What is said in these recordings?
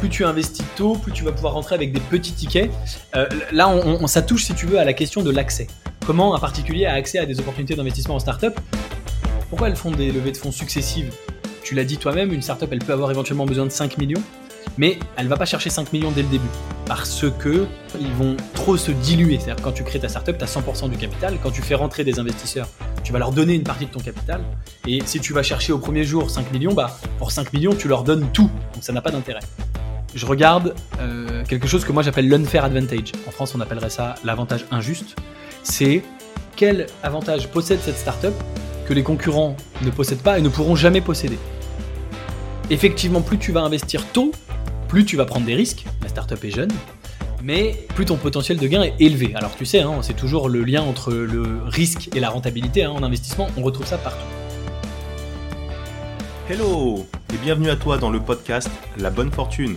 plus tu investis tôt, plus tu vas pouvoir rentrer avec des petits tickets. Euh, là, on, ça touche, si tu veux, à la question de l'accès. Comment un particulier a accès à des opportunités d'investissement en startup? Pourquoi elles font des levées de fonds successives? Tu l'as dit toi-même, une startup, elle peut avoir éventuellement besoin de 5 millions, mais elle va pas chercher 5 millions dès le début. Parce que ils vont trop se diluer. C'est-à-dire quand tu crées ta startup, tu as 100% du capital. Quand tu fais rentrer des investisseurs, tu vas leur donner une partie de ton capital. Et si tu vas chercher au premier jour 5 millions, bah, pour 5 millions, tu leur donnes tout. Donc ça n'a pas d'intérêt. Je regarde euh, quelque chose que moi j'appelle l'unfair advantage. En France, on appellerait ça l'avantage injuste c'est quel avantage possède cette startup que les concurrents ne possèdent pas et ne pourront jamais posséder. Effectivement, plus tu vas investir tôt, plus tu vas prendre des risques, la startup est jeune, mais plus ton potentiel de gain est élevé. Alors tu sais, hein, c'est toujours le lien entre le risque et la rentabilité hein, en investissement, on retrouve ça partout. Hello et bienvenue à toi dans le podcast La Bonne Fortune,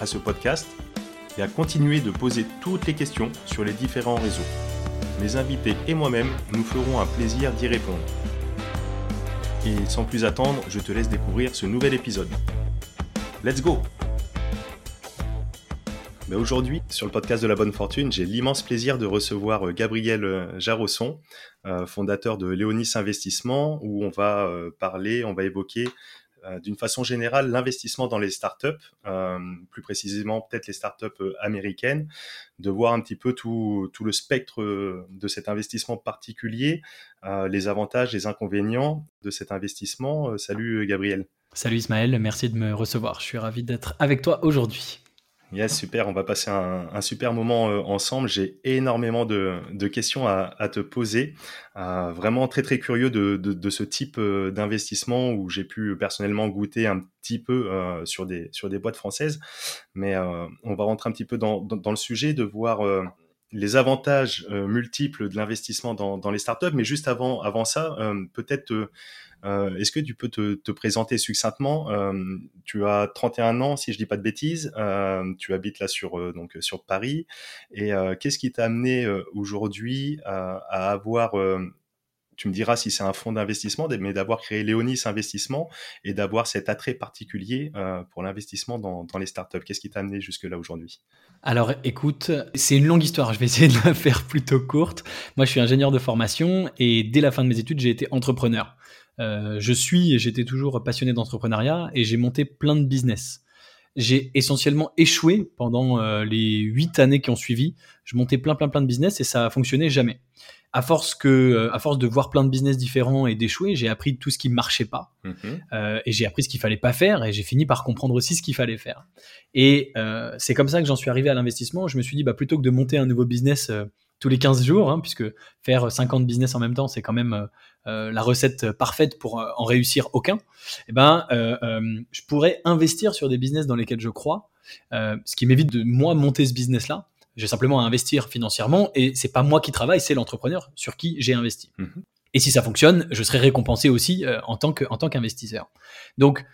à ce podcast et à continuer de poser toutes les questions sur les différents réseaux. Mes invités et moi-même nous ferons un plaisir d'y répondre. Et sans plus attendre, je te laisse découvrir ce nouvel épisode. Let's go ben, Aujourd'hui, sur le podcast de la bonne fortune, j'ai l'immense plaisir de recevoir euh, Gabriel euh, Jarosson, euh, fondateur de Léonis Investissement, où on va parler, on va évoquer d'une façon générale l'investissement dans les startups, euh, plus précisément peut-être les startups euh, américaines, de voir un petit peu tout, tout le spectre de cet investissement particulier, les avantages, les inconvénients de cet investissement. salut Gabriel. Salut Ismaël, merci de me recevoir. Je suis ravi d'être avec toi aujourd'hui. Yes, super. On va passer un, super moment euh, ensemble. J'ai énormément de, questions à, te poser. Euh, vraiment très très curieux de, ce type euh, d'investissement où j'ai pu personnellement goûter un petit peu sur des boîtes françaises. Mais on va rentrer un petit peu dans, le sujet de voir les avantages multiples de l'investissement dans, les startups. Mais juste avant ça, peut-être euh, est-ce que tu peux te, présenter succinctement euh, Tu as 31 ans, si je dis pas de bêtises. Euh, tu habites là sur donc sur Paris. Et qu'est-ce qui t'a amené aujourd'hui à, avoir tu me diras si c'est un fonds d'investissement, mais d'avoir créé Léonis Investissement et d'avoir cet attrait particulier pour l'investissement dans, dans, les startups? Qu'est-ce qui t'a amené jusque-là aujourd'hui? Alors écoute, c'est une longue histoire, je vais essayer de la faire plutôt courte. Moi je suis ingénieur de formation et dès la fin de mes études j'ai été entrepreneur. Euh, je suis et j'étais toujours passionné d'entrepreneuriat et j'ai monté plein de business. J'ai essentiellement échoué pendant euh, les huit années qui ont suivi. Je montais plein plein plein de business et ça a fonctionné jamais. À force que, euh, à force de voir plein de business différents et d'échouer, j'ai appris tout ce qui marchait pas mm-hmm. et j'ai appris ce qu'il fallait pas faire et j'ai fini par comprendre aussi ce qu'il fallait faire. Et c'est comme ça que j'en suis arrivé à l'investissement. Je me suis dit bah plutôt que de monter un nouveau business tous les 15 jours, hein, puisque faire 50 business en même temps, c'est quand même euh, la recette parfaite pour euh, en réussir aucun, eh ben, euh, je pourrais investir sur des business dans lesquels je crois, ce qui m'évite de moi monter ce business-là. J'ai simplement à investir financièrement et c'est pas moi qui travaille, c'est l'entrepreneur sur qui j'ai investi. Mhm. Et si ça fonctionne, je serai récompensé aussi en tant qu'investisseur. Donc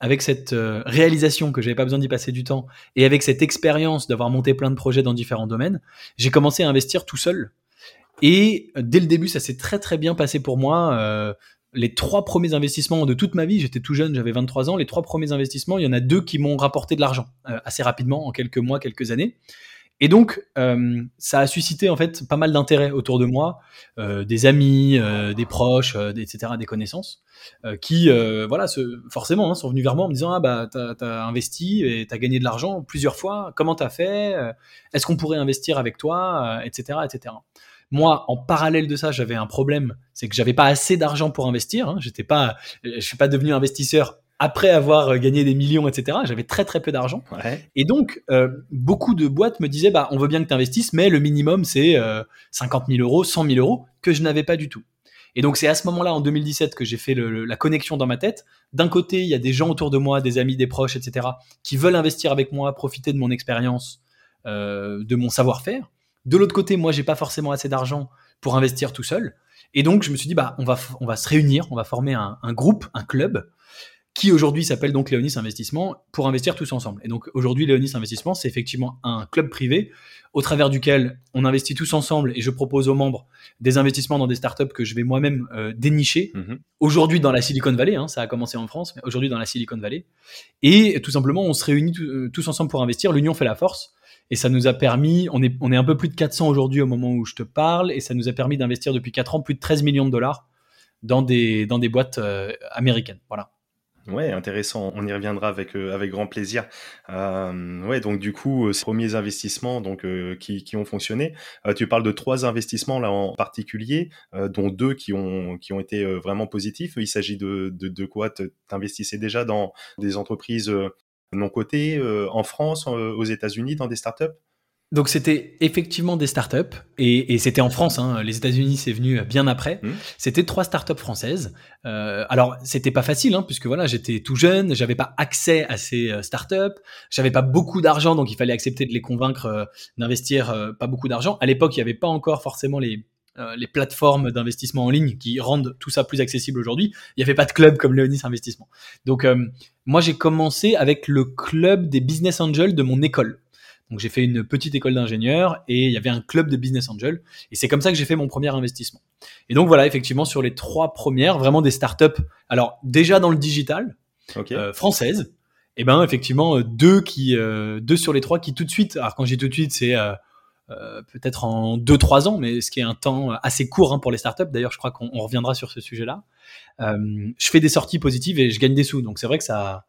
avec cette réalisation que j'avais pas besoin d'y passer du temps et avec cette expérience d'avoir monté plein de projets dans différents domaines, j'ai commencé à investir tout seul et dès le début, ça s'est très très bien passé pour moi. Euh, les trois premiers investissements de toute ma vie, j'étais tout jeune, j'avais 23 ans, les trois premiers investissements, il y en a deux qui m'ont rapporté de l'argent euh, assez rapidement, en quelques mois, quelques années. Et donc, euh, ça a suscité en fait pas mal d'intérêt autour de moi, des amis, des proches, etc., des connaissances, qui, voilà, forcément, hein, sont venus vers moi en me disant ah bah t'as as investi et t'as gagné de l'argent plusieurs fois, comment t'as fait? Est-ce qu'on pourrait investir avec toi, etc., etc. Moi, en parallèle de ça, j'avais un problème, c'est que j'avais pas assez d'argent pour investir. Hein. J'étais pas, je suis pas devenu investisseur après avoir euh, gagné des millions, etc. J'avais très très peu d'argent. Et donc, euh, beaucoup de boîtes me disaient, bah, on veut bien que tu investisses, mais le minimum c'est 50 euh, 000 euros, 100 000 euros, que je n'avais pas du tout. Et donc c'est à ce moment-là, en 2017, que j'ai fait la connexion dans ma tête. D'un côté, il y a des gens autour de moi, des amis, des proches, etc., qui veulent investir avec moi, profiter de mon expérience, euh, de mon savoir-faire. De l'autre côté, moi, j'ai pas forcément assez d'argent pour investir tout seul. Et donc, je me suis dit, bah, on va, on va se réunir, on va former un, un groupe, un club, qui aujourd'hui s'appelle donc Léonis Investissement, pour investir tous ensemble. Et donc aujourd'hui, Léonis Investissement, c'est effectivement un club privé au travers duquel on investit tous ensemble et je propose aux membres des investissements dans des startups que je vais moi-même euh, dénicher. Mhm. Aujourd'hui dans la Silicon Valley, hein, ça a commencé en France, mais aujourd'hui dans la Silicon Valley. Et tout simplement, on se réunit euh, tous ensemble pour investir. L'union fait la force. Et ça nous a permis, on est, on est un peu plus de 400 aujourd'hui au moment où je te parle, et ça nous a permis d'investir depuis 4 ans plus de 13 millions de dollars dans des, dans des boîtes euh, américaines. Voilà. Ouais, intéressant. On y reviendra avec euh, avec grand plaisir. Euh, ouais, donc du coup, ces premiers investissements donc qui, qui ont fonctionné. tu parles de trois investissements là en particulier, dont deux qui ont qui ont été vraiment positifs. Il s'agit de, de de quoi T'investissais déjà dans des entreprises non cotées en France, aux États-Unis, dans des startups donc c'était effectivement des startups et, et c'était en France. Hein, les États-Unis c'est venu bien après. Mmh. C'était trois startups françaises. Euh, alors c'était pas facile hein, puisque voilà j'étais tout jeune, j'avais pas accès à ces euh, startups, j'avais pas beaucoup d'argent donc il fallait accepter de les convaincre euh, d'investir euh, pas beaucoup d'argent. À l'époque il y avait pas encore forcément les les plateformes d'investissement en ligne qui rendent tout ça plus accessible aujourd'hui. Il n'y avait pas de club comme Léonis Investissement. Donc moi j'ai commencé avec le club des business angels de mon école. Donc j'ai fait une petite école d'ingénieur et il y avait un club de business angel. Et c'est comme ça que j'ai fait mon premier investissement. Et donc voilà, effectivement, sur les trois premières, vraiment des startups. Alors déjà dans le digital, euh, française. Et ben effectivement deux qui euh, deux sur les trois qui tout de suite. Alors quand j'ai tout de suite, c'est euh, peut-être en deux trois ans, mais ce qui est un temps assez court hein, pour les startups. D'ailleurs, je crois qu'on reviendra sur ce sujet-là. je fais des sorties positives et je gagne des sous. Donc c'est vrai que ça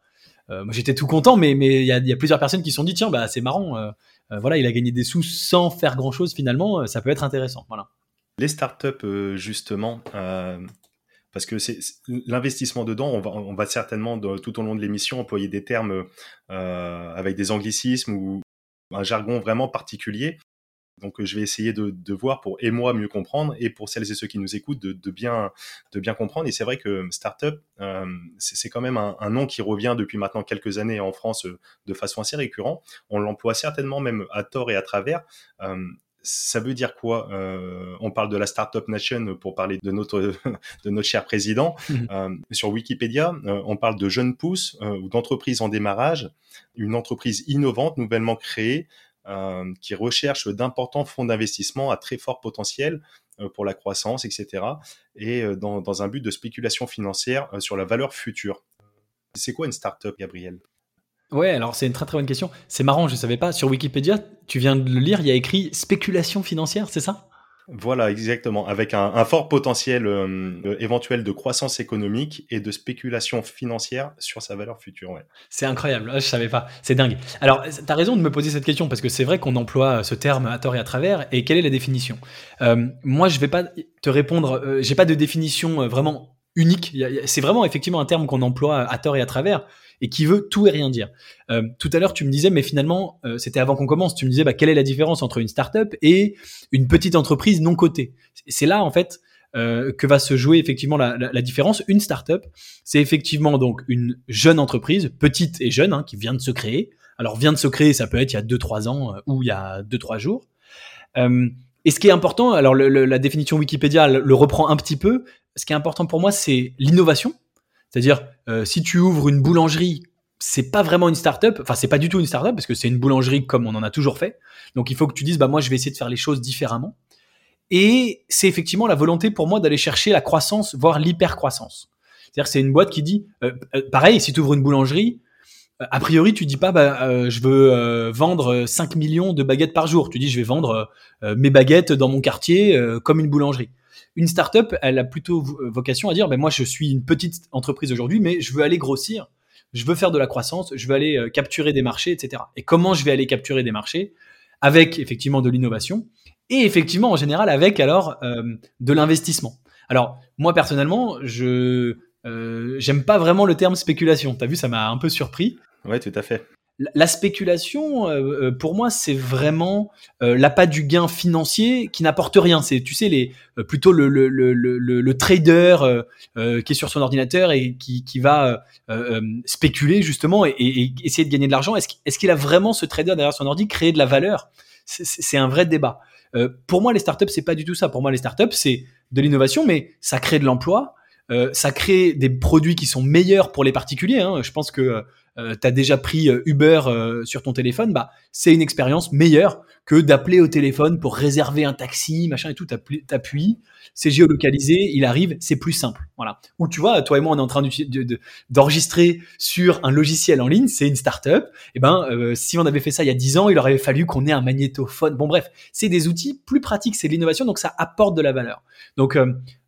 euh, j'étais tout content, mais mais il y a, y a, plusieurs personnes qui se sont dit tiens bah c'est marrant, euh, euh, voilà il a gagné des sous sans faire grand chose finalement, ça peut être intéressant, voilà. Les startups justement, parce que c'est l'investissement dedans, on va, on va certainement tout au long de l'émission employer des termes avec des anglicismes ou un jargon vraiment particulier. Donc, je vais essayer de, voir pour et moi mieux comprendre et pour celles et ceux qui nous écoutent de, bien, de bien comprendre. Et c'est vrai que startup, euh, c'est quand même un, nom qui revient depuis maintenant quelques années en France euh, de façon assez récurrente. On l'emploie certainement même à tort et à travers. Euh, ça veut dire quoi On parle de la Startup Nation pour parler de notre, de notre cher président. Mmh. sur Wikipédia, on parle de jeunes pousses ou d'entreprises en démarrage, une entreprise innovante nouvellement créée euh, qui recherche d'importants fonds d'investissement à très fort potentiel euh, pour la croissance, etc. Et euh, dans, un but de spéculation financière sur la valeur future. C'est quoi une startup, Gabriel? Ouais, alors c'est une très très bonne question. C'est marrant, je ne savais pas. Sur Wikipédia, tu viens de le lire, il y a écrit spéculation financière, c'est ça? Voilà, exactement, avec un, fort potentiel euh, éventuel de croissance économique et de spéculation financière sur sa valeur future. Ouais. C'est incroyable, ah, je savais pas, c'est dingue. Alors, tu as raison de me poser cette question parce que c'est vrai qu'on emploie ce terme à tort et à travers. Et quelle est la définition? Euh, Moi, je vais pas te répondre, euh, j'ai pas de définition vraiment unique. C'est vraiment effectivement un terme qu'on emploie à tort et à travers et qui veut tout et rien dire. Euh, tout à l'heure, tu me disais, mais finalement, euh, c'était avant qu'on commence, tu me disais, bah, quelle est la différence entre une startup et une petite entreprise non cotée? C'est là, en fait, euh, que va se jouer effectivement la, la, la différence. Une startup, c'est effectivement donc une jeune entreprise, petite et jeune, hein, qui vient de se créer. Alors, vient de se créer, ça peut être il y a 2-3 ans euh, ou il y a 2-3 jours. Euh, et ce qui est important, alors le, la définition Wikipédia le reprend un petit peu, ce qui est important pour moi, c'est l'innovation. C'est-à-dire, euh, si tu ouvres une boulangerie, c'est pas vraiment une start-up, enfin c'est pas du tout une start-up parce que c'est une boulangerie comme on en a toujours fait. Donc il faut que tu dises bah moi je vais essayer de faire les choses différemment. Et c'est effectivement la volonté pour moi d'aller chercher la croissance, voire l'hyper-croissance. C'est-à-dire c'est une boîte qui dit euh, euh, pareil, si tu ouvres une boulangerie, a priori tu dis pas bah, je veux vendre 5 millions de baguettes par jour, tu dis je vais vendre mes baguettes dans mon quartier comme une boulangerie. Une startup, elle a plutôt vocation à dire, ben moi je suis une petite entreprise aujourd'hui, mais je veux aller grossir, je veux faire de la croissance, je veux aller euh, capturer des marchés, etc. Et comment je vais aller capturer des marchés? Avec effectivement de l'innovation et effectivement en général avec alors euh, de l'investissement. Alors moi personnellement, je euh, j'aime pas vraiment le terme spéculation. T'as vu, ça m'a un peu surpris. Ouais, tout à fait. La spéculation, euh, euh, pour moi, c'est vraiment euh, l'appât du gain financier qui n'apporte rien. C'est, tu sais, les, plutôt le, le, le, le, trader qui est sur son ordinateur et qui, qui va spéculer justement et, et, essayer de gagner de l'argent. Est-ce, est-ce qu'il a vraiment ce trader derrière son ordi créer de la valeur? C'est, c'est un vrai débat. pour moi, les startups, c'est pas du tout ça. Pour moi, les startups, c'est de l'innovation, mais ça crée de l'emploi. ça crée des produits qui sont meilleurs pour les particuliers. Hein. Je pense que euh, tu as déjà pris euh, Uber euh, sur ton téléphone, bah c'est une expérience meilleure que d'appeler au téléphone pour réserver un taxi, machin et tout. T'appuies, c'est géolocalisé, il arrive, c'est plus simple. Voilà. Ou tu vois, toi et moi, on est en train d'enregistrer sur un logiciel en ligne, c'est une startup. Et eh ben, si on avait fait ça il y a 10 ans, il aurait fallu qu'on ait un magnétophone. Bon, bref, c'est des outils plus pratiques, c'est de l'innovation, donc ça apporte de la valeur. Donc,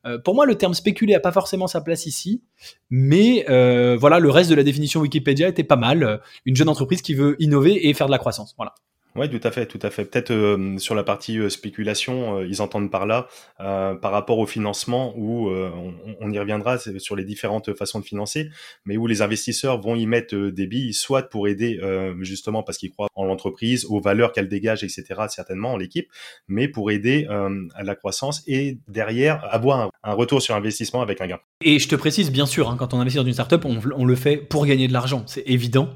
euh, pour moi, le terme spéculer a pas forcément sa place ici, mais euh, voilà, le reste de la définition Wikipédia était pas mal. Euh, une jeune entreprise qui veut innover et faire de la croissance. Voilà. Oui, tout à fait, tout à fait. Peut-être euh, sur la partie euh, spéculation, euh, ils entendent par là, par rapport au financement, où on, on, y reviendra sur les différentes façons de financer, mais où les investisseurs vont y mettre des billes, soit pour aider justement parce qu'ils croient en l'entreprise, aux valeurs qu'elle dégage, etc., certainement, en l'équipe, mais pour aider à la croissance et derrière avoir un, retour sur investissement avec un gain. Et je te précise, bien sûr, hein, quand on investit dans une startup, on le fait pour gagner de l'argent, c'est évident.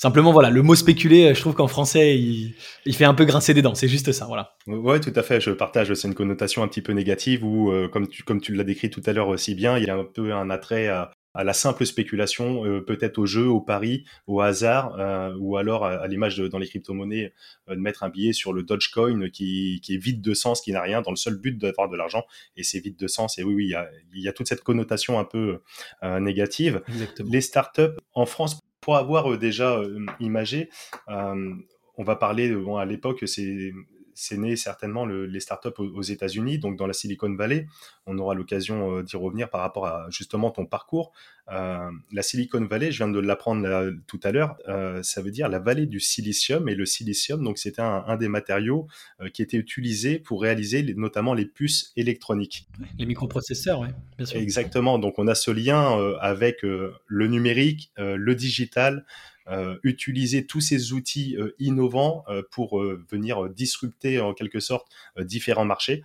Simplement, voilà, le mot spéculer, je trouve qu'en français, il, il, fait un peu grincer des dents. C'est juste ça, voilà. Ouais, tout à fait. Je partage. C'est une connotation un petit peu négative où, euh, comme tu, comme tu l'as décrit tout à l'heure aussi bien, il y a un peu un attrait à, à la simple spéculation, euh, peut-être au jeu, au pari, au hasard, euh, ou alors à, l'image dans les crypto-monnaies, de mettre un billet sur le Dogecoin qui, qui est vide de sens, qui n'a rien, dans le seul but d'avoir de l'argent, et c'est vide de sens. Et oui, oui, il y a, il y a toute cette connotation un peu négative. Exactement. Les startups en France pour avoir euh, déjà euh, imagé, euh, on va parler, bon, à l'époque, c'est c'est né certainement les startups aux, aux États-Unis, donc dans la Silicon Valley. On aura l'occasion d'y revenir par rapport à justement ton parcours. la Silicon Valley, je viens de l'apprendre tout à l'heure, ça veut dire la vallée du silicium. Et le silicium, donc c'était un, des matériaux qui était utilisé pour réaliser notamment les puces électroniques. Les microprocesseurs, oui, bien sûr. Exactement. Donc on a ce lien avec le numérique, le digital, euh, utiliser tous ces outils euh, innovants euh, pour venir disrupter en quelque sorte différents marchés.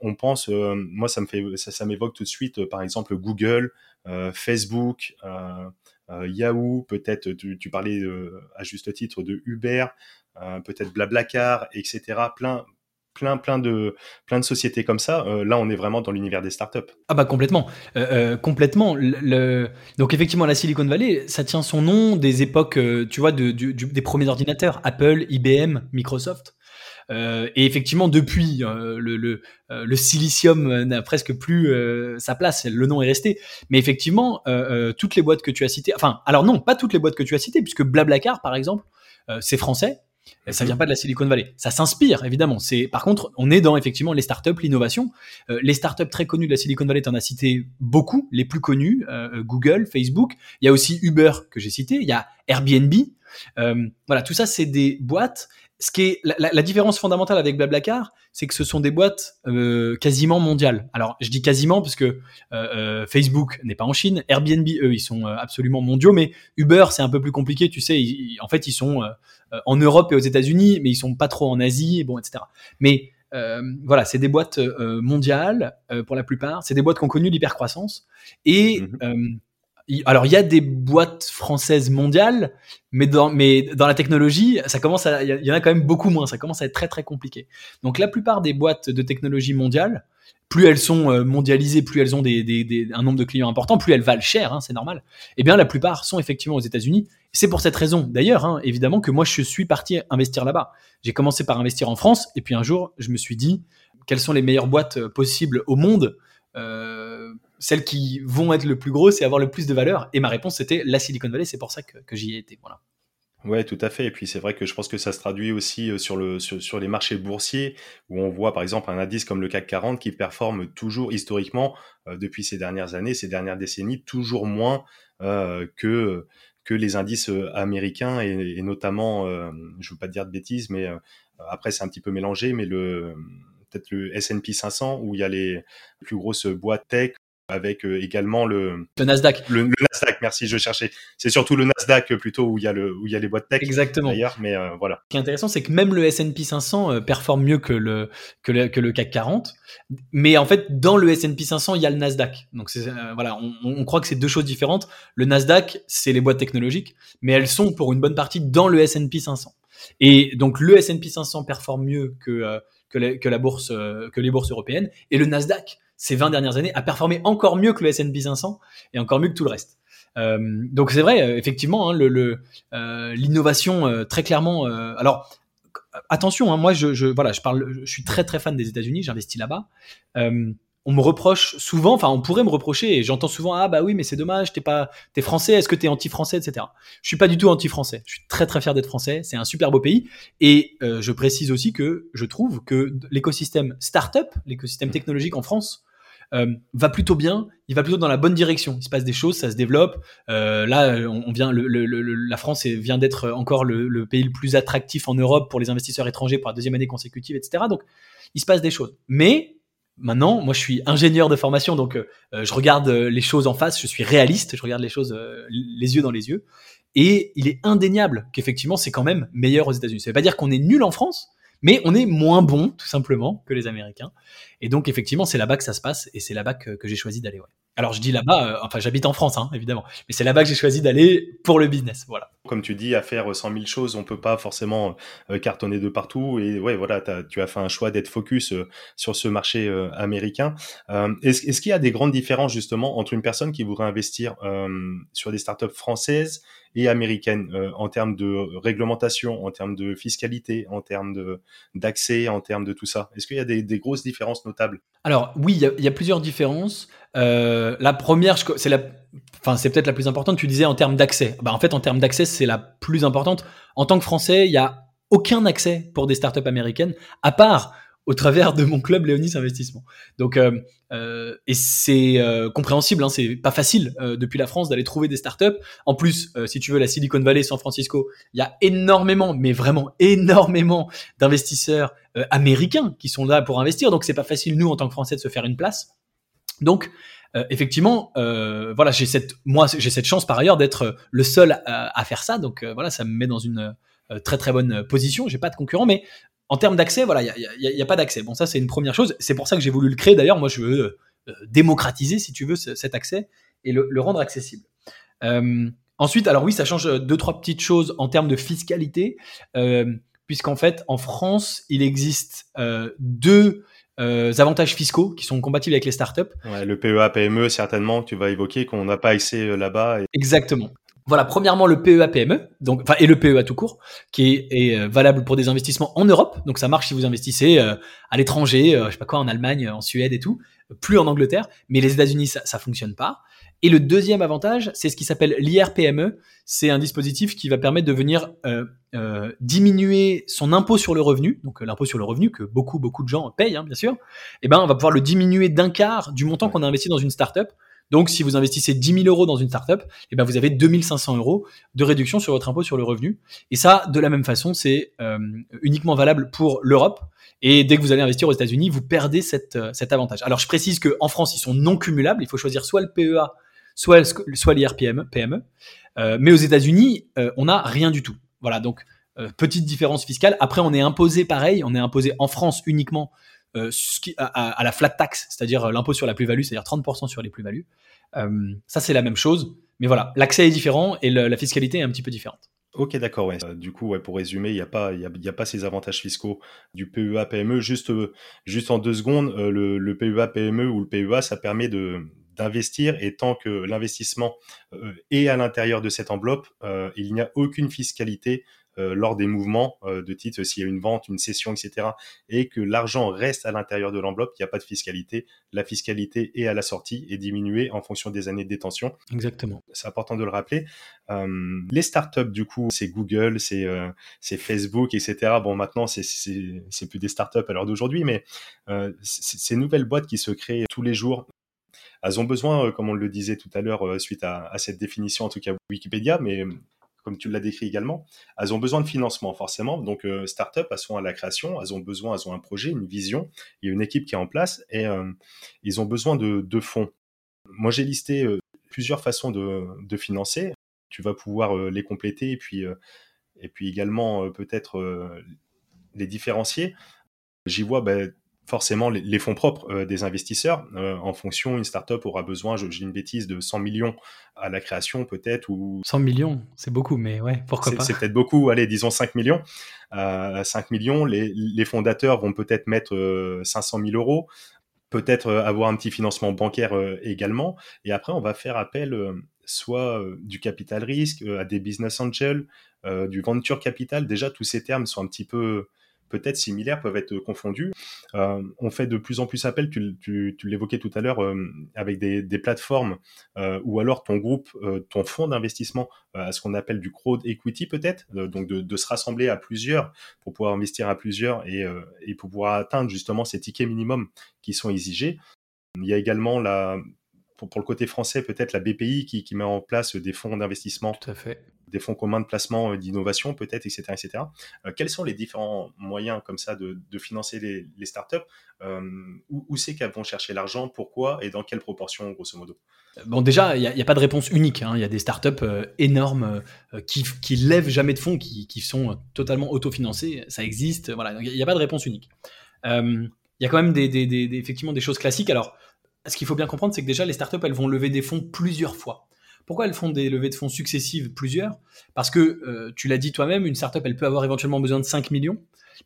on pense, moi ça me fait, ça, m'évoque tout de suite, par exemple Google, Facebook. Yahoo, peut-être tu, parlais à juste titre de Uber, peut-être Blablacar, etc. Plein, plein, plein de, plein de sociétés comme ça. Euh, là, on est vraiment dans l'univers des startups. Ah bah complètement, euh, euh, complètement. Le, Donc effectivement, la Silicon Valley, ça tient son nom des époques, tu vois, de, des premiers ordinateurs, Apple, IBM, Microsoft. et effectivement, depuis, le, le, le, silicium n'a presque plus sa place, le nom est resté. Mais effectivement, toutes les boîtes que tu as citées, enfin, alors non, pas toutes les boîtes que tu as citées, puisque Blablacar, par exemple, c'est français, ça vient pas de la Silicon Valley. Ça s'inspire, évidemment. C'est, par contre, on est dans effectivement les startups, l'innovation. Euh, les startups très connues de la Silicon Valley, tu en as cité beaucoup, les plus connus, euh, Google, Facebook. Il y a aussi Uber que j'ai cité. Il y a Airbnb. Euh, voilà, tout ça, c'est des boîtes ce qui est la, différence fondamentale avec Blablacar, c'est que ce sont des boîtes euh, quasiment mondiales. Alors, je dis quasiment parce que euh, euh, Facebook n'est pas en Chine, Airbnb, eux, ils sont absolument mondiaux, mais Uber, c'est un peu plus compliqué. Tu sais, en fait, ils sont en Europe et aux États-Unis, mais ils sont pas trop en Asie, bon, etc. Mais voilà, c'est des boîtes mondiales pour la plupart. C'est des boîtes qui ont connu l'hypercroissance et mmh alors il y a des boîtes françaises mondiales, mais dans, la technologie, ça commence à, il y en a quand même beaucoup moins. Ça commence à être très très compliqué. Donc la plupart des boîtes de technologie mondiale, plus elles sont euh, mondialisées, plus elles ont un nombre de clients important, plus elles valent cher, hein, c'est normal. Eh bien la plupart sont effectivement aux États-Unis. C'est pour cette raison, d'ailleurs, hein, évidemment, que moi je suis parti investir là-bas. J'ai commencé par investir en France, et puis un jour je me suis dit quelles sont les meilleures boîtes euh, possibles au monde. Euh, celles qui vont être le plus grosses et avoir le plus de valeur. Et ma réponse, c'était la Silicon Valley. C'est pour ça que, j'y ai été. Voilà. Ouais, tout à fait. Et puis c'est vrai que je pense que ça se traduit aussi euh, sur, le, sur, les marchés boursiers, où on voit par exemple un indice comme le CAC 40 qui performe toujours historiquement, euh, depuis ces dernières années, ces dernières décennies, toujours moins euh, que, que les indices américains, et, notamment, je ne veux pas dire de bêtises, mais après c'est un petit peu mélangé, mais le peut-être le S&P 500, où il y a les plus grosses boîtes tech avec euh, également le, le Nasdaq. Le, Nasdaq, merci, je cherchais. C'est surtout le Nasdaq plutôt où il y a le où il y a les boîtes tech. Exactement. D'ailleurs, mais euh, voilà. Ce qui est intéressant, c'est que même le S&P 500 euh, performe mieux que le, que le que le CAC 40, mais en fait dans le S&P 500 il y a le Nasdaq. Donc c'est voilà, on, on, croit que c'est deux choses différentes. Le Nasdaq, c'est les boîtes technologiques, mais elles sont pour une bonne partie dans le S&P 500. Et donc le S&P 500 performe mieux que que, la, que la bourse que les bourses européennes et le Nasdaq ces 20 dernières années a performé encore mieux que le S&P 500 et encore mieux que tout le reste. Euh, donc c'est vrai, euh, effectivement, hein, le, euh, l'innovation euh, très clairement. Euh, alors attention, hein, moi je, je, voilà, je parle, je suis très très fan des États-Unis, j'investis là-bas. on me reproche souvent, enfin on pourrait me reprocher, et j'entends souvent ah bah oui mais c'est dommage, t'es pas, t'es français, est-ce que t'es anti-français, etc. Je suis pas du tout anti-français, je suis très très fier d'être français, c'est un super beau pays, et je précise aussi que je trouve que l'écosystème startup, l'écosystème technologique en France va plutôt bien, il va plutôt dans la bonne direction. Il se passe des choses, ça se développe. Euh, là, on, vient, la France vient d'être encore le, pays le plus attractif en Europe pour les investisseurs étrangers pour la deuxième année consécutive, etc. Donc, il se passe des choses. Mais maintenant, moi, je suis ingénieur de formation, donc euh, je regarde les choses en face. Je suis réaliste, je regarde les choses les yeux dans les yeux. Et il est indéniable qu'effectivement, c'est quand même meilleur aux États-Unis. Ça veut pas dire qu'on est nul en France, mais on est moins bon, tout simplement, que les Américains. Et donc, effectivement, c'est là-bas que ça se passe, et c'est là-bas que, j'ai choisi d'aller. Ouais. Alors, je dis là-bas, euh, enfin, j'habite en France, hein, évidemment, mais c'est là-bas que j'ai choisi d'aller pour le business. Voilà. Comme tu dis, à faire 100 000 choses, on peut pas forcément euh, cartonner de partout. Et ouais, voilà, tu as fait un choix d'être focus euh, sur ce marché américain. Est-ce, qu'il y a des grandes différences justement entre une personne qui voudrait investir sur des startups françaises et américaine euh, en termes de réglementation, en termes de fiscalité, en termes d'accès, en termes de tout ça? Est-ce qu'il y a des, des grosses différences notables? Alors oui, il y, a, il y, a, plusieurs différences. Euh, la première, c'est la, enfin c'est peut-être la plus importante. Tu disais en termes d'accès. Bah, en fait, en termes d'accès, c'est la plus importante. En tant que Français, il y a aucun accès pour des startups américaines, à part au travers de mon club Léonis Investissement. Donc, euh, euh, et c'est euh, compréhensible, hein, c'est pas facile euh, depuis la France d'aller trouver des startups. En plus, euh, si tu veux, la Silicon Valley, San Francisco, il y a énormément, mais vraiment énormément d'investisseurs américains qui sont là pour investir. Donc, c'est pas facile nous en tant que Français de se faire une place. Donc, effectivement, voilà, j'ai cette, moi, j'ai cette chance par ailleurs d'être le seul à, faire ça. Donc, voilà, ça me met dans une très très bonne position. J'ai pas de concurrent, mais en termes d'accès, voilà, il n'y a, pas d'accès. Bon, ça, c'est une première chose. C'est pour ça que j'ai voulu le créer. D'ailleurs, moi, je veux euh, démocratiser, si tu veux, cet accès et le, rendre accessible. Euh, ensuite, alors oui, ça change deux, trois petites choses en termes de fiscalité, euh, puisqu'en fait, en France, il existe deux avantages fiscaux qui sont compatibles avec les startups. Ouais, le PEA, PME, certainement, tu vas évoquer qu'on n'a pas accès là-bas. Exactement. Voilà, premièrement le PEA PME, donc enfin et le PEA tout court, qui est, euh, valable pour des investissements en Europe. Donc ça marche si vous investissez euh, à l'étranger, euh, je sais pas quoi, en Allemagne, en Suède et tout, plus en Angleterre. Mais les États-Unis ça, ça fonctionne pas. Et le deuxième avantage, c'est ce qui s'appelle l'IRPME. C'est un dispositif qui va permettre de venir diminuer son impôt sur le revenu, donc l'impôt sur le revenu que beaucoup beaucoup de gens payent, hein, bien sûr. Et eh ben on va pouvoir le diminuer d'un quart du montant qu'on a investi dans une startup donc, si vous investissez 10 000 euros dans une startup, eh ben, vous avez 2500 euros de réduction sur votre impôt sur le revenu. Et ça, de la même façon, c'est euh, uniquement valable pour l'Europe. Et dès que vous allez investir aux États-Unis, vous perdez cette, euh, cet avantage. Alors, je précise qu'en France, ils sont non cumulables. Il faut choisir soit le PEA, soit, soit l'IRPME. PME. Euh, mais aux États-Unis, euh, on n'a rien du tout. Voilà, donc petite différence fiscale. Après, on est imposé pareil. On est imposé en France uniquement euh, à, la flat tax, c'est-à-dire euh, l'impôt sur la plus-value, c'est-à-dire 30% sur les plus-values. Euh, ça, c'est la même chose. Mais voilà, l'accès est différent et la fiscalité est un petit peu différente. Ok, d'accord. Du coup, pour résumer, il n'y a pas, il y a, pas ces avantages fiscaux du PEA PME. Juste, juste en deux secondes, le, le, PEA PME ou le PEA, ça permet de d'investir et tant que l'investissement est à l'intérieur de cette enveloppe, il n'y a aucune fiscalité euh, lors des mouvements euh, de titre, s'il y a une vente, une cession, etc., et que l'argent reste à l'intérieur de l'enveloppe, il n'y a pas de fiscalité. La fiscalité est à la sortie et diminuée en fonction des années de détention. Exactement. C'est important de le rappeler. Euh, les startups, du coup, c'est Google, c'est Facebook, etc. Bon, maintenant, c'est plus des startups à l'heure d'aujourd'hui, mais ces nouvelles boîtes qui se créent tous les jours elles ont besoin, comme on le disait tout à l'heure, suite à, cette définition, en tout cas Wikipédia, mais comme tu l'as décrit également, elles ont besoin de financement forcément. Donc, euh, start-up, elles sont à la création, elles ont besoin, elles ont un projet, une vision, il y a une équipe qui est en place et euh, ils ont besoin de, fonds. Moi, j'ai listé plusieurs façons de, financer. Tu vas pouvoir les compléter et puis, et puis également peut-être les différencier. J'y vois ben, forcément les, fonds propres euh, des investisseurs. Euh, en fonction, une startup aura besoin, je, dis une bêtise, de 100 millions à la création peut-être. ou 100 millions, c'est beaucoup, mais ouais, pourquoi pas C'est peut-être beaucoup, allez, disons 5 millions. Euh, 5 millions, les, les fondateurs vont peut-être mettre 500 000 euros, peut-être avoir un petit financement bancaire également. Et après, on va faire appel soit du capital risque, à des business angels, du venture capital. Déjà, tous ces termes sont un petit peu peut-être similaires peuvent être confondus. Euh, on fait de plus en plus appel, tu, l'évoquais tout à l'heure, euh, avec des, plateformes euh, ou alors ton groupe, ton fonds d'investissement à ce qu'on appelle du crowd equity peut-être, donc de, se rassembler à plusieurs pour pouvoir investir à plusieurs et, pour pouvoir atteindre justement ces tickets minimums qui sont exigés. Il y a également pour, le côté français, peut-être la BPI qui, met en place des fonds d'investissement, Tout à fait. Des fonds communs de placement, euh, d'innovation peut-être, etc. etc. Euh, quels sont les différents moyens comme ça de, financer les, startups euh, Où, c'est qu'elles vont chercher l'argent Pourquoi Et dans quelle proportion, grosso modo? Bon, déjà, il n'y a, pas de réponse unique. Hein. Il y a des startups énormes qui, qui lèvent jamais de fonds, qui, sont totalement autofinancées. Ça existe. Voilà, il n'y a, pas de réponse unique. Il y a quand même des, effectivement des choses classiques. Alors, ce qu'il faut bien comprendre, c'est que déjà, les startups, elles vont lever des fonds plusieurs fois. Pourquoi elles font des levées de fonds successives, plusieurs? Parce que, euh, tu l'as dit toi-même, une startup, elle peut avoir éventuellement besoin de 5 millions,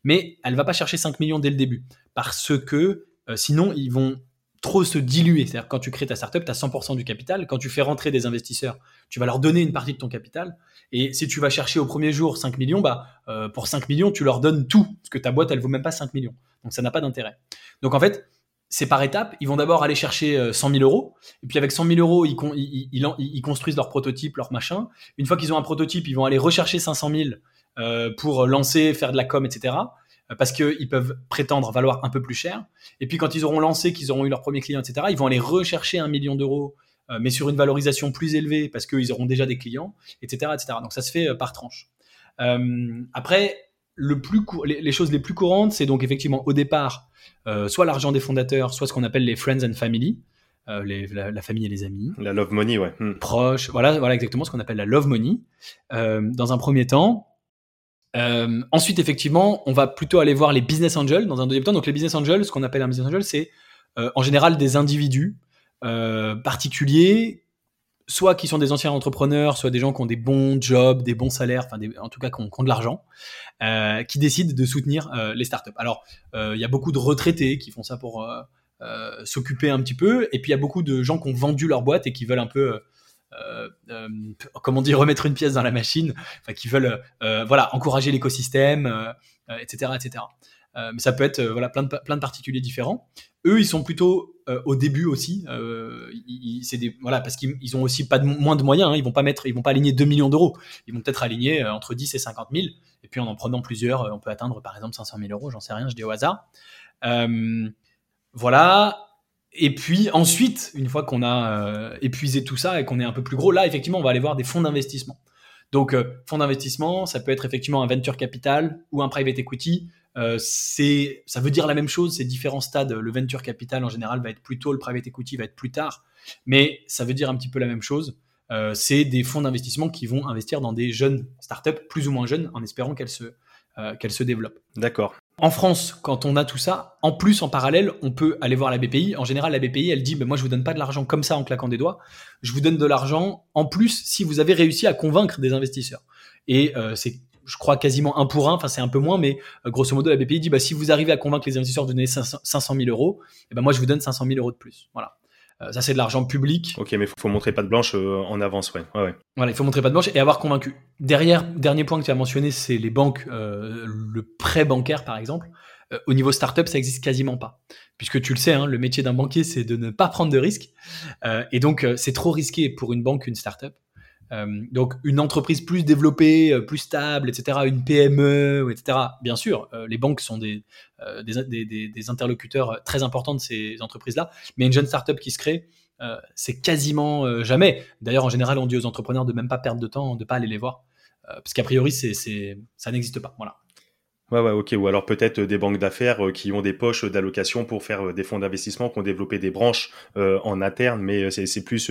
mais elle va pas chercher 5 millions dès le début. Parce que euh, sinon, ils vont trop se diluer. C'est-à-dire quand tu crées ta startup, tu as 100% du capital. Quand tu fais rentrer des investisseurs, tu vas leur donner une partie de ton capital. Et si tu vas chercher au premier jour 5 millions, bah, euh, pour 5 millions, tu leur donnes tout. Parce que ta boîte, elle vaut même pas 5 millions. Donc ça n'a pas d'intérêt. Donc en fait, c'est par étapes. Ils vont d'abord aller chercher 100 euh, 000 euros. Et puis avec 100 000 euros, ils, construisent leur prototype, leur machin. Une fois qu'ils ont un prototype, ils vont aller rechercher 500 000 euh, pour lancer, faire de la com, etc. Euh, parce qu'ils peuvent prétendre valoir un peu plus cher. Et puis quand ils auront lancé, qu'ils auront eu leur premier client, etc., ils vont aller rechercher un million d'euros, mais sur une valorisation plus élevée parce qu'ils auront déjà des clients, etc., etc. Donc ça se fait par tranche. après, le plus les, choses les plus courantes, c'est donc effectivement au départ euh, soit l'argent des fondateurs, soit ce qu'on appelle les friends and family, euh, la, famille et les amis. La love money, ouais. Hmm. Proche, voilà, voilà exactement ce qu'on appelle la love money. Euh, dans un premier temps. ensuite, effectivement, on va plutôt aller voir les business angels dans un deuxième temps. Donc les business angels, ce qu'on appelle un business angel, c'est en général des individus particuliers soit qui sont des anciens entrepreneurs, soit des gens qui ont des bons jobs, des bons salaires, enfin en tout cas qui ont, de l'argent, euh, qui décident de soutenir euh, les startups. Alors, euh, il y a beaucoup de retraités qui font ça pour s'occuper un petit peu, et puis il y a beaucoup de gens qui ont vendu leur boîte et qui veulent un peu comment dire, remettre une pièce dans la machine, enfin, qui veulent, voilà, encourager l'écosystème, etc., etc. Mais ça peut être voilà plein de particuliers différents. Eux, ils sont plutôt euh, au début aussi. c'est des voilà parce qu'ils ont aussi pas moins de moyens. Hein. ils vont pas mettre, ils vont pas aligner 2 millions d'euros. Ils vont peut-être aligner entre 10 et 50 000. Et puis en en prenant plusieurs, on peut atteindre par exemple 500 000 euros. J'en sais rien, je dis au hasard. voilà. Et puis ensuite, une fois qu'on a épuisé tout ça et qu'on est un peu plus gros, là effectivement, on va aller voir des fonds d'investissement. Donc, fonds d'investissement, ça peut être effectivement un venture capital ou un private equity euh, c'est, ça veut dire la même chose, c'est différents stades. Le venture capital en général va être plus tôt, le private equity va être plus tard, mais ça veut dire un petit peu la même chose. Euh, c'est des fonds d'investissement qui vont investir dans des jeunes startups, plus ou moins jeunes, en espérant qu'elles se, euh, qu'elles se développent. D'accord. En France, quand on a tout ça, en plus, en parallèle, on peut aller voir la BPI. En général, la BPI, elle dit, ben, moi, je vous donne pas de l'argent comme ça en claquant des doigts. Je vous donne de l'argent en plus si vous avez réussi à convaincre des investisseurs. Et c'est je crois quasiment un pour un, enfin c'est un peu moins, mais euh, grosso modo la BPI dit bah, si vous arrivez à convaincre les investisseurs de donner 500 000 euros, et eh ben moi je vous donne 500 000 euros de plus. Voilà. Euh, ça c'est de l'argent public. Ok, mais il faut, montrer pas de blanche euh, en avance, ouais. ouais. Voilà, il faut montrer pas de blanche et avoir convaincu. Derrière, dernier point que tu as mentionné, c'est les banques, le prêt bancaire par exemple. au niveau startup, ça existe quasiment pas, puisque tu le sais, hein, le métier d'un banquier c'est de ne pas prendre de risques, et donc c'est trop risqué pour une banque une startup. Euh, donc une entreprise plus développée, euh, plus stable, etc., une PME, etc. Bien sûr, euh, les banques sont des, interlocuteurs très importants de ces entreprises-là, mais une jeune startup qui se crée, c'est quasiment jamais. D'ailleurs, en général, on dit aux entrepreneurs de même pas perdre de temps, de pas aller les voir, parce qu'a priori, ça n'existe pas. Voilà. Ouais, ouais, ok. Ou alors peut-être des banques d'affaires qui ont des poches d'allocation pour faire des fonds d'investissement, qui ont développé des branches en interne, mais c'est plus,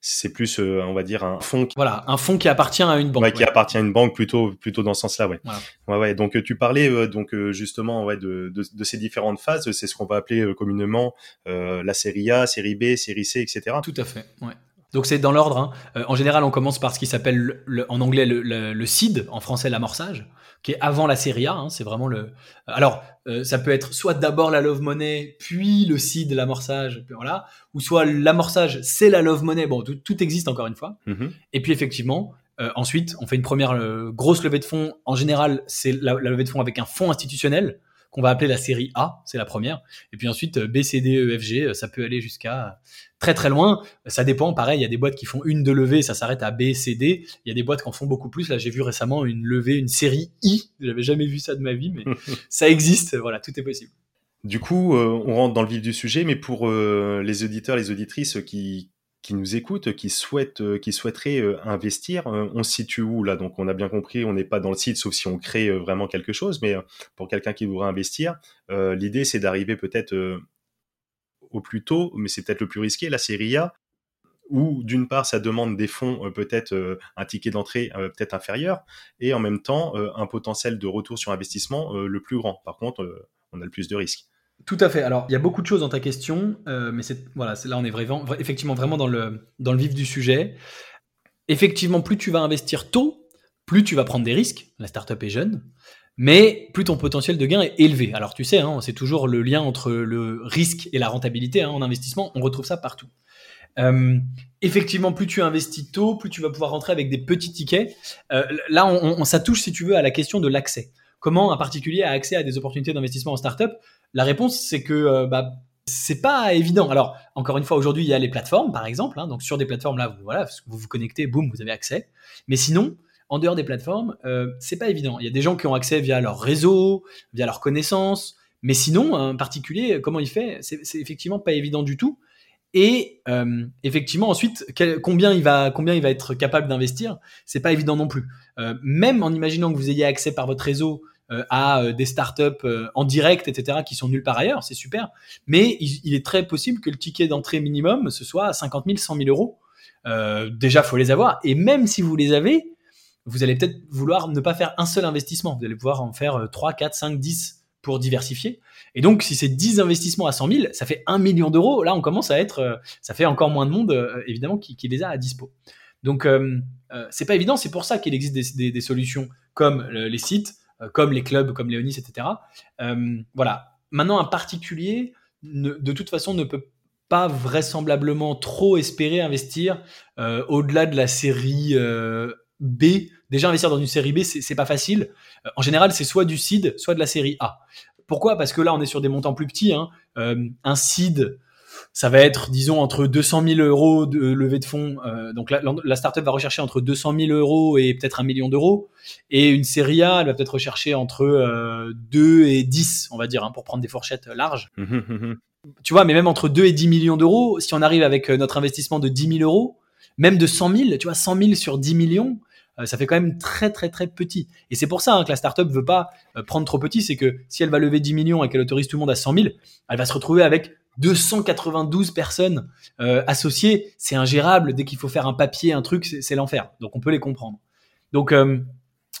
c'est plus, on va dire un fonds. Qui... Voilà, un fonds qui appartient à une banque. Ouais, qui appartient à une banque plutôt, plutôt dans ce sens-là, ouais. Ouais, ouais. Donc tu parlais donc justement ouais de, de, de, ces différentes phases. C'est ce qu'on va appeler communément la série A, série B, série C, etc. Tout à fait. Ouais. Donc c'est dans l'ordre. Hein. Euh, en général, on commence par ce qui s'appelle en anglais le, le, seed, en français l'amorçage, qui est avant la série A. Hein. c'est vraiment le. Alors euh, ça peut être soit d'abord la love money, puis le seed, l'amorçage, voilà, ou soit l'amorçage, c'est la love money. Bon, tout, existe encore une fois. Mm-hmm. Et puis effectivement, euh, ensuite, on fait une première grosse levée de fonds. En général, c'est la, la, levée de fonds avec un fonds institutionnel qu'on va appeler la série A, c'est la première. Et puis ensuite, B, C, D, E, F, G, ça peut aller jusqu'à très très loin. Ça dépend, pareil, il y a des boîtes qui font une de levée, ça s'arrête à B, C, D. Il y a des boîtes qui en font beaucoup plus. Là, j'ai vu récemment une levée, une série I. J'avais jamais vu ça de ma vie, mais ça existe. Voilà, tout est possible. Du coup, euh, on rentre dans le vif du sujet, mais pour euh, les auditeurs, les auditrices qui, qui nous écoutent, qui souhaitent, euh, qui souhaiteraient investir, on se situe où là? Donc, on a bien compris, on n'est pas dans le site, sauf si on crée vraiment quelque chose. Mais pour quelqu'un qui voudrait investir, l'idée c'est d'arriver peut-être au plus tôt, mais c'est peut-être le plus risqué, la série A, où d'une part ça demande des fonds euh, peut-être euh, un ticket d'entrée euh, peut-être inférieur, et en même temps un potentiel de retour sur investissement le plus grand. Par contre, on a le plus de risques. Tout à fait. Alors, il y a beaucoup de choses dans ta question, mais c'est voilà, là on est vraiment, effectivement vraiment dans le, dans le vif du sujet. Effectivement, plus tu vas investir tôt, plus tu vas prendre des risques. La startup est jeune mais plus ton potentiel de gain est élevé. Alors tu sais, hein, c'est toujours le lien entre le risque et la rentabilité hein, en investissement, on retrouve ça partout. Euh, effectivement, plus tu investis tôt, plus tu vas pouvoir rentrer avec des petits tickets. Euh, là, on, ça touche, si tu veux, à la question de l'accès. Comment un particulier a accès à des opportunités d'investissement en startup La réponse, c'est que euh, bah, c'est pas évident. Alors, encore une fois, aujourd'hui, il y a les plateformes, par exemple. Hein, donc, sur des plateformes là, vous, voilà, vous vous connectez, boum, vous avez accès. Mais sinon, en dehors des plateformes, euh, c'est pas évident. Il y a des gens qui ont accès via leur réseau, via leurs connaissances, mais sinon, un particulier, comment il fait? C'est effectivement pas évident du tout. Et euh, effectivement, ensuite, combien il va, combien il va être capable d'investir, c'est pas évident non plus. Euh, même en imaginant que vous ayez accès par votre réseau à des startups en direct, etc., qui sont nulle part ailleurs, c'est super. Mais il, est très possible que le ticket d'entrée minimum ce soit 50 000, 100 000 euros. déjà, faut les avoir. Et même si vous les avez, vous allez peut-être vouloir ne pas faire un seul investissement. Vous allez pouvoir en faire 3, 4, 5, 10 pour diversifier. Et donc, si c'est 10 investissements à 100 000, ça fait 1 million d'euros. Là, on commence à être, euh, ça fait encore moins de monde, euh, évidemment, qui, les a à dispo. Donc, euh, c'est pas évident. C'est pour ça qu'il existe des, solutions comme les sites, comme les clubs, comme Léonis, etc. voilà. Maintenant, un particulier, de toute façon, ne peut pas vraisemblablement trop espérer investir au-delà de la série B déjà investir dans une série B, c'est pas facile. Euh, en général, c'est soit du seed, soit de la série A. Pourquoi? Parce que là, on est sur des montants plus petits. Hein. Euh, un seed, ça va être, disons, entre 200 000 euros de levée de fonds. Euh, donc la, la, startup va rechercher entre 200 000 euros et peut-être un million d'euros. Et une série A, elle va peut-être rechercher entre 2 et 10, on va dire, hein, pour prendre des fourchettes larges. Mmh, mmh, mmh. tu vois, mais même entre 2 et 10 millions d'euros, si on arrive avec notre investissement de 10 000 euros, même de 100 000, tu vois, 100 000 sur 10 millions, euh, ça fait quand même très très très petit. Et c'est pour ça hein, que la startup veut pas euh, prendre trop petit, c'est que si elle va lever 10 millions et qu'elle autorise tout le monde à 100 000, elle va se retrouver avec 292 personnes euh, associées. C'est ingérable. Dès qu'il faut faire un papier, un truc, c'est l'enfer. Donc on peut les comprendre. Donc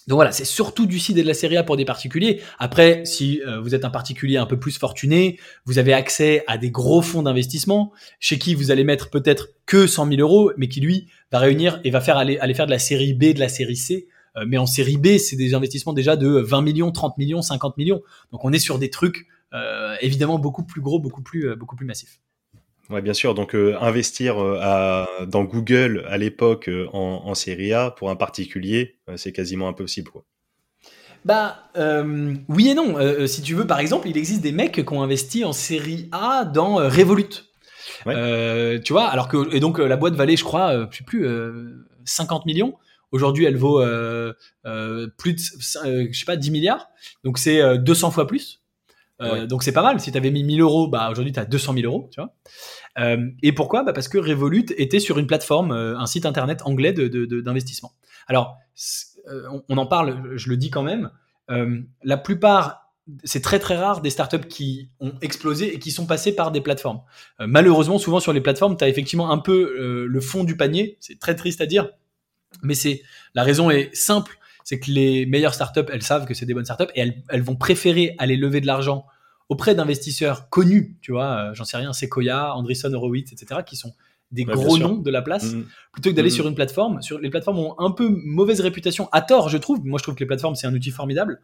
donc voilà, c'est surtout du CID et de la série A pour des particuliers. Après, si vous êtes un particulier un peu plus fortuné, vous avez accès à des gros fonds d'investissement chez qui vous allez mettre peut-être que 100 000 euros, mais qui lui va réunir et va faire aller, aller faire de la série B, de la série C. Euh, mais en série B, c'est des investissements déjà de 20 millions, 30 millions, 50 millions. Donc on est sur des trucs euh, évidemment beaucoup plus gros, beaucoup plus, euh, beaucoup plus massifs. Ouais, bien sûr. Donc, investir à, dans Google à l'époque en, en, série A pour un particulier, c'est quasiment impossible. Quoi. Bah, oui et non. si tu veux, par exemple, il existe des mecs qui ont investi en série A dans Revolut. Euh, tu vois, alors que et donc euh, la boîte valait, je crois, euh, sais plus, 50 millions. Aujourd'hui, elle vaut plus de, je sais pas, 10 milliards. Donc c'est 200 fois plus. Donc c'est pas mal. Si tu avais mis 1000 euros, bah aujourd'hui tu as 200 000 euros, tu vois. et pourquoi? Bah Parce que Revolut était sur une plateforme, un site internet anglais d'investissement. De, de, Alors, on, en parle, je le dis quand même. la plupart c'est très très rare des startups qui ont explosé et qui sont passées par des plateformes. malheureusement, souvent sur les plateformes, tu as effectivement un peu le fond du panier. C'est très triste à dire, mais c'est la raison est simple, c'est que les meilleures startups, elles savent que c'est des bonnes startups et elles, elles vont préférer aller lever de l'argent auprès d'investisseurs connus, tu vois, euh, j'en sais rien, Sequoia, Andreessen Horowitz, etc., qui sont des gros noms de la place, mm-hmm. plutôt que d'aller mm-hmm. sur une plateforme. Sur, les plateformes ont un peu mauvaise réputation, à tort, je trouve. Moi, je trouve que les plateformes, c'est un outil formidable.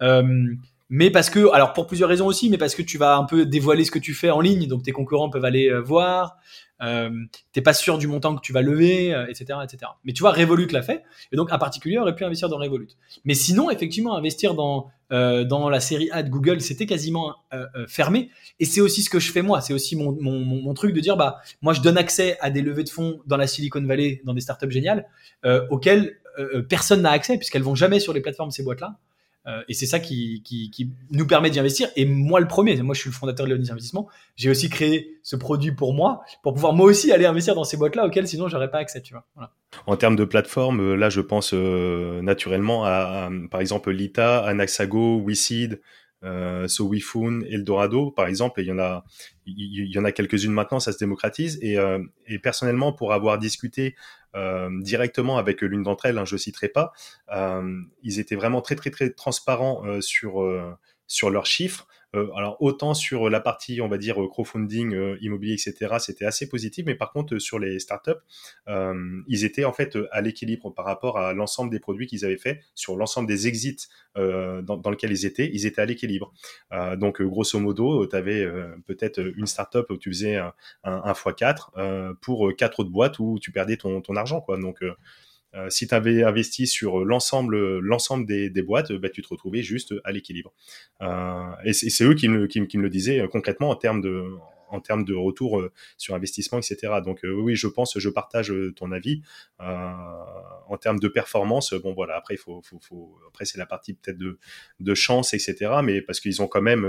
Euh, mais parce que, alors pour plusieurs raisons aussi, mais parce que tu vas un peu dévoiler ce que tu fais en ligne, donc tes concurrents peuvent aller euh, voir, euh, t'es pas sûr du montant que tu vas lever, etc., etc. Mais tu vois, Revolut l'a fait, et donc en particulier, aurait pu investir dans Revolut. Mais sinon, effectivement, investir dans euh, dans la série A de Google, c'était quasiment euh, euh, fermé. Et c'est aussi ce que je fais moi. C'est aussi mon, mon, mon, truc de dire, bah, moi, je donne accès à des levées de fonds dans la Silicon Valley, dans des startups géniales, euh, auxquelles personne n'a accès, puisqu'elles vont jamais sur les plateformes ces boîtes-là. Euh, et c'est ça qui, nous permet d'y investir. Et moi, le premier, moi, je suis le fondateur de Léonis Investissement. J'ai aussi créé ce produit pour moi, pour pouvoir moi aussi aller investir dans ces boîtes-là auxquelles sinon j'aurais pas accès. Tu vois. En termes de plateforme, euh, là, je pense euh, naturellement à, par exemple, Lita, Anaxago, WeSeed, euh, So Eldorado, par exemple, il y en a, y en a quelques-unes maintenant, ça se démocratise. Et, et personnellement, pour avoir discuté directement avec l'une d'entre elles, hein, je citerai pas, euh, ils étaient vraiment très très très transparents euh, sur sur leurs chiffres. Euh, alors autant sur la partie, on va dire, crowdfunding, euh, immobilier, etc., c'était assez positif, mais par contre sur les startups, euh, ils étaient en fait à l'équilibre par rapport à l'ensemble des produits qu'ils avaient fait, sur l'ensemble des exits dans, dans lesquels ils étaient, ils étaient à l'équilibre. donc grosso modo, tu avais peut-être une startup où tu faisais un, un, x4 pour quatre autres boîtes où tu perdais ton, ton argent, quoi. Donc euh, si tu avais investi sur l'ensemble l'ensemble des, des, boîtes, bah, tu te retrouvais juste à l'équilibre. Euh, et c'est eux qui me, qui, qui me, le disaient euh, concrètement en termes de en termes de retour sur investissement, etc. Donc oui, je pense, je partage ton avis en termes de performance. Bon voilà, après il faut, faut, faut après c'est la partie peut-être de, de chance, etc. Mais parce qu'ils ont quand même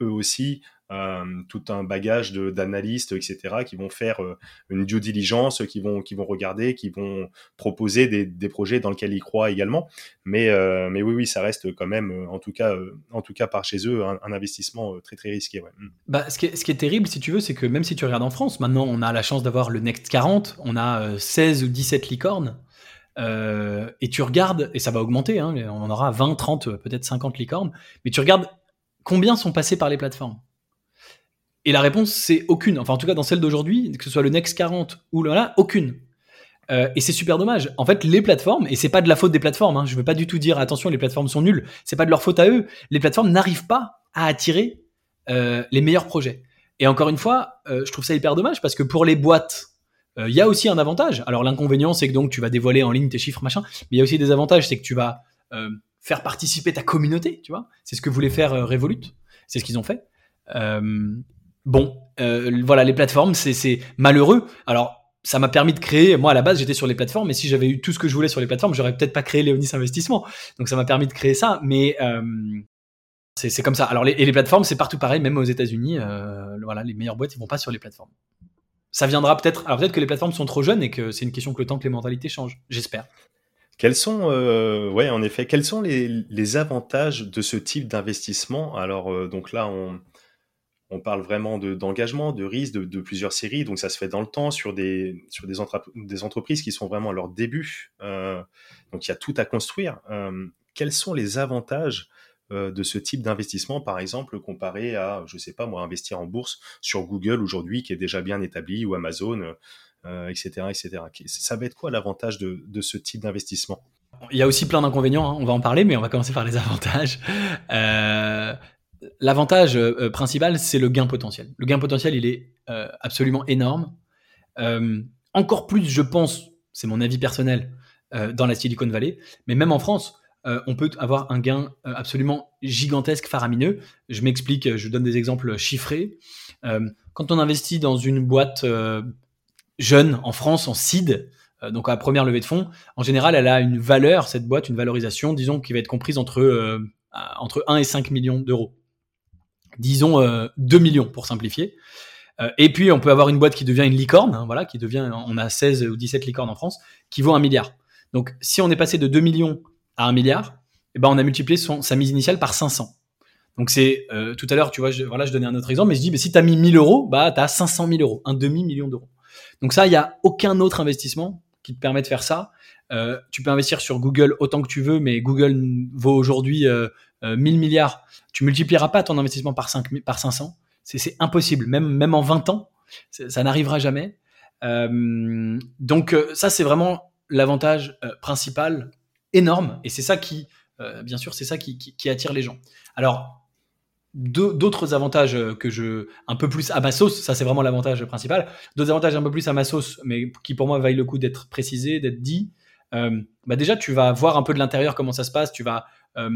eux aussi euh, tout un bagage d'analystes, etc., qui vont faire euh, une due diligence, qui vont, qui vont regarder, qui vont proposer des, projets dans lesquels ils croient également. Mais, euh, mais oui, oui, ça reste quand même, en tout cas, en tout cas par chez eux, un, investissement très très risqué. Mm. Bah, ce, qui est, ce qui est terrible, si tu veux, c'est que même si tu regardes en France, maintenant on a la chance d'avoir le Next 40, on a 16 ou 17 licornes. Et tu regardes, et ça va augmenter, hein, on aura 20, 30, peut-être 50 licornes, mais tu regardes combien sont passés par les plateformes? Et la réponse, c'est aucune. Enfin, en tout cas, dans celle d'aujourd'hui, que ce soit le Next 40 ou là, aucune. Euh, et c'est super dommage. En fait, les plateformes, et c'est pas de la faute des plateformes, hein, je veux pas du tout dire attention, les plateformes sont nulles, c'est pas de leur faute à eux. Les plateformes n'arrivent pas à attirer euh, les meilleurs projets. Et encore une fois, euh, je trouve ça hyper dommage parce que pour les boîtes, il y a aussi un avantage. Alors l'inconvénient, c'est que donc tu vas dévoiler en ligne tes chiffres, machin, mais il y a aussi des avantages, c'est que tu vas faire participer ta communauté, tu vois. C'est ce que voulait faire Revolut, c'est ce qu'ils ont fait. Bon, euh, voilà, les plateformes, c'est malheureux. Alors, ça m'a permis de créer. Moi, à la base, j'étais sur les plateformes, mais si j'avais eu tout ce que je voulais sur les plateformes, j'aurais peut-être pas créé Léonis Investissement. Donc, ça m'a permis de créer ça. Mais euh, c'est comme ça. Alors, et les plateformes, c'est partout pareil, même aux États-Unis. Euh, voilà, les meilleures boîtes, ils vont pas sur les plateformes. Ça viendra peut-être. Alors, peut-être que les plateformes sont trop jeunes et que c'est une question que le temps que les mentalités changent. J'espère. Quels sont, ouais, en effet, quels sont les, les avantages de ce type d'investissement? Alors, donc là, on on parle vraiment d'engagement, de, risque, de, plusieurs séries. Donc ça se fait dans le temps sur des, sur des, des entreprises qui sont vraiment à leur début. Euh, donc il y a tout à construire. Euh, quels sont les avantages euh, de ce type d'investissement, par exemple, comparé à, je sais pas moi, investir en bourse sur Google aujourd'hui, qui est déjà bien établi, ou Amazon, etc., etc. Ça va être quoi l'avantage de, ce type d'investissement? Il y a aussi plein d'inconvénients, hein. on va en parler, mais on va commencer par les avantages. Euh, L'avantage euh, euh, principal, c'est le gain potentiel. Le gain potentiel, il est euh, absolument énorme. encore plus, je pense, c'est mon avis personnel, dans la Silicon Valley, mais même en France, on peut avoir un gain absolument gigantesque, faramineux. Je m'explique, je donne des exemples chiffrés. quand on investit dans une boîte jeune en France, en seed, donc à la première levée de fonds, en général, elle a une valeur, cette boîte, une valorisation, disons, qui va être comprise entre, entre 1 et 5 millions d'euros disons euh, 2 millions pour simplifier. Euh, et puis on peut avoir une boîte qui devient une licorne, hein, voilà, qui devient, on a 16 ou 17 licornes en France, qui vaut un milliard. Donc si on est passé de 2 millions à 1 milliard, eh ben, on a multiplié son, sa mise initiale par 500. Donc c'est euh, tout à l'heure, tu vois, je, voilà, je donnais un autre exemple, mais je dis, mais si tu as mis 1000 euros, bah, tu as 500 000 euros, un demi-million d'euros. Donc ça, il n'y a aucun autre investissement qui te permet de faire ça. Euh, tu peux investir sur Google autant que tu veux, mais Google vaut aujourd'hui euh, 1000 milliards. Tu multiplieras pas ton investissement par, 5, par 500. C'est impossible, même, même en 20 ans, ça n'arrivera jamais. Euh, donc ça, c'est vraiment l'avantage principal énorme, et c'est ça qui, bien sûr, c'est ça attire les gens. D'autres avantages euh, que je un peu plus à ma sauce ça c'est vraiment l'avantage principal. D'autres avantages un peu plus à ma sauce mais qui pour moi vaillent le coup d'être précisé d'être dit. Euh, bah déjà tu vas voir un peu de l'intérieur comment ça se passe tu vas euh,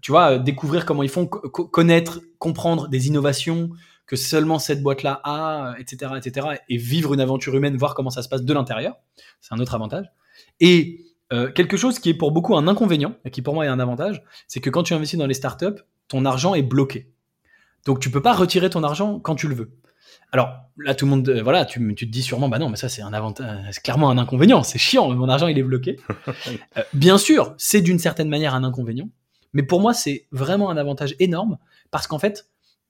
tu vois découvrir comment ils font connaître comprendre des innovations que seulement cette boîte là a etc etc et vivre une aventure humaine voir comment ça se passe de l'intérieur. C'est un autre avantage. Et quelque chose qui est pour beaucoup un inconvénient et qui pour moi est un avantage c'est que quand tu investis dans les startups ton argent est bloqué. Donc tu peux pas retirer ton argent quand tu le veux. Alors là, tout le monde, euh, voilà, tu, tu, te dis sûrement, bah non, mais ça c'est un avantage, c'est clairement un inconvénient, c'est chiant, mon argent il est bloqué. Euh, bien sûr, c'est d'une certaine manière un inconvénient, mais pour moi c'est vraiment un avantage énorme parce qu'en fait,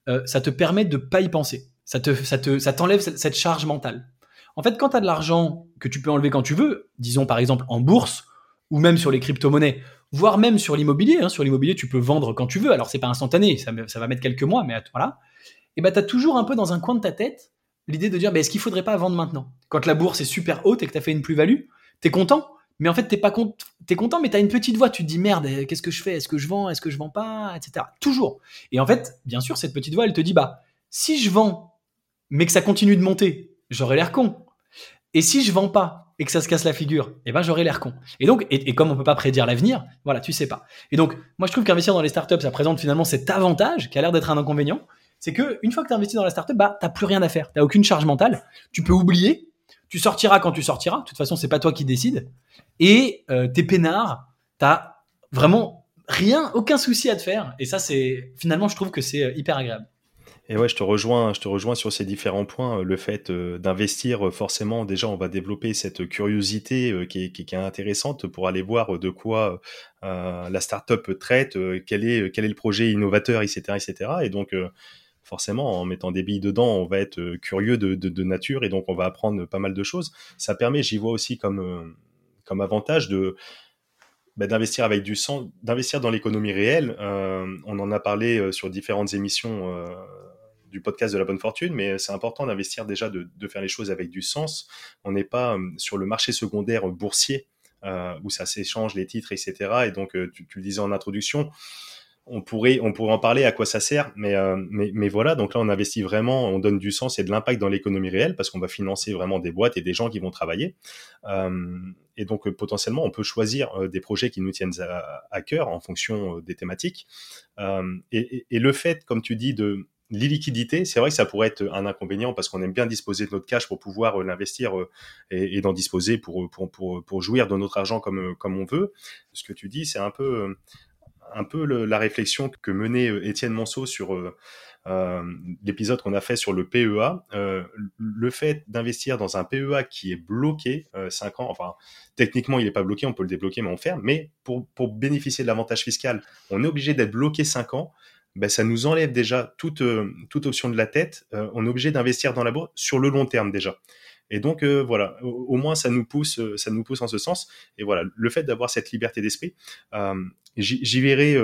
euh, ça te permet de pas y penser, ça te, ça te, ça t'enlève cette, cette charge mentale. En fait, quand tu as de l'argent que tu peux enlever quand tu veux, disons par exemple en bourse ou même sur les crypto-monnaies, voire même sur l'immobilier. Hein. Sur l'immobilier, tu peux vendre quand tu veux. Alors, c'est pas instantané, ça, va mettre quelques mois, mais voilà. Et ben, tu as toujours un peu dans un coin de ta tête l'idée de dire, bah, est-ce qu'il faudrait pas vendre maintenant? Quand la bourse est super haute et que tu as fait une plus-value, tu es content, mais en fait, t'es pas content, es content, mais tu as une petite voix, tu te dis, merde, qu'est-ce que je fais? Est-ce que je vends? Est-ce que je vends pas? Etc. Toujours. Et en fait, bien sûr, cette petite voix, elle te dit, bah, si je vends, mais que ça continue de monter, j'aurais l'air con. Et si je vends pas, et que ça se casse la figure, eh ben j'aurai l'air con. Et donc, et, comme on peut pas prédire l'avenir, voilà, tu sais pas. Et donc, moi je trouve qu'investir dans les startups, ça présente finalement cet avantage qui a l'air d'être un inconvénient, c'est que une fois que tu investi dans la startup, bah t'as plus rien à faire, t'as aucune charge mentale, tu peux oublier, tu sortiras quand tu sortiras. De toute façon, c'est pas toi qui décides. Et euh, t'es peinard, t'as vraiment rien, aucun souci à te faire. Et ça, c'est finalement, je trouve que c'est euh, hyper agréable. Et ouais, je te rejoins, je te rejoins sur ces différents points. Le fait euh, d'investir, euh, forcément, déjà, on va développer cette curiosité euh, qui est, intéressante pour aller voir de quoi la startup traite, quel est le projet innovateur, etc., etc. Et donc, forcément, en mettant des billes dedans, on va être curieux de, nature et donc on va apprendre pas mal de choses. Ça permet, j'y vois aussi comme comme avantage de bah, d'investir avec du sang, d'investir dans l'économie réelle. on en a parlé sur différentes émissions du podcast de la bonne fortune, mais c'est important d'investir déjà, de, faire les choses avec du sens. On n'est pas euh, sur le marché secondaire boursier euh, où ça s'échange les titres, etc. Et donc, euh, tu, le disais en introduction, on pourrait, on pourrait en parler à quoi ça sert, mais, mais, voilà, donc là on investit vraiment, on donne du sens et de l'impact dans l'économie réelle parce qu'on va financer vraiment des boîtes et des gens qui vont travailler. et donc potentiellement on peut choisir des projets qui nous tiennent à, cœur en fonction des thématiques. et, le fait, comme tu dis, de, l'illiquidité, c'est vrai que ça pourrait être un inconvénient parce qu'on aime bien disposer de notre cash pour pouvoir euh, l'investir euh, et, d'en disposer pour, pour, pour, pour, jouir de notre argent comme, euh, comme on veut. Ce que tu dis, c'est un peu, un peu la réflexion que menait Étienne Monceau sur euh, l'épisode qu'on a fait sur le PEA. le fait d'investir dans un PEA qui est bloqué 5 ans, enfin techniquement il n'est pas bloqué, on peut le débloquer mais on ferme, mais pour, pour bénéficier de l'avantage fiscal, on est obligé d'être bloqué 5 ans. Ben, ça nous enlève déjà toute, euh, option de la tête. Euh, on est obligé d'investir dans la bourse sur le long terme déjà. Et donc euh, voilà, au, moins ça nous pousse, ça nous pousse en ce sens. Et voilà, le fait d'avoir cette liberté d'esprit, j'y verrai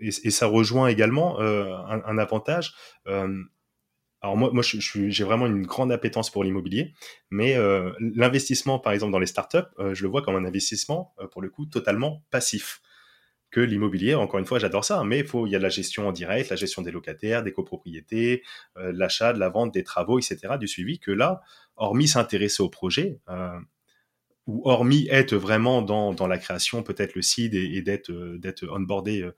et, ça rejoint également un, avantage. alors moi j'ai vraiment une grande appétence pour l'immobilier, mais l'investissement, par exemple, dans les startups, je le vois comme un investissement, pour le coup, totalement passif que l'immobilier. Encore une fois, j'adore ça, mais il faut, il y a la gestion en direct, la gestion des locataires, des copropriétés, euh, l'achat, la vente, des travaux, etc., du suivi, que là, hormis s'intéresser au projet, euh, ou hormis être vraiment dans, dans la création, peut-être le seed et, et d'être, euh, d'être onboardé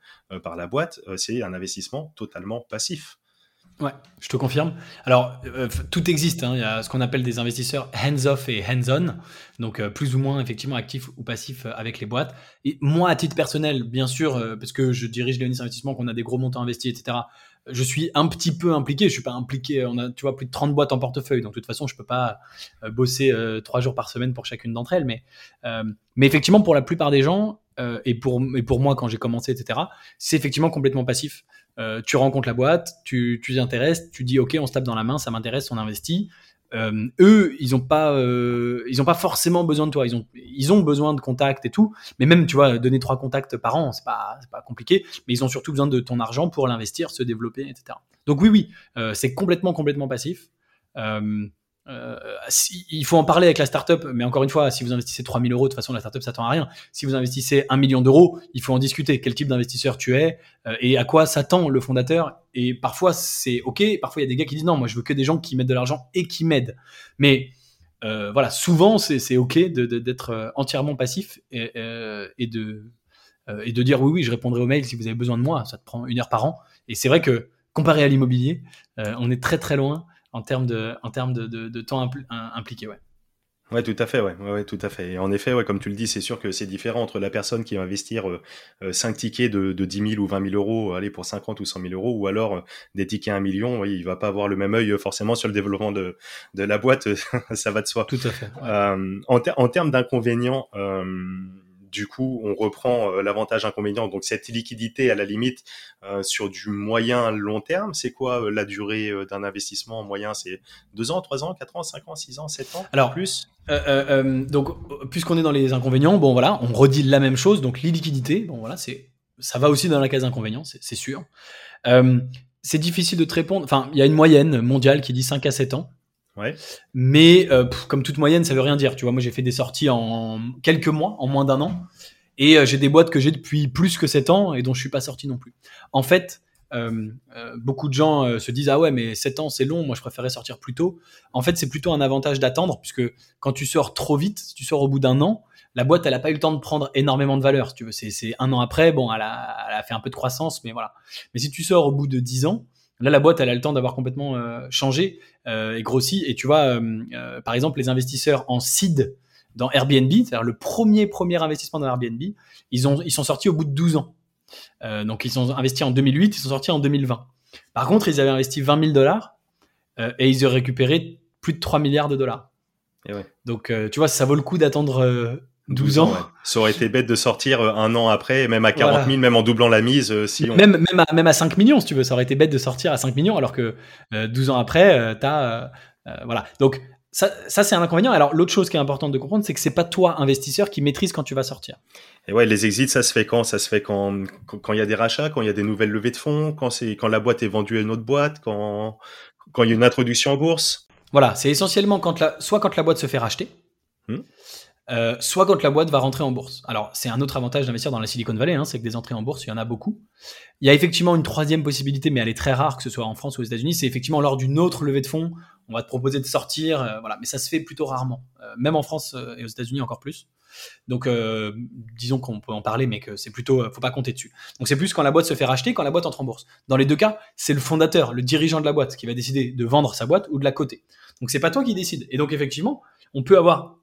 par la boîte, c'est un investissement totalement passif. Ouais, je te confirme. Alors, euh, tout existe. Hein. Il y a ce qu'on appelle des investisseurs hands-off et hands-on, donc euh, plus ou moins effectivement actifs ou passifs euh, avec les boîtes. Et moi, à titre personnel, bien sûr, parce que je dirige Léonis Investissement, qu'on a des gros montants investis, etc. Je suis un petit peu impliqué. Je suis pas impliqué. On a, tu vois, plus de 30 boîtes en portefeuille, donc de toute façon, je peux pas bosser trois jours par semaine pour chacune d'entre elles. Mais, mais effectivement, pour la plupart des gens, et, pour, et pour moi quand j'ai commencé, etc., c'est effectivement complètement passif. Tu rencontres la boîte, tu t'y intéresses, tu dis ok, on se tape dans la main, ça m'intéresse, on investit. Euh, eux, ils n'ont pas, euh, ils ont pas forcément besoin de toi. Ils ont, ils ont besoin de contacts et tout. Mais même, tu vois, donner trois contacts par an, c'est pas, pas compliqué. Mais ils ont surtout besoin de ton argent pour l'investir, se développer, etc. Donc oui, oui, euh, c'est complètement, complètement passif. Euh, il faut en parler avec la startup, mais encore une fois, si vous investissez 3000 euros, de toute façon, la startup s'attend à rien. Si vous investissez un million d'euros, il faut en discuter. Quel type d'investisseur tu es euh, et à quoi s'attend le fondateur? Et parfois, c'est OK. Parfois, il y a des gars qui disent non, moi, je veux que des gens qui mettent de l'argent et qui m'aident. Mais euh, voilà, souvent, c'est OK d'être entièrement passif et, et de, et de dire oui, oui, je répondrai aux mails si vous avez besoin de moi. Ça te prend une heure par an. Et c'est vrai que comparé à l'immobilier, on est très, très loin en termes de, en termes de, de, temps impliqué. Ouais. Ouais, tout à fait, ouais, ouais, tout à fait. Et en effet, ouais, comme tu le dis, c'est sûr que c'est différent entre la personne qui va investir 5 euh, tickets de, de 10 000 ou 20 000 euros, aller pour 50 ou 100 000 euros, ou alors euh, des tickets à 1 million. Oui, il va pas avoir le même œil forcément sur le développement de, de la boîte, ça va de soi. Tout à fait. Euh, en, en, termes d'inconvénients, euh, du coup, on reprend euh, l'avantage inconvénient. Donc cette liquidité, à la limite, euh, sur du moyen long terme, c'est quoi euh, la durée d'un investissement moyen? C'est 2 ans, 3 ans, 4 ans, 5 ans, 6 ans, 7 ans? Alors, plus? Donc, puisqu'on est dans les inconvénients, bon voilà, on redit la même chose. Donc l'illiquidité, bon voilà, c'est ça va aussi dans la case inconvénient, c'est sûr. c'est difficile de te répondre. Enfin, il y a une moyenne mondiale qui dit 5 à 7 ans. Mais euh, comme toute moyenne, ça veut rien dire. Tu vois, moi j'ai fait des sorties en quelques mois, en moins d'un an, et euh, j'ai des boîtes que j'ai depuis plus que 7 ans et dont je suis pas sorti non plus. En fait, euh, beaucoup de gens se disent ah ouais mais 7 ans c'est long, moi je préférais sortir plus tôt. En fait, c'est plutôt un avantage d'attendre puisque quand tu sors trop vite, si tu sors au bout d'un an, la boîte elle a pas eu le temps de prendre énormément de valeur. Si tu veux, c'est un an après, bon, elle a, elle a fait un peu de croissance, mais voilà. Mais si tu sors au bout de 10 ans, Là, la boîte, elle a le temps d'avoir complètement euh, changé euh, et grossi. Et tu vois, euh, par exemple, les investisseurs en seed dans Airbnb, c'est-à-dire le premier premier investissement dans Airbnb, ils, ont, ils sont sortis au bout de 12 ans. donc, ils sont investis en 2008, ils sont sortis en 2020. Par contre, ils avaient investi 20 000 dollars et ils ont récupéré plus de 3 milliards de dollars. Donc, tu vois, ça vaut le coup d'attendre 12 ans. Ça aurait été bête de sortir euh, un an après, même à 40 000, même en doublant la mise. Euh, même, même, à, même à 5 millions, si tu veux. Ça aurait été bête de sortir à 5 millions, alors que 12 euh, ans après, tu as. voilà. Donc, ça, ça c'est un inconvénient. Alors, l'autre chose qui est importante de comprendre, c'est que c'est pas toi, investisseur, qui maîtrise quand tu vas sortir. Et ouais, les exits, ça se fait quand? Ça se fait quand quand il y a des rachats, quand il y a des nouvelles levées de fonds, quand quand la boîte est vendue à une autre boîte, quand quand il y a une introduction en bourse? Voilà, c'est essentiellement quand la, soit quand la boîte se fait racheter. Euh, soit quand la boîte va rentrer en bourse. Alors, c'est un autre avantage d'investir dans la Silicon Valley, hein, c'est que des entrées en bourse, il y en a beaucoup. Il y a effectivement une troisième possibilité, mais elle est très rare, que ce soit en France ou aux États-Unis, c'est effectivement lors d'une autre levée de fonds, on va te proposer de sortir, euh, voilà, mais ça se fait plutôt rarement, euh, même en France et aux États-Unis encore plus. Donc, disons qu'on peut en parler, mais que c'est plutôt, faut pas compter dessus. Donc, c'est plus quand la boîte se fait racheter, quand la boîte entre en bourse. Dans les deux cas, c'est le fondateur, le dirigeant de la boîte, qui va décider de vendre sa boîte ou de la coter. Donc, c'est pas toi qui décide. Et donc, effectivement, on peut avoir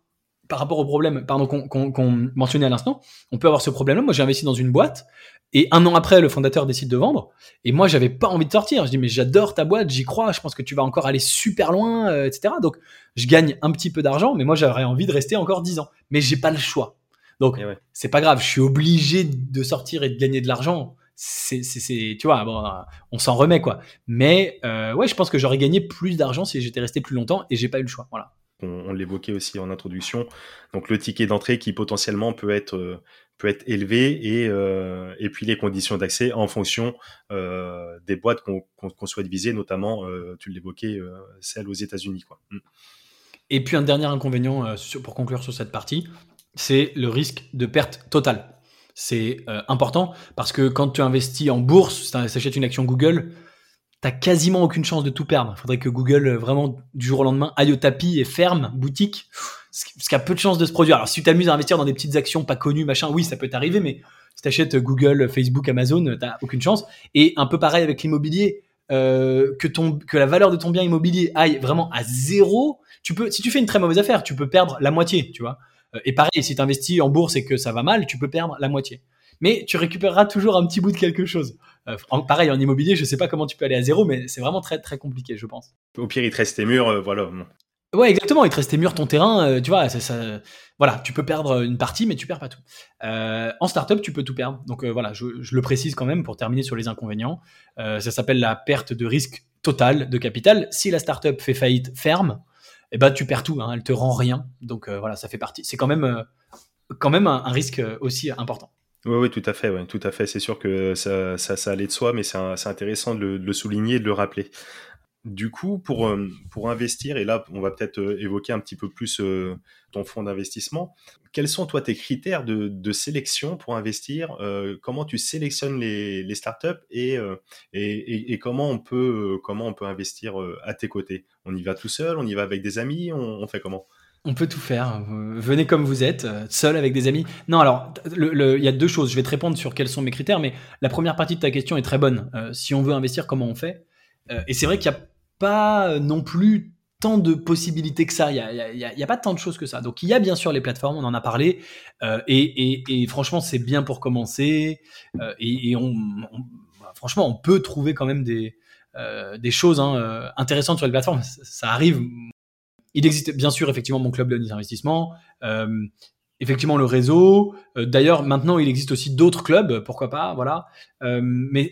par rapport au problème pardon, qu'on mentionnait à l'instant, on peut avoir ce problème-là. Moi, j'ai investi dans une boîte et un an après, le fondateur décide de vendre. Et moi, j'avais pas envie de sortir. Je dis, mais j'adore ta boîte, j'y crois, je pense que tu vas encore aller super loin, euh, etc. Donc, je gagne un petit peu d'argent, mais moi, j'aurais envie de rester encore 10 ans. Mais j'ai pas le choix. Donc, eh c'est pas grave, je suis obligé de sortir et de gagner de l'argent. C'est, tu vois, bon, on s'en remet, quoi. Mais, euh, ouais, je pense que j'aurais gagné plus d'argent si j'étais resté plus longtemps et j'ai pas eu le choix. Voilà on, l'évoquait aussi en introduction. Donc le ticket d'entrée qui potentiellement peut être euh, peut être élevé et euh, et puis les conditions d'accès en fonction euh, des boîtes qu'on souhaite viser, notamment tu l'évoquais celle aux États-Unis. Mm. Et puis un dernier inconvénient pour conclure sur cette partie, c'est le risque de perte totale. C'est important parce que quand tu investis en bourse, tu achètes une action Google, t'as quasiment aucune chance de tout perdre. Il faudrait que Google, euh, vraiment, du jour au lendemain, aille au tapis et ferme boutique, ce qui a peu de chances de se produire. Alors, si tu t'amuses à investir dans des petites actions pas connues, machin, oui, ça peut t'arriver, mais si t'achètes Google, Facebook, Amazon, t'as aucune chance. Et un peu pareil avec l'immobilier, euh, que ton, que la valeur de ton bien immobilier aille vraiment à zéro, tu peux, si tu fais une très mauvaise affaire, tu peux perdre la moitié, tu vois. Euh, et pareil, si tu investis en bourse et que ça va mal, tu peux perdre la moitié. Mais tu récupéreras toujours un petit bout de quelque chose. Euh, pareil, en immobilier, je sais pas comment tu peux aller à zéro, mais c'est vraiment très très compliqué, je pense. Au pire, il te reste tes murs, euh, voilà. Ouais, exactement. Il te restait mûr ton terrain. Euh, tu vois, ça, ça, voilà, tu peux perdre une partie, mais tu perds pas tout. Euh, en startup, tu peux tout perdre. Donc euh, voilà, je, je, le précise quand même pour terminer sur les inconvénients. Euh, ça s'appelle la perte de risque total de capital. Si la startup fait faillite, ferme, eh ben tu perds tout. Hein, elle te rend rien. Donc voilà, ça fait partie. C'est quand même, quand même un, un, risque aussi important. Oui, oui, tout à fait, tout à fait. C'est sûr que ça, ça, ça allait de soi, mais c'est intéressant de le, souligner et de le rappeler. Du coup, pour, euh, pour investir, et là, on va peut-être euh, évoquer un petit peu plus euh, ton fonds d'investissement, quels sont, toi, tes critères de, de sélection pour investir Comment tu sélectionnes les, startups et, comment, on peut, comment on peut investir à tes côtés? On y va tout seul On y va avec des amis on, fait comment? On peut tout faire. Venez comme vous êtes, seul avec des amis. Non, alors, il y a deux choses. Je vais te répondre sur quels sont mes critères, mais la première partie de ta question est très bonne. si on veut investir, comment on fait? Et c'est vrai qu'il y a pas euh, non plus tant de possibilités que ça. Il n'y a, a, pas tant de choses que ça. Donc il y a bien sûr les plateformes, on en a parlé, euh, et, franchement c'est bien pour commencer. Euh, et, on, franchement on peut trouver quand même des, choses hein, intéressantes sur les plateformes. Ça, arrive. Il existe bien sûr effectivement mon club d'investissement effectivement le réseau. Euh, d'ailleurs, maintenant, il existe aussi d'autres clubs, pourquoi pas, voilà. Euh, mais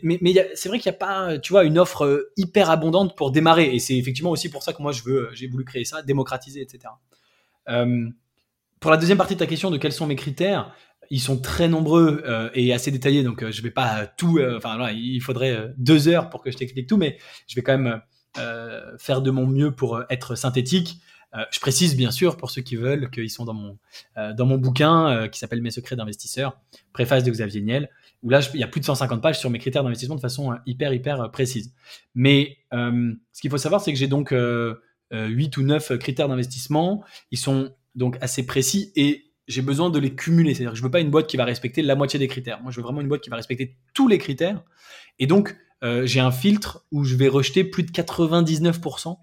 c'est vrai qu'il n'y a pas, tu vois, une offre euh, hyper abondante pour démarrer. Et c'est effectivement aussi pour ça que moi, j'ai voulu créer ça, démocratiser, etc. pour la deuxième partie de ta question de quels sont mes critères, ils sont très nombreux et assez détaillés, donc je vais pas tout. Enfin, il faudrait deux heures pour que je t'explique tout, mais je vais quand même faire de mon mieux pour être synthétique. Euh, je précise bien sûr pour ceux qui veulent qu'ils sont dans mon, euh, dans mon bouquin euh, qui s'appelle Mes secrets d'investisseur, préface de Xavier Niel, où là il y a plus de 150 pages sur mes critères d'investissement de façon hyper hyper précise. Mais ce qu'il faut savoir c'est que j'ai donc 8 ou 9 critères d'investissement, ils sont donc assez précis et j'ai besoin de les cumuler. C'est-à-dire que je veux pas une boîte qui va respecter la moitié des critères. Moi, je veux vraiment une boîte qui va respecter tous les critères. Et donc, j'ai un filtre où je vais rejeter plus de 99%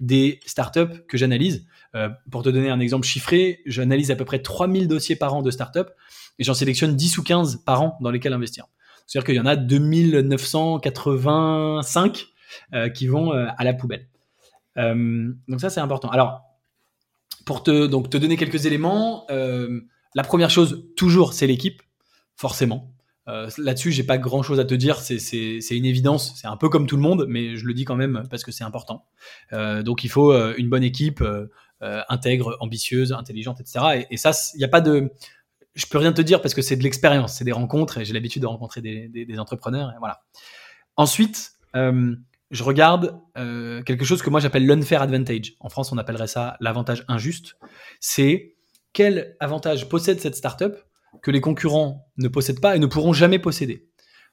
des startups que j'analyse. Euh, pour te donner un exemple chiffré, j'analyse à peu près 3000 dossiers par an de startups et j'en sélectionne 10 ou 15 par an dans lesquels investir. C'est-à-dire qu'il y en a 2985 euh, qui vont euh, à la poubelle. donc ça, c'est important. Alors, pour te, donner quelques éléments, la première chose, toujours, c'est l'équipe, forcément. Euh, Là-dessus, j'ai pas grand chose à te dire. C'est une évidence. C'est un peu comme tout le monde, mais je le dis quand même parce que c'est important. Euh, donc, il faut euh, une bonne équipe euh, euh, intègre, ambitieuse, intelligente, etc. Et, ça, il n'y a pas de. Je peux rien te dire parce que c'est de l'expérience, c'est des rencontres et j'ai l'habitude de rencontrer des, des, des, entrepreneurs. Voilà. Ensuite, je regarde quelque chose que moi j'appelle l'unfair advantage. En France, on appellerait ça l'avantage injuste. C'est quel avantage possède cette startup que les concurrents ne possèdent pas et ne pourront jamais posséder.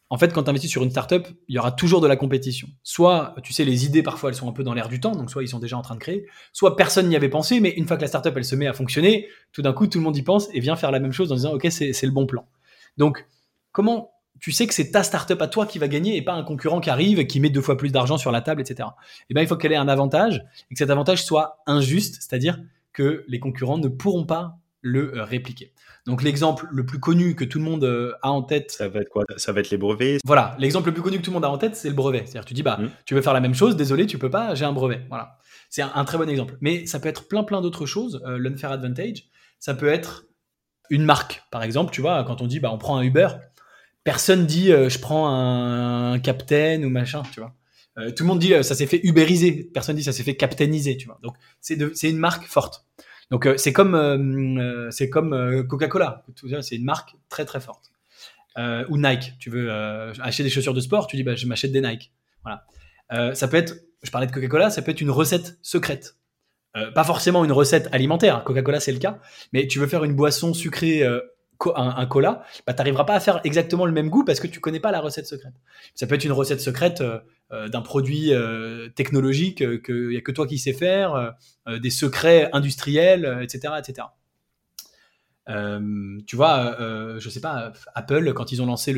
En fait, quand tu investis sur une startup, il y aura toujours de la compétition. Soit, tu sais, les idées, parfois, elles sont un peu dans l'air du temps, donc soit ils sont déjà en train de créer, soit personne n'y avait pensé, mais une fois que la startup, elle se met à fonctionner, tout d'un coup, tout le monde y pense et vient faire la même chose en disant, OK, c'est le bon plan. Donc, comment tu sais que c'est ta startup à toi qui va gagner et pas un concurrent qui arrive et qui met deux fois plus d'argent sur la table, etc. Eh bien, il faut qu'elle ait un avantage et que cet avantage soit injuste, c'est-à-dire que les concurrents ne pourront pas le euh, répliquer. Donc l'exemple le plus connu que tout le monde euh, a en tête, ça va être quoi? Ça va être les brevets? Voilà, l'exemple le plus connu que tout le monde a en tête, c'est le brevet. C'est-à-dire tu dis bah mmh. tu veux faire la même chose, désolé, tu peux pas, j'ai un brevet. Voilà. C'est un, très bon exemple. Mais ça peut être plein plein d'autres choses, euh, l'unfair advantage. Ça peut être une marque, par exemple, tu vois, quand on dit bah on prend un Uber, personne dit euh, je prends un, Captain ou machin, tu vois. tout le monde dit ça s'est fait uberiser, personne dit ça s'est fait captainiser, tu vois. Donc c'est une marque forte. Donc euh, c'est comme euh, euh, Coca-Cola, c'est une marque très très forte. ou Nike, tu veux acheter des chaussures de sport, tu dis bah je m'achète des Nike. Voilà. ça peut je parlais de Coca-Cola, ça peut être une recette secrète. pas forcément une recette alimentaire, Coca-Cola c'est le cas, mais tu veux faire une boisson sucrée un, cola, bah, tu n'arriveras pas à faire exactement le même goût parce que tu connais pas la recette secrète. Ça peut être une recette secrète euh, euh, d'un produit euh, technologique qu'il n'y a que toi qui sais faire, des secrets industriels, etc. etc. tu vois, je sais pas, Apple, quand ils ont lancé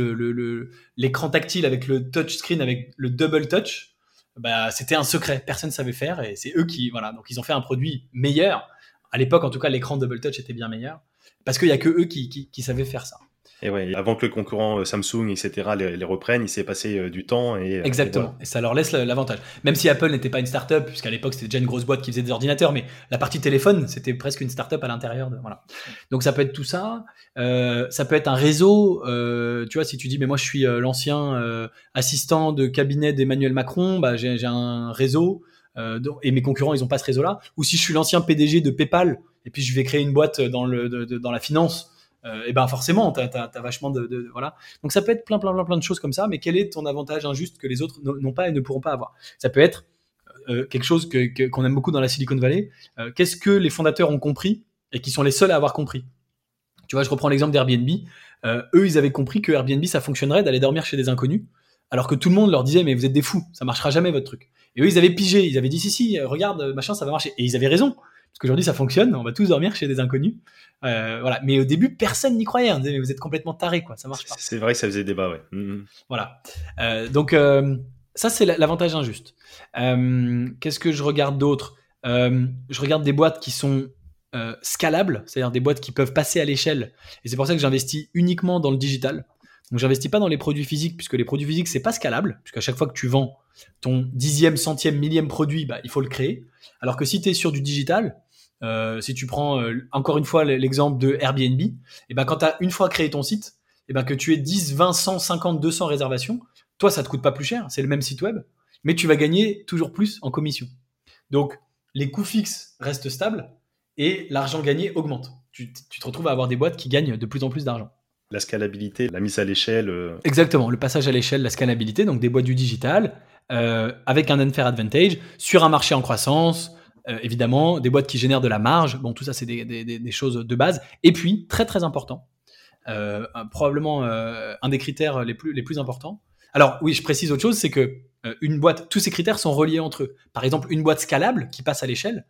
l'écran le, tactile avec le touchscreen, avec le double touch, bah, c'était un secret, personne ne savait faire et c'est eux qui, voilà, donc ils ont fait un produit meilleur. À l'époque, en tout cas, l'écran double touch était bien meilleur parce qu'il y a que eux qui, qui, qui, savaient faire ça. Et ouais, avant que le concurrent euh, Samsung, etc., les, reprennent, il s'est passé euh, du temps. Et, euh, Exactement. Et, ça leur laisse l'avantage. Même si Apple n'était pas une startup, puisqu'à l'époque c'était déjà une grosse boîte qui faisait des ordinateurs, mais la partie téléphone, c'était presque une startup à l'intérieur. De, voilà. Donc ça peut être tout ça. ça peut être un réseau. tu vois, si tu dis, mais moi je suis l'ancien assistant de cabinet d'Emmanuel Macron, bah, j'ai un réseau. et mes concurrents, ils n'ont pas ce réseau-là. Ou si je suis l'ancien PDG de PayPal, et puis je vais créer une boîte dans, le, dans la finance, euh, et ben forcément, tu as, vachement de, voilà. Donc ça peut être plein, plein, plein, plein de choses comme ça. Mais quel est ton avantage injuste que les autres n'ont pas et ne pourront pas avoir? Ça peut être euh, quelque chose que, qu'on aime beaucoup dans la Silicon Valley. Euh, qu'est-ce que les fondateurs ont compris et qui sont les seuls à avoir compris? Tu vois, je reprends l'exemple d'Airbnb. eux, ils avaient compris que Airbnb, ça fonctionnerait d'aller dormir chez des inconnus, alors que tout le monde leur disait, mais vous êtes des fous, ça marchera jamais votre truc. Et eux, ils avaient pigé, ils avaient dit, si, si, regarde, machin, ça va marcher. Et ils avaient raison. Parce qu'aujourd'hui, ça fonctionne, on va tous dormir chez des inconnus. Euh, voilà. Mais au début, personne n'y croyait. On disait, mais vous êtes complètement taré, quoi. Ça marche pas. C'est vrai que ça faisait débat, ouais. Mm, mm. Voilà. Euh, donc, euh, ça, c'est l'avantage injuste. Qu'est-ce que je regarde d'autre? Je regarde des boîtes qui sont scalables, c'est-à-dire des boîtes qui peuvent passer à l'échelle. Et c'est pour ça que j'investis uniquement dans le digital. Donc, j'investis pas dans les produits physiques, puisque les produits physiques, c'est pas scalable, puisqu'à chaque fois que tu vends ton dixième, centième, millième produit, bah, il faut le créer. Alors que si tu es sur du digital, euh, si tu prends euh, encore une fois l'exemple de Airbnb, et eh ben quand tu as une fois créé ton site, et eh ben que tu aies 10, 20, 100, 50, 200 réservations, toi ça te coûte pas plus cher, c'est le même site web, mais tu vas gagner toujours plus en commission. Donc les coûts fixes restent stables et l'argent gagné augmente. Tu, te retrouves à avoir des boîtes qui gagnent de plus en plus d'argent. La scalabilité, la mise à l'échelle. Euh, Exactement, le passage à l'échelle, la scalabilité, donc des boîtes du digital, avec un unfair advantage, sur un marché en croissance, euh, évidemment, des boîtes qui génèrent de la marge. Bon, tout ça, c'est des, choses de base. Et puis, très très important, euh, probablement euh, un des critères les plus, les plus importants. Alors oui, je précise autre chose, c'est que une boîte, tous ces critères sont reliés entre eux. Par exemple, une boîte scalable qui passe à l'échelle,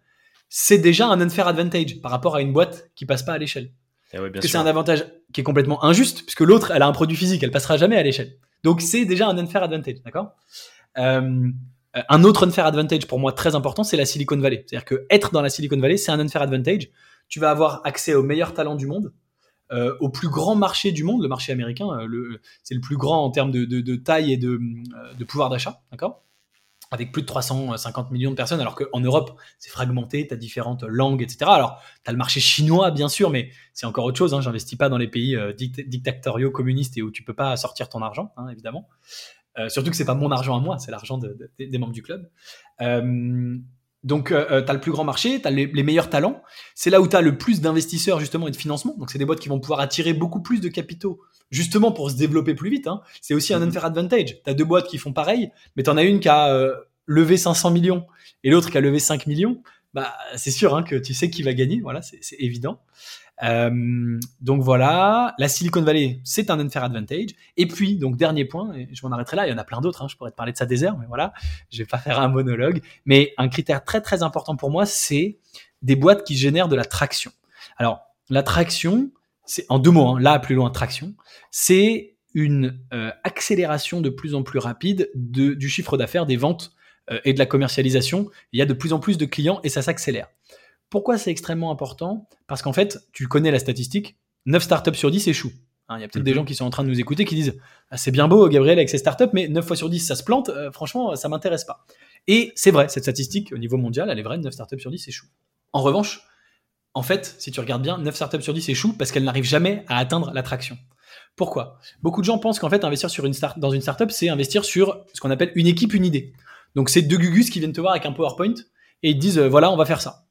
c'est déjà un unfair advantage par rapport à une boîte qui passe pas à l'échelle. Eh c'est un avantage qui est complètement injuste, puisque l'autre, elle a un produit physique, elle passera jamais à l'échelle. Donc c'est déjà un unfair advantage, d'accord? Un autre unfair advantage pour moi très important, c'est la Silicon Valley. C'est-à-dire que être dans la Silicon Valley, c'est un unfair advantage. Tu vas avoir accès aux meilleurs talents du monde, euh, au plus grand marché du monde, le marché américain, euh, c'est le plus grand en termes de, taille et de, pouvoir d'achat, d'accord? Avec plus de 350 millions de personnes, alors qu'en Europe, c'est fragmenté, tu as différentes langues, etc. Alors, tu as le marché chinois, bien sûr, mais c'est encore autre chose. Hein, J'investis pas dans les pays dictatoriaux, communistes et où tu peux pas sortir ton argent, hein, évidemment. Euh, surtout que c'est pas mon argent à moi, c'est l'argent des membres du club. Euh, donc, euh, tu as le plus grand marché, tu as les, meilleurs talents. C'est là où tu as le plus d'investisseurs justement et de financement. Donc, c'est des boîtes qui vont pouvoir attirer beaucoup plus de capitaux justement pour se développer plus vite. Hein. C'est aussi un mm-hmm. unfair advantage. Tu as deux boîtes qui font pareil, mais tu en as une qui a levé 500 millions et l'autre qui a levé 5 millions. Bah, c'est sûr hein, que tu sais qui va gagner. Voilà, c'est évident. Euh, donc voilà, la Silicon Valley, c'est un unfair advantage. Et puis, donc dernier point, et je m'en arrêterai là, il y en a plein d'autres, hein, je pourrais te parler de ça des heures, mais voilà, je vais pas faire un monologue. Mais un critère très très important pour moi, c'est des boîtes qui génèrent de la traction. Alors, la traction, c'est en deux mots, hein, là plus loin, traction, c'est une euh, accélération de plus en plus rapide de, du chiffre d'affaires, des ventes et de la commercialisation. Il y a de plus en plus de clients et ça s'accélère. Pourquoi c'est extrêmement important? Parce qu'en fait, tu connais la statistique, 9 startups sur 10 échouent. Hein, il y a peut-être des mhm. gens qui sont en train de nous écouter qui disent ah, C'est bien beau, Gabriel, avec ses startups, mais 9 fois sur 10, ça se plante. Euh, franchement, ça m'intéresse pas. Et c'est vrai, cette statistique, au niveau mondial, elle est vraie 9 startups sur 10 échouent. En revanche, en fait, si tu regardes bien, 9 startups sur 10 échouent parce qu'elles n'arrivent jamais à atteindre l'attraction. Pourquoi? Beaucoup de gens pensent qu'en fait, investir sur une start dans une startup, c'est investir sur ce qu'on appelle une équipe, une idée. Donc, c'est deux gugus qui viennent te voir avec un PowerPoint et ils te disent euh, voilà, on va faire ça.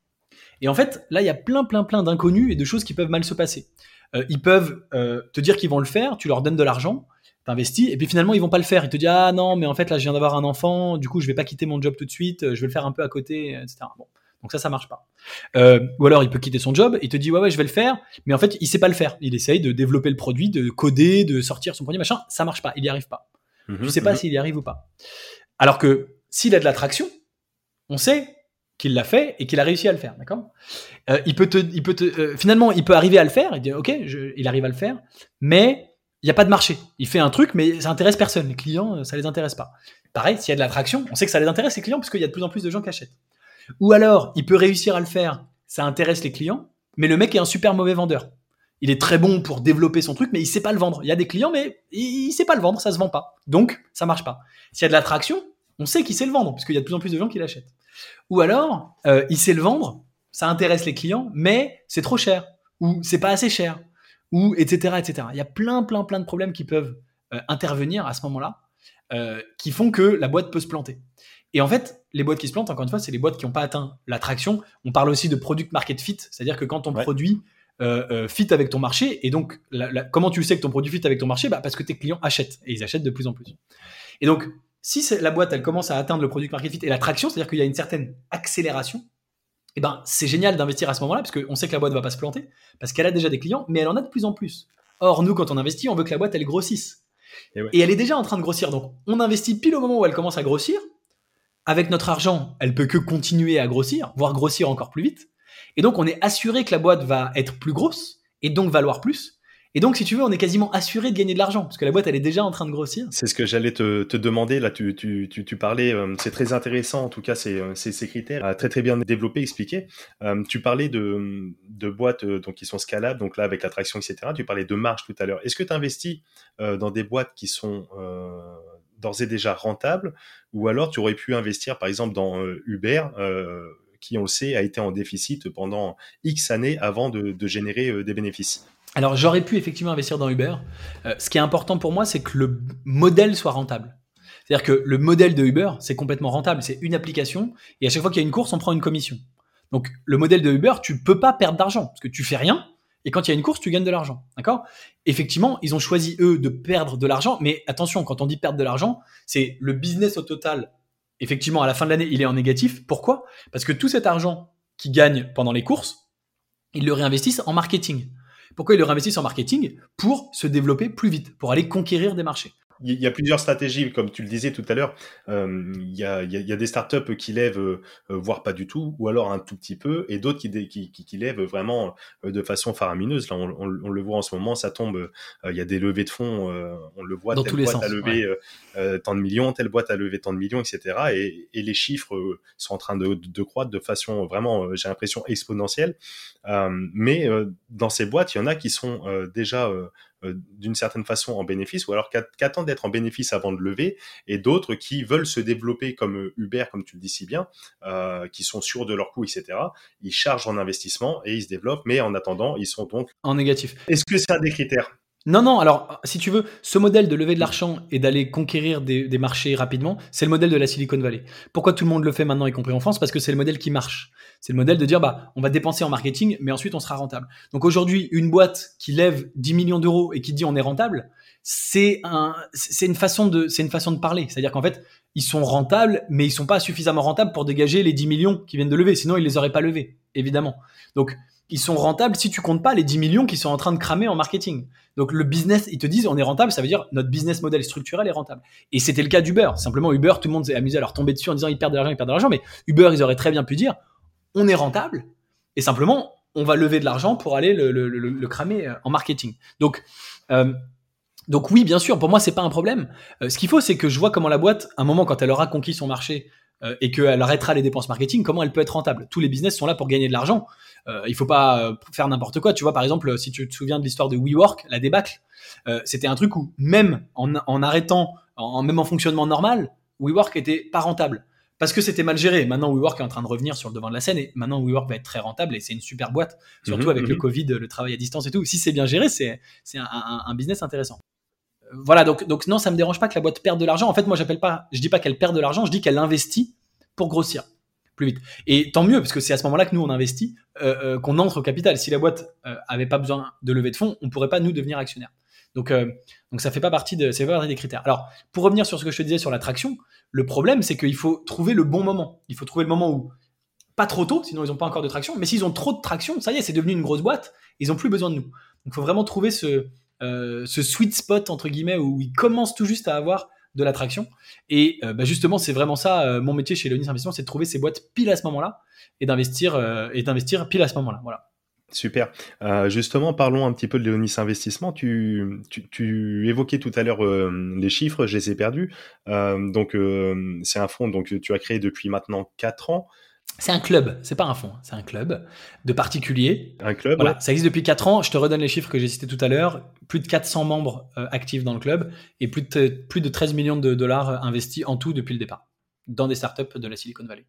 Et en fait, là, il y a plein, plein, plein d'inconnus et de choses qui peuvent mal se passer. Euh, ils peuvent euh, te dire qu'ils vont le faire, tu leur donnes de l'argent, t'investis, et puis finalement, ils vont pas le faire. Ils te disent, ah non, mais en fait, là, je viens d'avoir un enfant, du coup, je vais pas quitter mon job tout de suite, je vais le faire un peu à côté, etc. Bon. Donc ça, ça marche pas. Euh, ou alors, il peut quitter son job, il te dit, ouais, ouais, je vais le faire, mais en fait, il sait pas le faire. Il essaye de développer le produit, de coder, de sortir son produit, machin, ça marche pas, il y arrive pas. Je mhm, sais pas mhm. s'il y arrive ou pas. Alors que s'il a de l'attraction, on sait qu'il l'a fait et qu'il a réussi à le faire, d'accord? Euh, Il peut il peut euh, finalement, il peut arriver à le faire. Il dit, ok, il arrive à le faire, mais il n'y a pas de marché. Il fait un truc, mais ça intéresse personne. Les clients, euh, ça les intéresse pas. Pareil, s'il y a de l'attraction, on sait que ça les intéresse les clients parce qu'il y a de plus en plus de gens qui achètent. Ou alors, il peut réussir à le faire, ça intéresse les clients, mais le mec est un super mauvais vendeur. il est très bon pour développer son truc, mais il sait pas le vendre. Il y a des clients, mais il, il sait pas le vendre, ça se vend pas. Donc, ça marche pas. S'il y a de l'attraction, on sait qu'il sait le vendre, puisqu'il y a de plus en plus de gens qui l'achètent. Ou alors, euh, il sait le vendre, ça intéresse les clients, mais c'est trop cher, ou c'est pas assez cher, ou etc., etc. Il y a plein, plein, plein de problèmes qui peuvent euh, intervenir à ce moment-là, euh, qui font que la boîte peut se planter. Et en fait, les boîtes qui se plantent, encore une fois, c'est les boîtes qui n'ont pas atteint l'attraction. On parle aussi de product market fit, c'est-à-dire que quand ton produit fit avec ton marché, et donc comment tu sais que ton produit fit avec ton marché? Bah, Parce que tes clients achètent, et ils achètent de plus en plus. Et donc, si la boîte elle commence à atteindre le product market fit et l'attraction, c'est-à-dire qu'il y a une certaine accélération, eh ben, c'est génial d'investir à ce moment-là, parce qu'on sait que la boîte va pas se planter, parce qu'elle a déjà des clients, mais elle en a de plus en plus. Or, nous, quand on investit, on veut que la boîte, elle grossisse. Et, elle est déjà en train de grossir. Donc, on investit pile au moment où elle commence à grossir. Avec notre argent, elle peut que continuer à grossir, voire grossir encore plus vite. Et donc, on est assuré que la boîte va être plus grosse, et donc valoir plus. Et donc, si tu veux, on est quasiment assuré de gagner de l'argent, parce que la boîte, elle est déjà en train de grossir. C'est ce que j'allais te, demander. Là, tu, tu, tu, parlais, euh, c'est très intéressant, en tout cas, ces, euh, ces, ces critères, euh, très très bien développés, expliqués. tu parlais de, de boîtes donc, qui sont scalables, donc là, avec l'attraction, etc. Tu parlais de marge tout à l'heure. Est-ce que tu investis dans des boîtes qui sont d'ores et déjà rentables, ou alors tu aurais pu investir, par exemple, dans Uber qui, on le sait, a été en déficit pendant X années avant de, de générer des bénéfices? Alors j'aurais pu effectivement investir dans Uber. Euh, ce qui est important pour moi, c'est que le modèle soit rentable. C'est-à-dire que le modèle de Uber, c'est complètement rentable. C'est une application et à chaque fois qu'il y a une course, on prend une commission. Donc le modèle de Uber, tu peux pas perdre d'argent parce que tu fais rien et quand il y a une course, tu gagnes de l'argent. D'accord? Effectivement, ils ont choisi eux de perdre de l'argent, mais attention, quand on dit perdre de l'argent, c'est le business au total. Effectivement, à la fin de l'année, il est en négatif. Pourquoi? Parce que tout cet argent qu'ils gagnent pendant les courses, ils le réinvestissent en marketing. Pourquoi ils le réinvestissent en marketing? Pour se développer plus vite, pour aller conquérir des marchés il y a plusieurs stratégies, comme tu le disais tout à l'heure. Euh, il, y a, il, y a, des startups qui lèvent, euh, voire pas du tout, ou alors un tout petit peu, et d'autres qui, qui, qui, lèvent vraiment euh, de façon faramineuse. Là, on, on, le voit en ce moment, ça tombe. il y a des levées de fonds, on le voit. Dans telle tous boîte les sens, a levé tant de millions, telle boîte a levé tant de millions, etc. Et, et les chiffres sont en train de, de, croître de façon vraiment, j'ai l'impression, exponentielle. mais dans ces boîtes, il y en a qui sont déjà d'une certaine façon en bénéfice ou alors qu'attendent d'être en bénéfice avant de lever et d'autres qui veulent se développer comme euh, Uber, comme tu le dis si bien, euh, qui sont sûrs de leurs coûts, etc. Ils chargent en investissement et ils se développent, mais en attendant, ils sont donc en négatif. Est-ce que c'est un des critères? Non, non, alors si tu veux, ce modèle de lever de l'argent et d'aller conquérir des, marchés rapidement, c'est le modèle de la Silicon Valley. Pourquoi tout le monde le fait maintenant, y compris en France? Parce que c'est le modèle qui marche. C'est le modèle de dire, bah, on va dépenser en marketing, mais ensuite on sera rentable. Donc aujourd'hui, une boîte qui lève 10 millions d'euros et qui dit on est rentable, c'est un, c'est une façon de, c'est une façon de parler. C'est-à-dire qu'en fait, ils sont rentables, mais ils sont pas suffisamment rentables pour dégager les 10 millions qu'ils viennent de lever. Sinon, ils les auraient pas levés, évidemment. Donc, ils sont rentables si tu comptes pas les 10 millions qui sont en train de cramer en marketing. Donc le business, ils te disent on est rentable, ça veut dire notre business model structurel est rentable. Et c'était le cas d'Uber. Simplement Uber, tout le monde s'est amusé à leur tomber dessus en disant ils perdent de l'argent, ils perdent de l'argent, mais Uber, ils auraient très bien pu dire on est rentable et simplement on va lever de l'argent pour aller le, cramer euh, en marketing. Donc euh, donc oui, bien sûr, pour moi c'est pas un problème. Euh, ce qu'il faut, c'est que je vois comment la boîte, à un moment quand elle aura conquis son marché, et qu'elle arrêtera les dépenses marketing, comment elle peut être rentable Tous les business sont là pour gagner de l'argent. Euh, il faut pas euh, faire n'importe quoi. Tu vois, par exemple, si tu te souviens de l'histoire de WeWork, la débâcle, euh, c'était un truc où même en, en arrêtant, en, même en fonctionnement normal, WeWork était pas rentable parce que c'était mal géré. Maintenant, WeWork est en train de revenir sur le devant de la scène et maintenant WeWork va être très rentable et c'est une super boîte, surtout mhm, avec le mhm. Covid, le travail à distance et tout. Si c'est bien géré, c'est c'est un, un, un, business intéressant. Voilà, donc donc non, ça me dérange pas que la boîte perde de l'argent. En fait, moi, j'appelle pas, je dis pas qu'elle perd de l'argent, je dis qu'elle investit pour grossir plus vite. Et tant mieux, parce que c'est à ce moment-là que nous, on investit, euh, euh, qu'on entre au capital. Si la boîte euh, avait pas besoin de lever de fonds, on pourrait pas, nous, devenir actionnaire. Donc, donc ça fait pas partie de, ça fait pas partie des critères. Alors, pour revenir sur ce que je te disais sur l'attraction, le problème, c'est qu'il faut trouver le bon moment. Il faut trouver le moment où, pas trop tôt, sinon ils n'ont pas encore de traction, mais s'ils ont trop de traction, ça y est, c'est devenu une grosse boîte, ils ont plus besoin de nous. Donc, il faut vraiment trouver ce sweet spot, entre guillemets, où ils commencent tout juste à avoir de l'attraction. Et euh, bah, justement, c'est vraiment ça, euh, mon métier chez Leonis Investissement, c'est de trouver ces boîtes pile à ce moment-là et d'investir euh, et d'investir pile à ce moment-là. Voilà. Super. justement, parlons un petit peu de Léonis Investissement. Tu, tu, évoquais tout à l'heure les chiffres, je les ai perdus. donc, c'est un fonds donc tu as créé depuis maintenant 4 ans. C'est un club, c'est pas un fonds, c'est un club de particuliers. Un club, voilà, ça existe depuis 4 ans. Je te redonne les chiffres que j'ai cités tout à l'heure. Plus de 400 membres euh, actifs dans le club et plus de, plus de 13 millions de dollars investis en tout depuis le départ dans des startups de la Silicon Valley.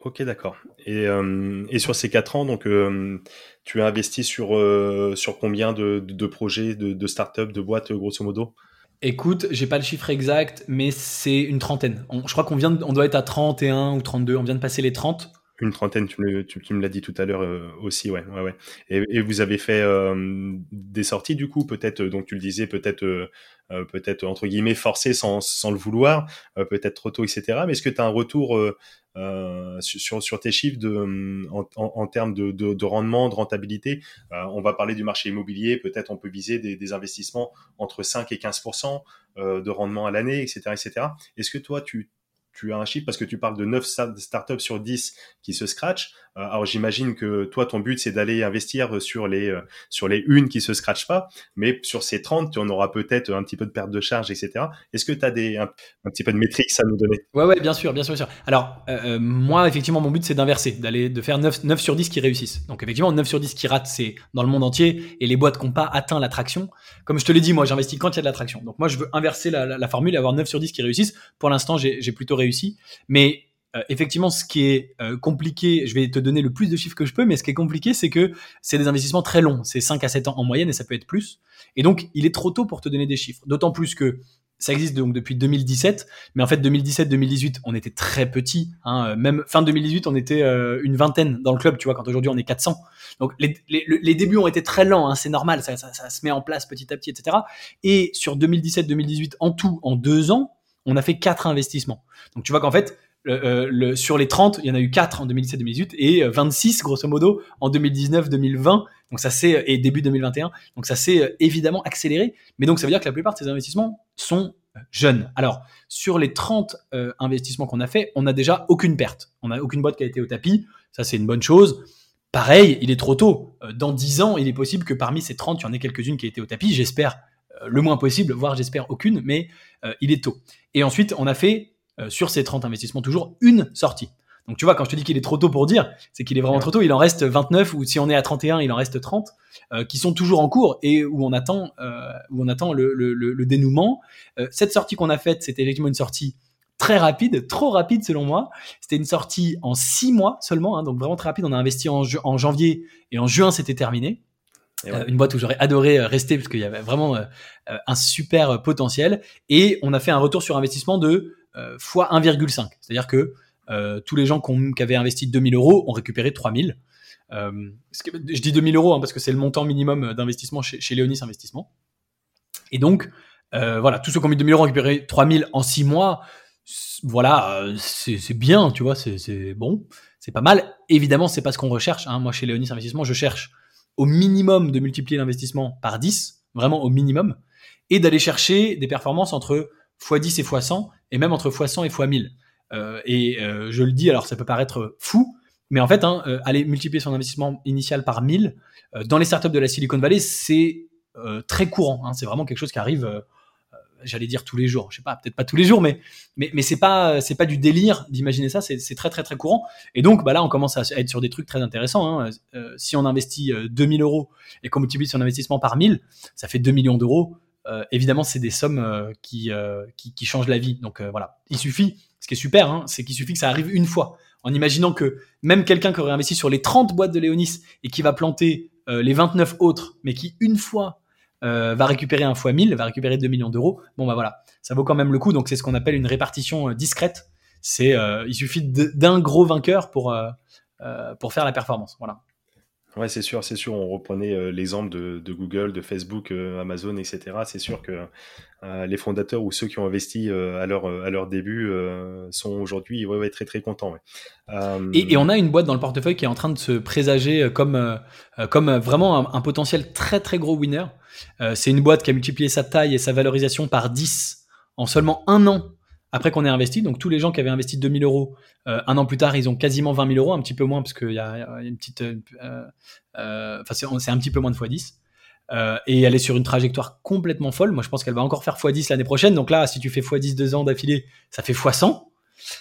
Ok, d'accord. Et, euh, et, sur ces 4 ans, donc, euh, tu as investi sur, sur combien de, de projets, de, de startups, de boîtes, grosso modo? Écoute, j'ai pas le chiffre exact, mais c'est une trentaine. je crois qu'on vient, on doit être à 31 ou 32. On vient de passer les 30. Une trentaine, tu me, l'as dit tout à l'heure euh, aussi, ouais, ouais, ouais. Et, vous avez fait euh, des sorties du coup, peut-être, euh, donc tu le disais, peut-être, peut-être entre guillemets forcé sans, le vouloir, peut-être trop tôt, etc. Mais est-ce que tu as un retour sur, tes chiffres de, en, termes de, de, de, rendement, de rentabilité? On va parler du marché immobilier, peut-être on peut viser des, investissements entre 5 et 15% euh, de rendement à l'année, etc. etc. Est-ce que toi, tu, tu as un chiffre parce que tu parles de 9 startups sur 10 qui se scratchent. Euh, alors j'imagine que toi ton but c'est d'aller investir sur les euh, sur les unes qui se scratchent pas, mais sur ces 30 tu en auras peut-être un petit peu de perte de charge, etc. Est-ce que tu as des un, petit peu de métriques à nous donner? Ouais ouais bien sûr bien sûr bien sûr. Alors euh, moi effectivement mon but c'est d'inverser, d'aller de faire 9, 9 sur 10 qui réussissent. Donc effectivement 9 sur 10 qui ratent c'est dans le monde entier et les boîtes qui n'ont pas atteint l'attraction. Comme je te l'ai dit moi j'investis quand il y a de l'attraction. Donc moi je veux inverser la, la, formule et avoir 9 sur 10 qui réussissent. Pour l'instant j'ai plutôt réussi, mais euh, effectivement, ce qui est euh, compliqué, je vais te donner le plus de chiffres que je peux, mais ce qui est compliqué, c'est que c'est des investissements très longs. C'est 5 à 7 ans en moyenne et ça peut être plus. Et donc, il est trop tôt pour te donner des chiffres. D'autant plus que ça existe donc depuis 2017, mais en fait 2017-2018, on était très petits. Hein. Euh, même fin 2018, on était une vingtaine dans le club, tu vois, quand aujourd'hui on est 400. Donc les, débuts ont été très lents, hein, c'est normal, ça, se met en place petit à petit, etc. Et sur 2017-2018, en tout, en deux ans, on a fait quatre investissements. Donc tu vois qu'en fait, euh, sur les 30, il y en a eu 4 en 2017-2018 et 26 euh, grosso modo en 2019-2020. Donc ça c'est euh, et début 2021. Donc ça s'est évidemment accéléré. Mais donc ça veut dire que la plupart de ces investissements sont jeunes. Alors sur les 30 investissements qu'on a fait, on n'a déjà aucune perte. On n'a aucune boîte qui a été au tapis. Ça c'est une bonne chose. Pareil, il est trop tôt. Dans 10 ans, il est possible que parmi ces 30, il y en ait quelques-unes qui aient été au tapis. J'espère le moins possible, voire j'espère aucune, mais il est tôt. Et ensuite, on a fait euh, sur ces 30 investissements, toujours une sortie. Donc tu vois, quand je te dis qu'il est trop tôt pour dire, c'est qu'il est vraiment trop tôt. Il en reste 29 ou si on est à 31, il en reste 30 euh, qui sont toujours en cours et où on attend, euh, où on attend le, le, le, dénouement. Euh, cette sortie qu'on a faite, c'était effectivement une sortie très rapide, trop rapide selon moi. C'était une sortie en six mois seulement, hein, donc vraiment très rapide. On a investi en, en janvier et en juin c'était terminé. Euh, une boîte où j'aurais adoré rester parce qu'il y avait vraiment un super potentiel. Et on a fait un retour sur investissement de euh, fois 1,5. C'est-à-dire que euh, tous les gens qui avaient investi 2000 euros ont récupéré 3000. Euh, je dis 2000 euros hein, parce que c'est le montant minimum d'investissement chez, chez Léonis Investissement. Et donc, voilà, tous ceux qui ont mis 2000 euros ont récupéré 3000 en 6 mois. Voilà, c'est bien, tu vois, c'est bon, c'est pas mal. Évidemment, c'est pas ce qu'on recherche. Hein. Moi, chez Léonis Investissement, je cherche au minimum de multiplier l'investissement par 10, vraiment au minimum, et d'aller chercher des performances entre x10 et x100, et même entre x100 et x1000. Euh, et euh, je le dis, alors ça peut paraître fou, mais en fait, hein, euh, aller multiplier son investissement initial par 1000, dans les startups de la Silicon Valley, c'est très courant. Hein, c'est vraiment quelque chose qui arrive, j'allais dire tous les jours. Je sais pas, peut-être pas tous les jours, mais mais, mais c'est pas c'est pas du délire d'imaginer ça. C'est très très très courant. Et donc, bah là, on commence à être sur des trucs très intéressants. Hein. si on investit 2000 euros et qu'on multiplie son investissement par 1000, ça fait 2 millions d'euros. Euh, évidemment, c'est des sommes euh, qui, euh, qui, qui, changent la vie. Donc voilà, il suffit, ce qui est super, hein, c'est qu'il suffit que ça arrive une fois. En imaginant que même quelqu'un qui aurait investi sur les 30 boîtes de Léonis et qui va planter les 29 autres, mais qui une fois va récupérer un fois 1000, va récupérer 2 millions d'euros, bon bah voilà, ça vaut quand même le coup. Donc c'est ce qu'on appelle une répartition discrète. C'est il suffit d'un gros vainqueur pour, pour faire la performance. Voilà. Ouais, c'est sûr, c'est sûr. On reprenait euh, l'exemple de, de, Google, de Facebook, euh, Amazon, etc. C'est sûr que euh, les fondateurs ou ceux qui ont investi à leur à leur début sont aujourd'hui ouais, ouais, très très contents. Ouais. Et, et, on a une boîte dans le portefeuille qui est en train de se présager comme comme vraiment un, un, potentiel très très gros winner. c'est une boîte qui a multiplié sa taille et sa valorisation par 10 en seulement un an après qu'on ait investi. Donc tous les gens qui avaient investi 2000 euros, euh, un an plus tard, ils ont quasiment 20 000 euros, un petit peu moins parce qu'il y, a une petite, euh, euh, enfin c'est un petit peu moins de x10. et elle est sur une trajectoire complètement folle. Moi, je pense qu'elle va encore faire x10 l'année prochaine. Donc là, si tu fais x10 deux ans d'affilée, ça fait x100.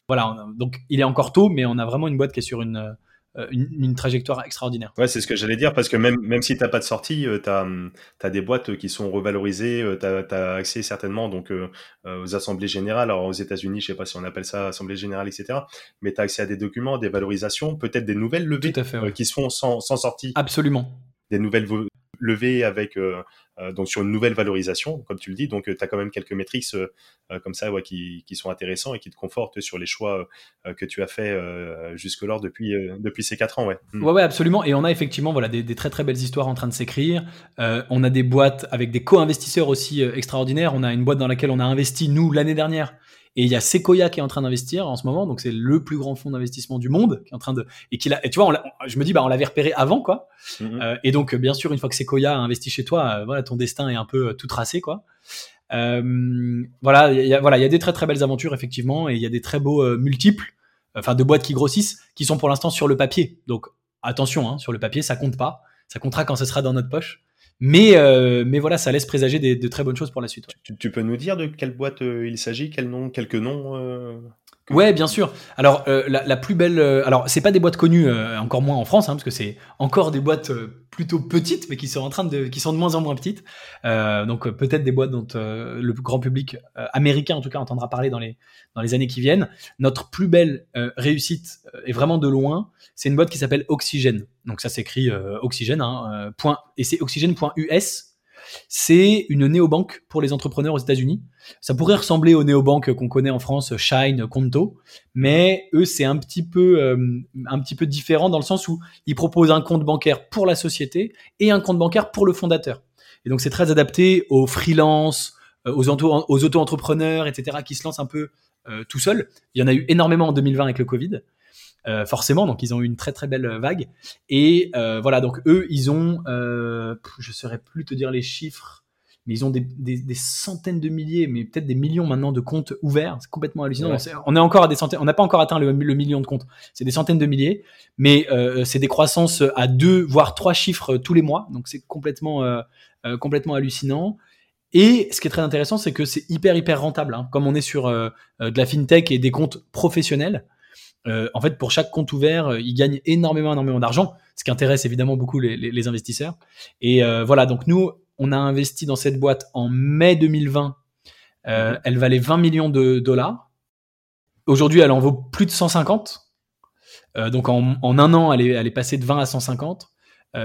Voilà, donc il est encore tôt, mais on a vraiment une boîte qui est sur une, euh, une, trajectoire extraordinaire. Ouais, c'est ce que j'allais dire, parce que même, même si tu n'as pas de sortie, tu as, as, des boîtes qui sont revalorisées, tu as, accès certainement donc, aux assemblées générales. Alors aux États-Unis, je sais pas si on appelle ça assemblée générale, etc. Mais tu as accès à des documents, des valorisations, peut-être des nouvelles levées qui se font sans, sans sortie. Absolument. Des nouvelles levées avec euh, donc sur une nouvelle valorisation, comme tu le dis. Donc, euh, tu as quand même quelques métriques euh, comme ça ouais, qui, qui, sont intéressants et qui te confortent sur les choix que tu as fait jusque-là depuis, depuis ces quatre ans. Ouais. Mm. ouais, ouais, absolument. Et on a effectivement voilà, des, des, très très belles histoires en train de s'écrire. on a des boîtes avec des co-investisseurs aussi extraordinaires. On a une boîte dans laquelle on a investi, nous, l'année dernière, et il y a Sequoia qui est en train d'investir en ce moment, donc c'est le plus grand fonds d'investissement du monde qui est en train de et qui et tu vois, je me dis bah on l'avait repéré avant quoi. Mm-hmm. euh, et donc bien sûr une fois que Sequoia a investi chez toi, euh, voilà ton destin est un peu euh, tout tracé quoi. Euh, voilà, il y a, voilà, il y a des très très belles aventures effectivement et il y a des très beaux multiples, enfin de boîtes qui grossissent, qui sont pour l'instant sur le papier. Donc attention, hein, sur le papier ça compte pas, ça comptera quand ce sera dans notre poche. Mais, euh, mais voilà, ça laisse présager de très bonnes choses pour la suite. Tu, peux nous dire de quelle boîte euh, il s'agit, quel nom, quelques noms euh, Ouais, bien sûr. Alors euh, la, plus belle, euh, alors c'est pas des boîtes connues, euh, encore moins en France, hein, parce que c'est encore des boîtes plutôt petites, mais qui sont en train de, qui sont de moins en moins petites. donc peut-être des boîtes dont le grand public américain en tout cas entendra parler dans les dans les années qui viennent. Notre plus belle réussite est vraiment de loin. C'est une boîte qui s'appelle Oxygène. Donc ça s'écrit Oxygène, hein, point, et c'est oxygène.us c'est une néobanque pour les entrepreneurs aux États-Unis. Ça pourrait ressembler aux néobanques qu'on connaît en France, Shine, Conto, mais eux c'est un petit peu euh, un petit peu différent dans le sens où ils proposent un compte bancaire pour la société et un compte bancaire pour le fondateur. Et donc c'est très adapté aux freelances, euh, aux, auto-entrepreneurs, etc., qui se lancent un peu euh, tout seuls. Il y en a eu énormément en 2020 avec le Covid. Euh, forcément. Donc ils ont eu une très très belle vague. Et euh, voilà, donc eux, ils ont, euh, je saurais plus te dire les chiffres, mais ils ont des, des, des centaines de milliers, mais peut-être des millions maintenant de comptes ouverts. C'est complètement hallucinant. On est encore à des centaines, on n'a pas encore atteint le, million de comptes. C'est des centaines de milliers, mais euh, c'est des croissances à deux voire trois chiffres tous les mois. Donc c'est complètement euh, complètement hallucinant. Et ce qui est très intéressant, c'est que c'est hyper hyper rentable. Hein. Comme on est sur de la fintech et des comptes professionnels, euh, en fait, pour chaque compte ouvert, euh, ils gagnent énormément, énormément d'argent, ce qui intéresse évidemment beaucoup les, investisseurs. Et euh, voilà, donc nous, on a investi dans cette boîte en mai 2020. Euh. Elle valait 20 millions de dollars. Aujourd'hui, elle en vaut plus de 150. Euh, donc en, un an, elle est, passée de 20 à 150.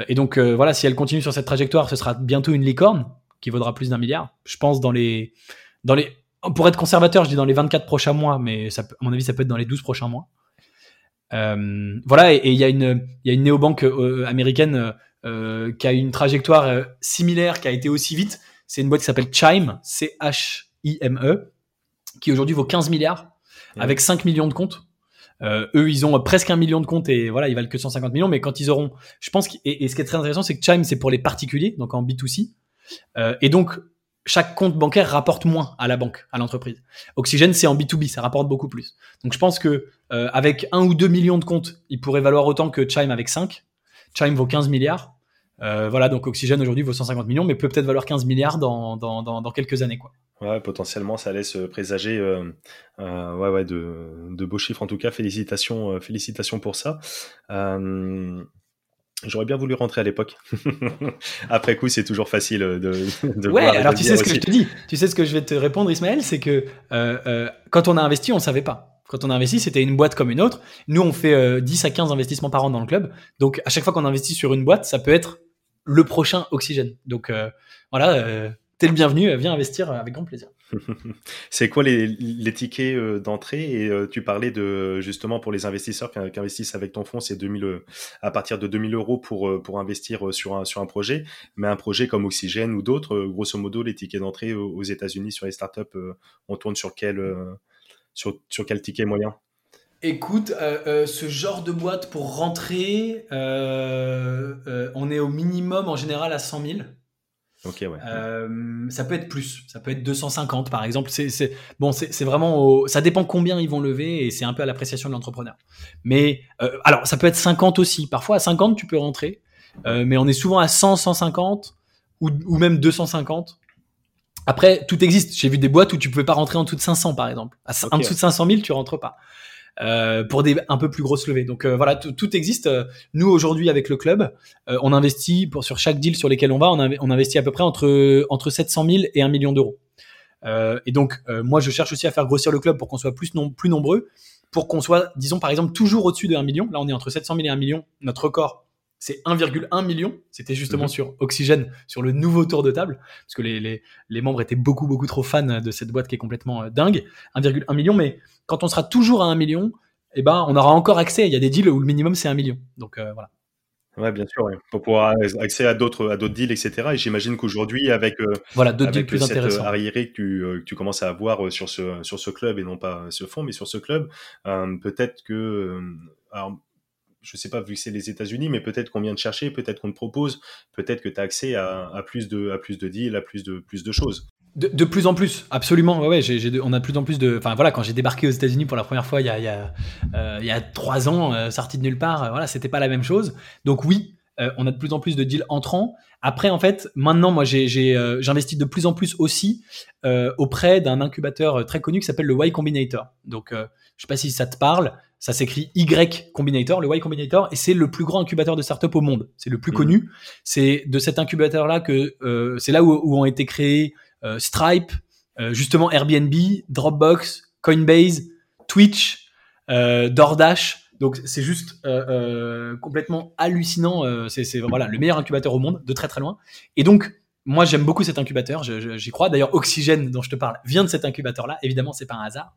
et donc voilà, si elle continue sur cette trajectoire, ce sera bientôt une licorne qui vaudra plus d'un milliard. Je pense dans les, dans les, pour être conservateur, je dis dans les 24 prochains mois, mais à mon avis, ça peut être dans les 12 prochains mois. Euh, voilà, et il y a une, il y a une néobanque euh, américaine euh, qui a une trajectoire similaire, qui a été aussi vite. C'est une boîte qui s'appelle Chime, C-H-I-M-E, qui aujourd'hui vaut 15 milliards, avec 5 millions de comptes. Euh, eux, ils ont presque un million de comptes et voilà, ils valent que 150 millions. Mais quand ils auront, je pense, et, et ce qui est très intéressant, c'est que Chime, c'est pour les particuliers, donc en B2C. Euh, et donc, chaque compte bancaire rapporte moins à la banque, à l'entreprise. Oxygène, c'est en B2B, ça rapporte beaucoup plus. Donc je pense que euh, avec un ou deux millions de comptes, il pourrait valoir autant que Chime avec 5. Chime vaut 15 milliards. Euh, voilà, donc Oxygène aujourd'hui vaut 150 millions, mais peut peut-être valoir 15 milliards dans, dans, dans, quelques années. Quoi. Ouais, potentiellement, ça laisse présager euh, euh ouais, ouais, de, de, beaux chiffres. En tout cas, félicitations, félicitations pour ça. Euh, J'aurais bien voulu rentrer à l'époque. Après coup, c'est toujours facile de. de ouais, alors tu sais ce que je te dis. Tu sais ce que je vais te répondre, Ismaël, c'est que euh, euh, quand on a investi, on savait pas. Quand on a investi, c'était une boîte comme une autre. Nous, on fait euh, 10 à 15 investissements par an dans le club. Donc, à chaque fois qu'on investit sur une boîte, ça peut être le prochain oxygène. Donc, euh, voilà, euh, t'es le bienvenu. Viens investir avec grand plaisir. c'est quoi les, tickets euh, d'entrée? Et euh, tu parlais de justement pour les investisseurs qui, investissent avec ton fonds, c'est 2000 euh, à partir de 2000 euros pour investir sur un projet. Mais un projet comme Oxygène ou d'autres, grosso modo, les tickets d'entrée aux États-Unis sur les startups, on tourne sur quel sur quel ticket moyen? Écoute, ce genre de boîte pour rentrer, on est au minimum en général à 100 000. Ok, ouais. Euh, ça peut être plus, ça peut être 250 par exemple. C'est, bon, c'est, vraiment, au, ça dépend combien ils vont lever et c'est un peu à l'appréciation de l'entrepreneur. Mais euh, alors, ça peut être 50 aussi. Parfois à 50 tu peux rentrer, euh, mais on est souvent à 100, 150 ou, ou même 250. Après, tout existe. J'ai vu des boîtes où tu pouvais pas rentrer en dessous de 500, par exemple. En dessous de 500 000, tu rentres pas. Euh, pour des un peu plus grosses levées. Donc euh, voilà, tout existe. Euh, nous aujourd'hui avec le club, on investit pour sur chaque deal sur lesquels on va, on, investit à peu près entre entre 700 000 et 1 million d'euros. et donc moi je cherche aussi à faire grossir le club pour qu'on soit plus non, plus nombreux, pour qu'on soit disons par exemple toujours au-dessus de 1 million. Là on est entre 700 000 et 1 million. Notre record c'est 1,1 million. C'était justement mhm. sur Oxygène, sur le nouveau tour de table, parce que les, les, les, membres étaient beaucoup, beaucoup trop fans de cette boîte qui est complètement euh, dingue. 1,1 million, mais quand on sera toujours à 1 million, eh ben, on aura encore accès. Il y a des deals où le minimum, c'est 1 million. Donc euh, voilà. Ouais, bien sûr, pour pouvoir accéder à d'autres à d'autres deals, etc. Et j'imagine qu'aujourd'hui, avec euh, voilà d'autres deals plus intéressants, arriéré que tu, que tu commences à avoir sur ce sur ce club et non pas ce fonds, mais sur ce club, peut-être que alors, je sais pas, vu que c'est les États-Unis, mais peut-être qu'on vient de chercher, peut-être qu'on te propose, peut-être que tu as accès à, plus de, à plus de deals, à plus de, plus de choses. De, plus en plus, absolument. Ouais, ouais on a plus en plus de. Enfin voilà, quand j'ai débarqué aux États-Unis pour la première fois il y a, il y a, euh, trois ans, euh, sorti de nulle part, euh, voilà, c'était pas la même chose. Donc oui, on a de plus en plus de deals entrants. Après, en fait, maintenant, moi, j'investis de plus en plus aussi auprès d'un incubateur très connu qui s'appelle le Y Combinator. Donc, je sais pas si ça te parle. Ça s'écrit Y Combinator, le Y Combinator, et c'est le plus grand incubateur de startup au monde. C'est le plus mhm. connu. C'est de cet incubateur-là que euh, c'est là où, ont été créés euh, Stripe, euh, justement Airbnb, Dropbox, Coinbase, Twitch, DoorDash. Donc c'est juste complètement hallucinant. c'est voilà le meilleur incubateur au monde de très très loin. Et donc moi, j'aime beaucoup cet incubateur, j'y crois. D'ailleurs, Oxygène, dont je te parle, vient de cet incubateur-là. Évidemment, c'est pas un hasard.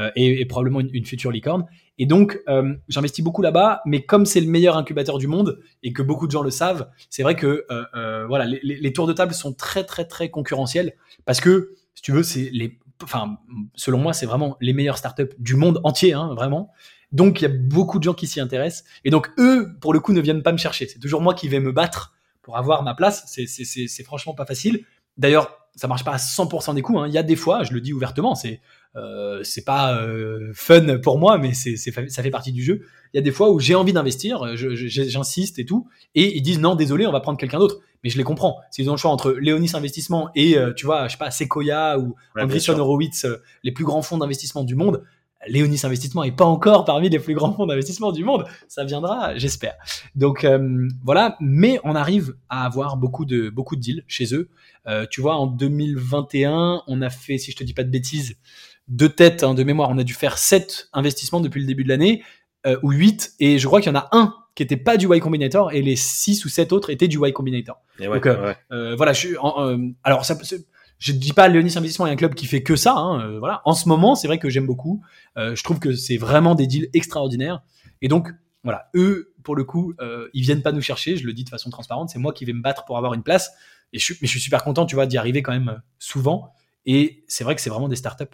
Euh, et, probablement une, future licorne. Et donc, euh, j'investis beaucoup là-bas, mais comme c'est le meilleur incubateur du monde et que beaucoup de gens le savent, c'est vrai que euh, voilà, les, tours de table sont très, très, très concurrentiels parce que, si tu veux, c'est les, enfin, selon moi, c'est vraiment les meilleures startups du monde entier, hein, vraiment. Donc, il y a beaucoup de gens qui s'y intéressent. Et donc, eux, pour le coup, ne viennent pas me chercher. C'est toujours moi qui vais me battre pour avoir ma place. C'est franchement pas facile. D'ailleurs, ça marche pas à 100% des coups. Hein. Il y a des fois, je le dis ouvertement, c'est euh, c'est pas euh, fun pour moi, mais c'est ça fait partie du jeu. Il y a des fois où j'ai envie d'investir, j'insiste et tout, et ils disent non, désolé, on va prendre quelqu'un d'autre. Mais je les comprends. S'ils ont le choix entre Léonis Investissement et, euh, tu vois, je sais pas, Sequoia ou ouais, Andreessen Horowitz, euh, les plus grands fonds d'investissement du monde, Léonis Investissement est pas encore parmi les plus grands fonds d'investissement du monde. Ça viendra, j'espère. Donc euh, voilà, mais on arrive à avoir beaucoup de beaucoup de deals chez eux. Euh, tu vois, en 2021, on a fait, si je te dis pas de bêtises, deux têtes hein, de mémoire. On a dû faire sept investissements depuis le début de l'année euh, ou huit, et je crois qu'il y en a un qui était pas du Y Combinator et les six ou sept autres étaient du Y Combinator. Donc voilà, je suis. alors ça je dis pas Léonis Investissement est un club qui fait que ça. Hein, euh, voilà. En ce moment, c'est vrai que j'aime beaucoup. Euh, je trouve que c'est vraiment des deals extraordinaires. Et donc, voilà, eux, pour le coup, euh, ils viennent pas nous chercher. Je le dis de façon transparente. C'est moi qui vais me battre pour avoir une place. Et je, mais je suis super content, tu vois, d'y arriver quand même souvent. Et c'est vrai que c'est vraiment des startups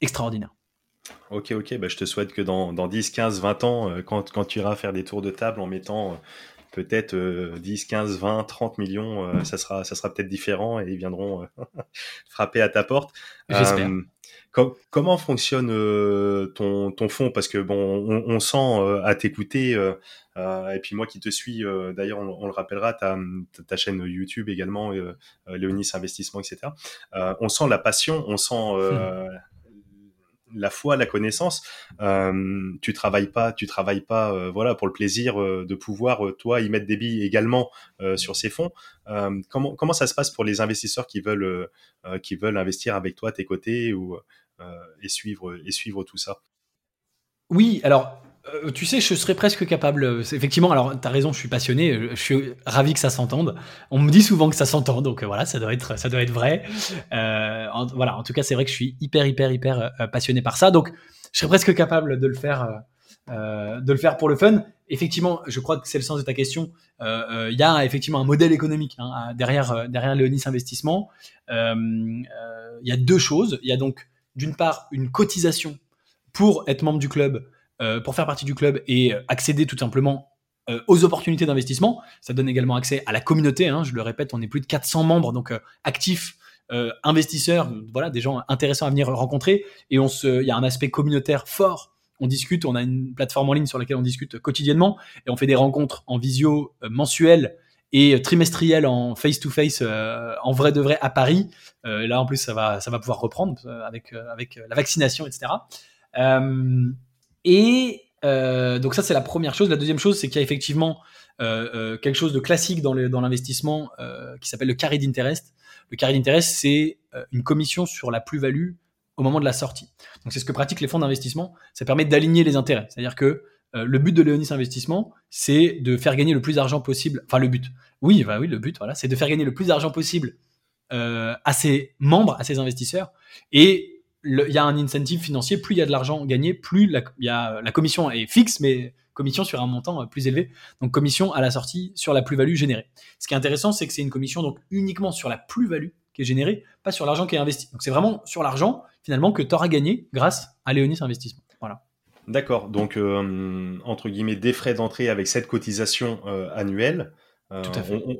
extraordinaires. Ok, ok, bah, je te souhaite que dans, dans 10, 15, 20 ans, quand, tu iras faire des tours de table en mettant peut-être 10, 15, 20, 30 millions, euh, ça sera, ça sera peut-être différent et ils viendront euh, frapper à ta porte. J'espère. Euh, comment fonctionne ton, ton fonds? Parce que bon, on, sent à t'écouter, et puis moi qui te suis, d'ailleurs, on, le rappellera, ta, ta chaîne YouTube également, Léonis Investissement, etc. on sent la passion, on sent la foi, la connaissance. Euh, tu travailles pas, tu travailles pas, euh, voilà, pour le plaisir euh, de pouvoir toi y mettre des billes également sur ces fonds. comment comment ça se passe pour les investisseurs qui veulent qui veulent investir avec toi à tes côtés ou et suivre et suivre tout ça? Oui, alors euh, tu sais, je serais presque capable. Euh, effectivement, alors tu as raison, je suis passionné, euh, je suis ravi que ça s'entende. On me dit souvent que ça s'entend, donc voilà, ça doit être, ça doit être vrai. en, voilà, en tout cas, c'est vrai que je suis hyper, hyper, hyper passionné par ça, donc je serais presque capable de le faire, de le faire pour le fun. Effectivement, je crois que c'est le sens de ta question. Il y a effectivement un modèle économique hein, derrière, derrière Léonis Investissement. Il y a deux choses. Il y a donc d'une part une cotisation pour être membre du club euh, pour faire partie du club et euh, accéder tout simplement euh, aux opportunités d'investissement. Ça donne également accès à la communauté. Hein, je le répète, on est plus de 400 membres, donc actifs, investisseurs, voilà, des gens intéressants à venir rencontrer. Et il y a un aspect communautaire fort. On discute, on a une plateforme en ligne sur laquelle on discute quotidiennement et on fait des rencontres en visio mensuelles et trimestriel en face-to-face, en vrai de vrai à Paris. là, en plus, ça va, ça va pouvoir reprendre avec, avec la vaccination, etc. et donc ça, c'est la première chose. La deuxième chose, c'est qu'il y a effectivement quelque chose de classique dans l'investissement qui s'appelle le carré d'interest. Le carré d'interest, c'est une commission sur la plus-value au moment de la sortie. Donc c'est ce que pratiquent les fonds d'investissement. Ça permet d'aligner les intérêts. C'est-à-dire que euh, le but de Léonis Investissement, c'est de faire gagner le plus d'argent possible. Enfin le but. Oui, bah oui, le but, voilà, c'est de faire gagner le plus d'argent possible euh, à ses membres, à ses investisseurs. Et il y a un incentive financier. Plus il y a de l'argent gagné, plus la, y a, la commission est fixe, mais commission sur un montant euh, plus élevé. Donc commission à la sortie sur la plus-value générée. Ce qui est intéressant, c'est que c'est une commission donc uniquement sur la plus-value qui est générée, pas sur l'argent qui est investi. Donc c'est vraiment sur l'argent finalement que tu auras gagné grâce à Léonis Investissement. Voilà. D'accord, donc euh, entre guillemets des frais d'entrée avec cette cotisation euh, annuelle. Euh,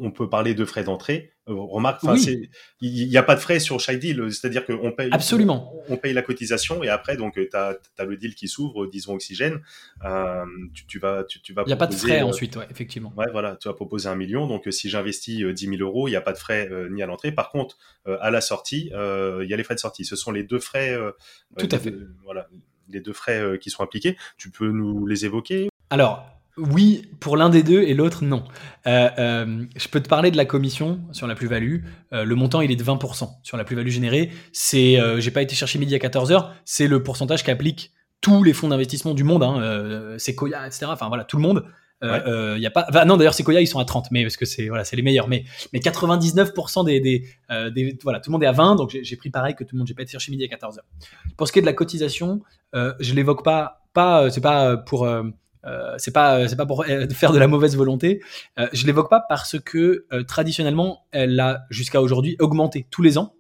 on, peut parler de frais d'entrée. remarque, il n'y a pas de frais sur chaque deal, c'est-à-dire qu'on paye, Absolument. On, paye la cotisation et après, donc, tu as, le deal qui s'ouvre, disons Oxygène. Tu, vas, tu, vas il n'y a pas de frais ensuite, ouais, effectivement. Ouais, voilà, tu vas proposer un million. Donc, si j'investis 10 000 euros, il n'y a pas de frais ni à l'entrée. Par contre, à la sortie, il y a les frais de sortie. Ce sont les deux frais. Tout à fait. voilà les deux frais euh, qui sont appliqués. Tu peux nous les évoquer? Alors, oui, pour l'un des deux et l'autre, non. Euh, euh, je peux te parler de la commission sur la plus-value. le montant, il est de 20% sur la plus-value générée. C'est, j'ai pas été chercher midi à 14h, c'est le pourcentage qu'appliquent tous les fonds d'investissement du monde, hein, Sequoia, etc. Enfin voilà, tout le monde. Euh, y a pas, non d'ailleurs Sequoia ils sont à 30, mais parce que c'est voilà c'est les meilleurs. Mais mais 99% des, des, des, voilà tout le monde est à 20, donc j'ai pris pareil que tout le monde. J'ai pas été chercher midi à 14h. Pour ce qui est de la cotisation, euh, je l'évoque pas, pas, euh, c'est pas pour, euh, c'est pas, c'est pas pour faire de la mauvaise volonté. je l'évoque pas parce que traditionnellement, elle a jusqu'à aujourd'hui augmenté tous les ans.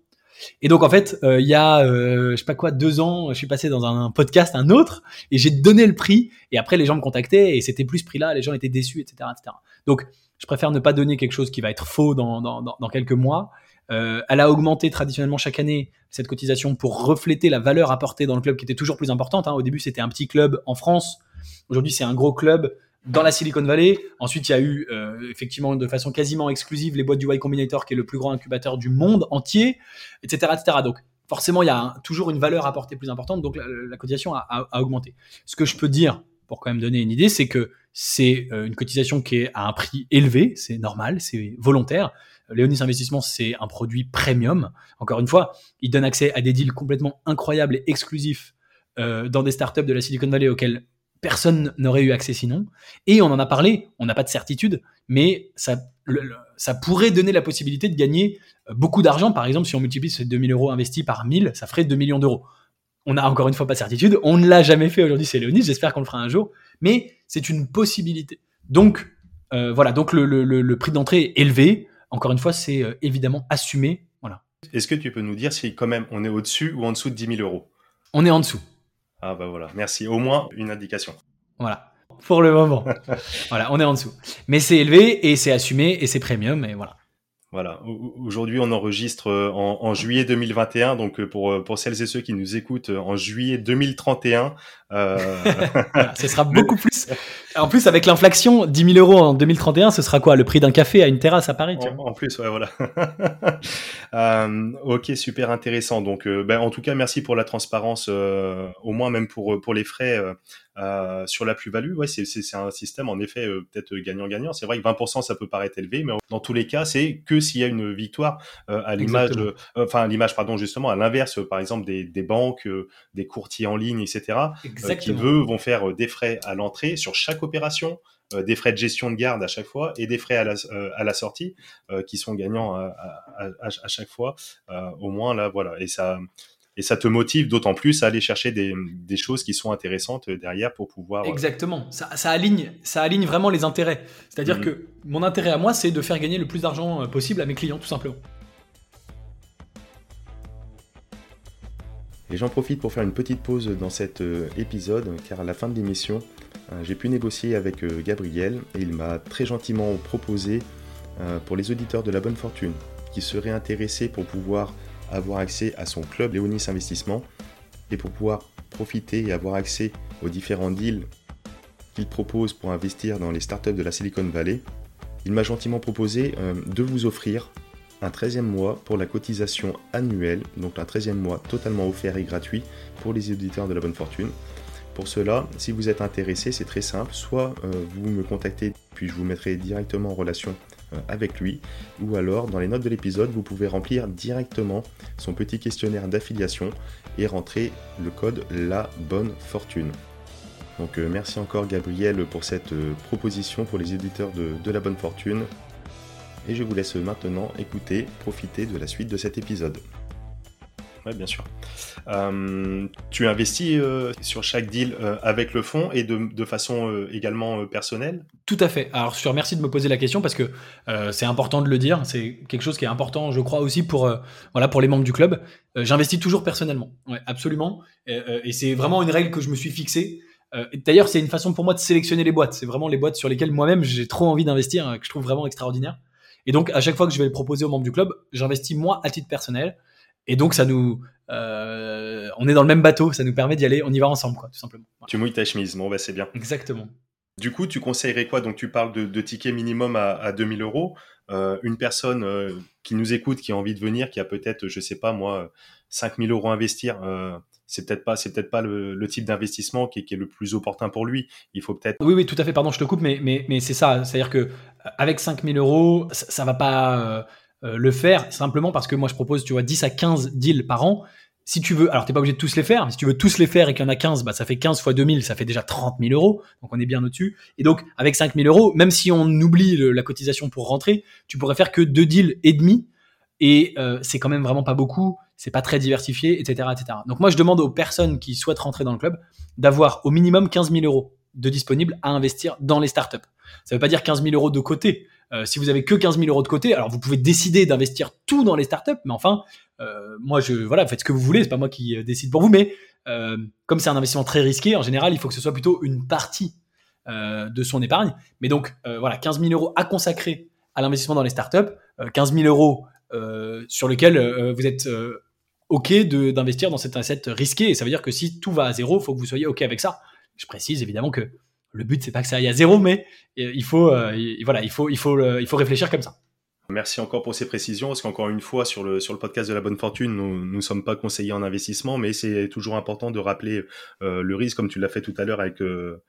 Et donc en fait, il y a, je sais pas quoi, deux ans, je suis passé dans un, podcast, un autre, et j'ai donné le prix. Et après, les gens me contactaient et c'était plus ce prix-là. Les gens étaient déçus, etc., etc. Donc, je préfère ne pas donner quelque chose qui va être faux dans, dans, dans quelques mois. Euh, elle a augmenté traditionnellement chaque année cette cotisation pour refléter la valeur apportée dans le club qui était toujours plus importante. Hein. Au début, c'était un petit club en France. Aujourd'hui, c'est un gros club dans la Silicon Valley. Ensuite, il y a eu euh, effectivement de façon quasiment exclusive les boîtes du Y Combinator, qui est le plus grand incubateur du monde entier, etc., etc. Donc, forcément, il y a toujours une valeur apportée plus importante. Donc, la, cotisation a, augmenté. Ce que je peux dire, pour quand même donner une idée, c'est que c'est euh, une cotisation qui est à un prix élevé, c'est normal, c'est volontaire. Léonis Investissement, c'est un produit premium. Encore une fois, il donne accès à des deals complètement incroyables et exclusifs euh, dans des startups de la Silicon Valley auxquelles personne n'aurait eu accès sinon. Et on en a parlé, on n'a pas de certitude, mais ça, ça pourrait donner la possibilité de gagner euh, beaucoup d'argent. Par exemple, si on multiplie ces 2000 euros investis par 1000, ça ferait 2 millions d'euros. On n'a encore une fois pas de certitude, on ne l'a jamais fait aujourd'hui, c'est Léonis, j'espère qu'on le fera un jour, mais c'est une possibilité. Donc, euh, voilà, donc le, le prix d'entrée est élevé, encore une fois, c'est euh, évidemment assumé. Voilà. Est-ce que tu peux nous dire si quand même on est au-dessus ou en dessous de 10 000 euros? On est en dessous. Ah bah voilà, merci. Au moins une indication. Voilà. Pour le moment. voilà, on est en dessous. Mais c'est élevé et c'est assumé et c'est premium et voilà. Voilà. Aujourd'hui, on enregistre euh, en, juillet 2021. Donc, euh, pour, pour celles et ceux qui nous écoutent en juillet 2031, euh... ce sera beaucoup plus. En plus, avec l'inflation, 10 000 euros en 2031, ce sera quoi? Le prix d'un café à une terrasse à Paris en, plus, ouais, voilà. euh, ok, super intéressant. Donc, euh, ben, en tout cas, merci pour la transparence, euh, au moins même pour, pour les frais euh, sur la plus-value. Ouais, c'est un système, en effet, peut-être gagnant-gagnant. C'est vrai que 20%, ça peut paraître élevé, mais dans tous les cas, c'est que s'il y a une victoire à l'image, enfin, à l'image, pardon, justement, à l'inverse, par exemple, des, des banques, des courtiers en ligne, etc. Euh, qui eux vont faire euh, des frais à l'entrée sur chaque opération, euh, des frais de gestion de garde à chaque fois et des frais à la, à la sortie qui sont gagnants à, à, à chaque fois. au moins là, voilà, et ça et ça te motive d'autant plus à aller chercher des, des, choses qui sont intéressantes derrière pour pouvoir. Exactement. Ça, ça aligne, ça aligne vraiment les intérêts. C'est-à-dire mmh. que mon intérêt à moi, c'est de faire gagner le plus d'argent possible à mes clients, tout simplement. Et j'en profite pour faire une petite pause dans cet euh, épisode, car à la fin de l'émission, euh, j'ai pu négocier avec euh, Gabriel et il m'a très gentiment proposé pour les auditeurs de la bonne fortune qui seraient intéressés pour pouvoir avoir accès à son club Léonis Investissement et pour pouvoir profiter et avoir accès aux différents deals qu'il propose pour investir dans les startups de la Silicon Valley, il m'a gentiment proposé de vous offrir un 13e mois pour la cotisation annuelle, donc un 13e mois totalement offert et gratuit pour les éditeurs de la bonne fortune. Pour cela, si vous êtes intéressé, c'est très simple, soit vous me contactez, puis je vous mettrai directement en relation euh, avec lui, ou alors dans les notes de l'épisode, vous pouvez remplir directement son petit questionnaire d'affiliation et rentrer le code La Bonne Fortune. Donc euh, merci encore Gabriel pour cette euh, proposition pour les éditeurs de La Bonne Fortune. Et je vous laisse maintenant écouter, profiter de la suite de cet épisode. Oui, bien sûr. Euh, tu investis euh, sur chaque deal euh, avec le fonds et de, façon également personnelle? Tout à fait. Alors, je te remercie de me poser la question parce que c'est important de le dire. C'est quelque chose qui est important, je crois, aussi pour, voilà, pour les membres du club. J'investis toujours personnellement. Ouais, absolument. et c'est vraiment une règle que je me suis fixée. D'ailleurs, c'est une façon pour moi de sélectionner les boîtes. C'est vraiment les boîtes sur lesquelles moi-même j'ai trop envie d'investir, que je trouve vraiment extraordinaire. Et donc, à chaque fois que je vais le proposer aux membres du club, j'investis moi à titre personnel. Et donc, ça nous, euh, on est dans le même bateau, ça nous permet d'y aller, on y va ensemble, quoi, tout simplement. Tu mouilles ta chemise, bon, bah, c'est bien. Exactement. Du coup, tu conseillerais quoi? Donc, tu parles de, tickets minimum à, à 2000 euros. Euh, une personne euh, qui nous écoute, qui a envie de venir, qui a peut-être, je sais pas moi, 5000 euros à investir, c'est peut-être pas, c'est peut-être pas le, type d'investissement qui, est le plus opportun pour lui. Il faut peut-être. Oui, oui, tout à fait. Pardon, je te coupe, mais, mais, mais c'est ça. C'est-à-dire que avec 5000 euros, ça, ça va pas euh, le faire simplement parce que moi je propose, tu vois, 10 à 15 deals par an. Si tu veux, alors t'es pas obligé de tous les faire, mais si tu veux tous les faire et qu'il y en a 15, bah ça fait 15 fois 2000, ça fait déjà 30 000 euros, donc on est bien au-dessus. Et donc avec 5 000 euros, même si on oublie la cotisation pour rentrer, tu pourrais faire que deux deals et demi, et euh, c'est quand même vraiment pas beaucoup, c'est pas très diversifié, etc., etc. Donc moi je demande aux personnes qui souhaitent rentrer dans le club d'avoir au minimum 15 000 euros de disponibles à investir dans les startups. Ça veut pas dire 15 000 euros de côté, euh, si vous avez que 15 000 euros de côté, alors vous pouvez décider d'investir tout dans les startups, mais enfin, euh, moi, je voilà, faites ce que vous voulez, c'est pas moi qui euh, décide pour vous, mais comme c'est un investissement très risqué, en général, il faut que ce soit plutôt une partie de son épargne. Mais donc, voilà, 15 000 euros à consacrer à l'investissement dans les startups, 15 000 euros sur lesquels vous êtes OK d'investir dans cet asset risqué. Et ça veut dire que si tout va à zéro, il faut que vous soyez OK avec ça. Je précise évidemment que le but c'est pas que ça aille à zéro, mais euh, il faut, euh, réfléchir comme ça. Merci encore pour ces précisions, parce qu'encore une fois, sur le, podcast de la bonne fortune, nous ne sommes pas conseillers en investissement, mais c'est toujours important de rappeler euh, le risque, comme tu l'as fait tout à l'heure avec le,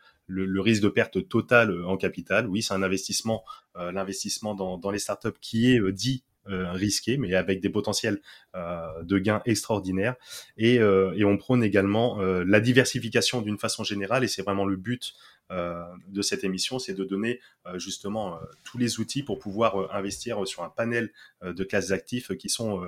risque de perte totale en capital. Oui, c'est un investissement, l'investissement dans, dans les startups qui est dit euh, risqué, mais avec des potentiels euh, de gains extraordinaires. Et, euh, et on prône également la diversification d'une façon générale, et c'est vraiment le but de cette émission, c'est de donner justement tous les outils pour pouvoir investir sur un panel de classes d'actifs qui sont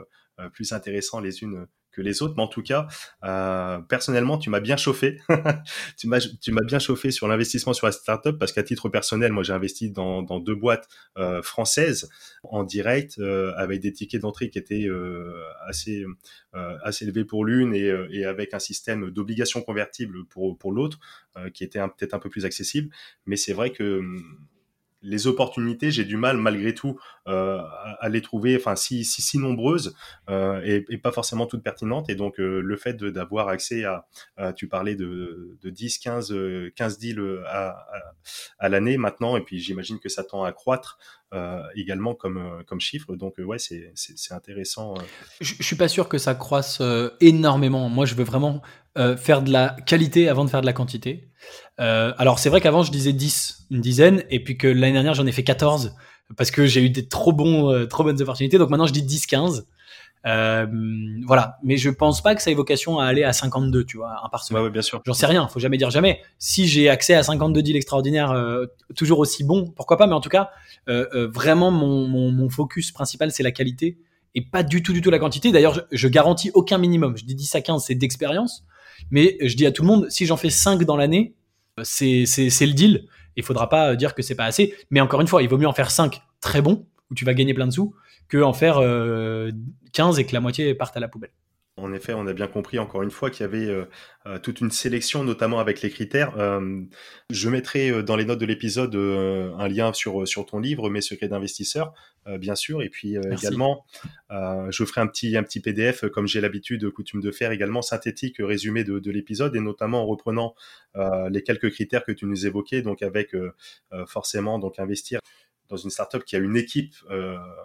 plus intéressants les unes les autres. Mais en tout cas, euh, personnellement, tu m'as bien chauffé. tu m'as bien chauffé sur l'investissement sur la startup parce qu'à titre personnel, moi j'ai investi dans, deux boîtes euh, françaises en direct euh, avec des tickets d'entrée qui étaient assez assez élevés pour l'une et, avec un système d'obligations convertibles pour pour l'autre qui était peut-être un peu plus accessible. Mais c'est vrai que hum, les opportunités, j'ai du mal malgré tout euh, à, les trouver, enfin si si, nombreuses euh, et, pas forcément toutes pertinentes. Et donc euh, le fait d'avoir accès à, tu parlais de, de 10, 15, 15 deals à, à, l'année maintenant, et puis j'imagine que ça tend à croître. Également comme, comme chiffre. Donc, ouais, c'est intéressant. Je, je suis pas sûr que ça croisse énormément. Moi, je veux vraiment faire de la qualité avant de faire de la quantité. alors, c'est vrai qu'avant, je disais 10, une dizaine, et puis que l'année dernière, j'en ai fait 14 parce que j'ai eu des trop, bons, trop bonnes opportunités. Donc maintenant, je dis 10-15. Euh, voilà, mais je pense pas que ça ait vocation à aller à 52, tu vois, un par semaine. Ouais, bien sûr. J'en sais rien, faut jamais dire jamais. Si j'ai accès à 52 deals extraordinaires, euh, toujours aussi bons, pourquoi pas, mais en tout cas, euh, euh, vraiment, mon, mon, mon, focus principal, c'est la qualité et pas du tout, du tout la quantité. D'ailleurs, je, je garantis aucun minimum. Je dis 10 à 15, c'est d'expérience, mais je dis à tout le monde, si j'en fais 5 dans l'année, c'est le deal. Il faudra pas dire que c'est pas assez, mais encore une fois, il vaut mieux en faire 5 très bons, où tu vas gagner plein de sous, que en faire 15 euh, et que la moitié parte à la poubelle. En effet, on a bien compris encore une fois qu'il y avait euh, euh, toute une sélection, notamment avec les critères. je mettrai dans les notes de l'épisode un lien sur sur ton livre, Mes secrets d'investisseur, bien sûr, et puis également, je ferai un petit un petit PDF comme j'ai l'habitude, coutume de faire également synthétique, résumé de, de l'épisode, et notamment en reprenant les quelques critères que tu nous évoquais, donc avec forcément donc investir dans une startup qui a une équipe